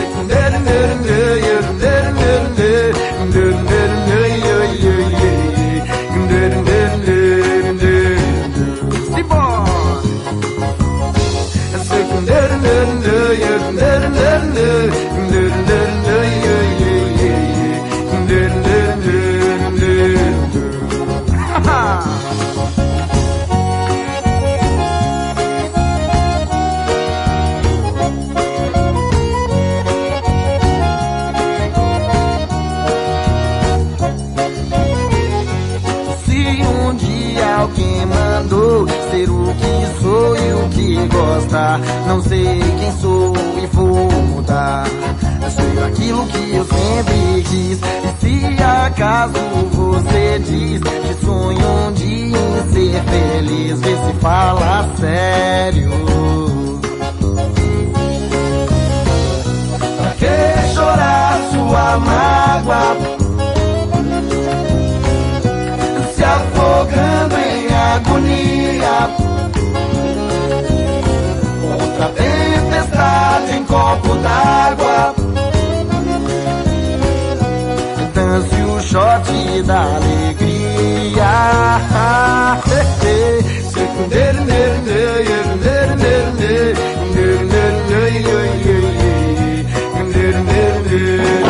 Speaker 50: não sei quem sou e vou mudar. Ser aquilo que eu sempre quis. E se acaso você diz que sonho um dia em ser feliz, vê se fala sério. Pra que chorar sua mágoa? se afogando em agonia. Copo d'água. Dance o shot da alegria. Secundeiro,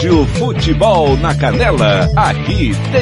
Speaker 58: Rádio Futebol na Canela, aqui tem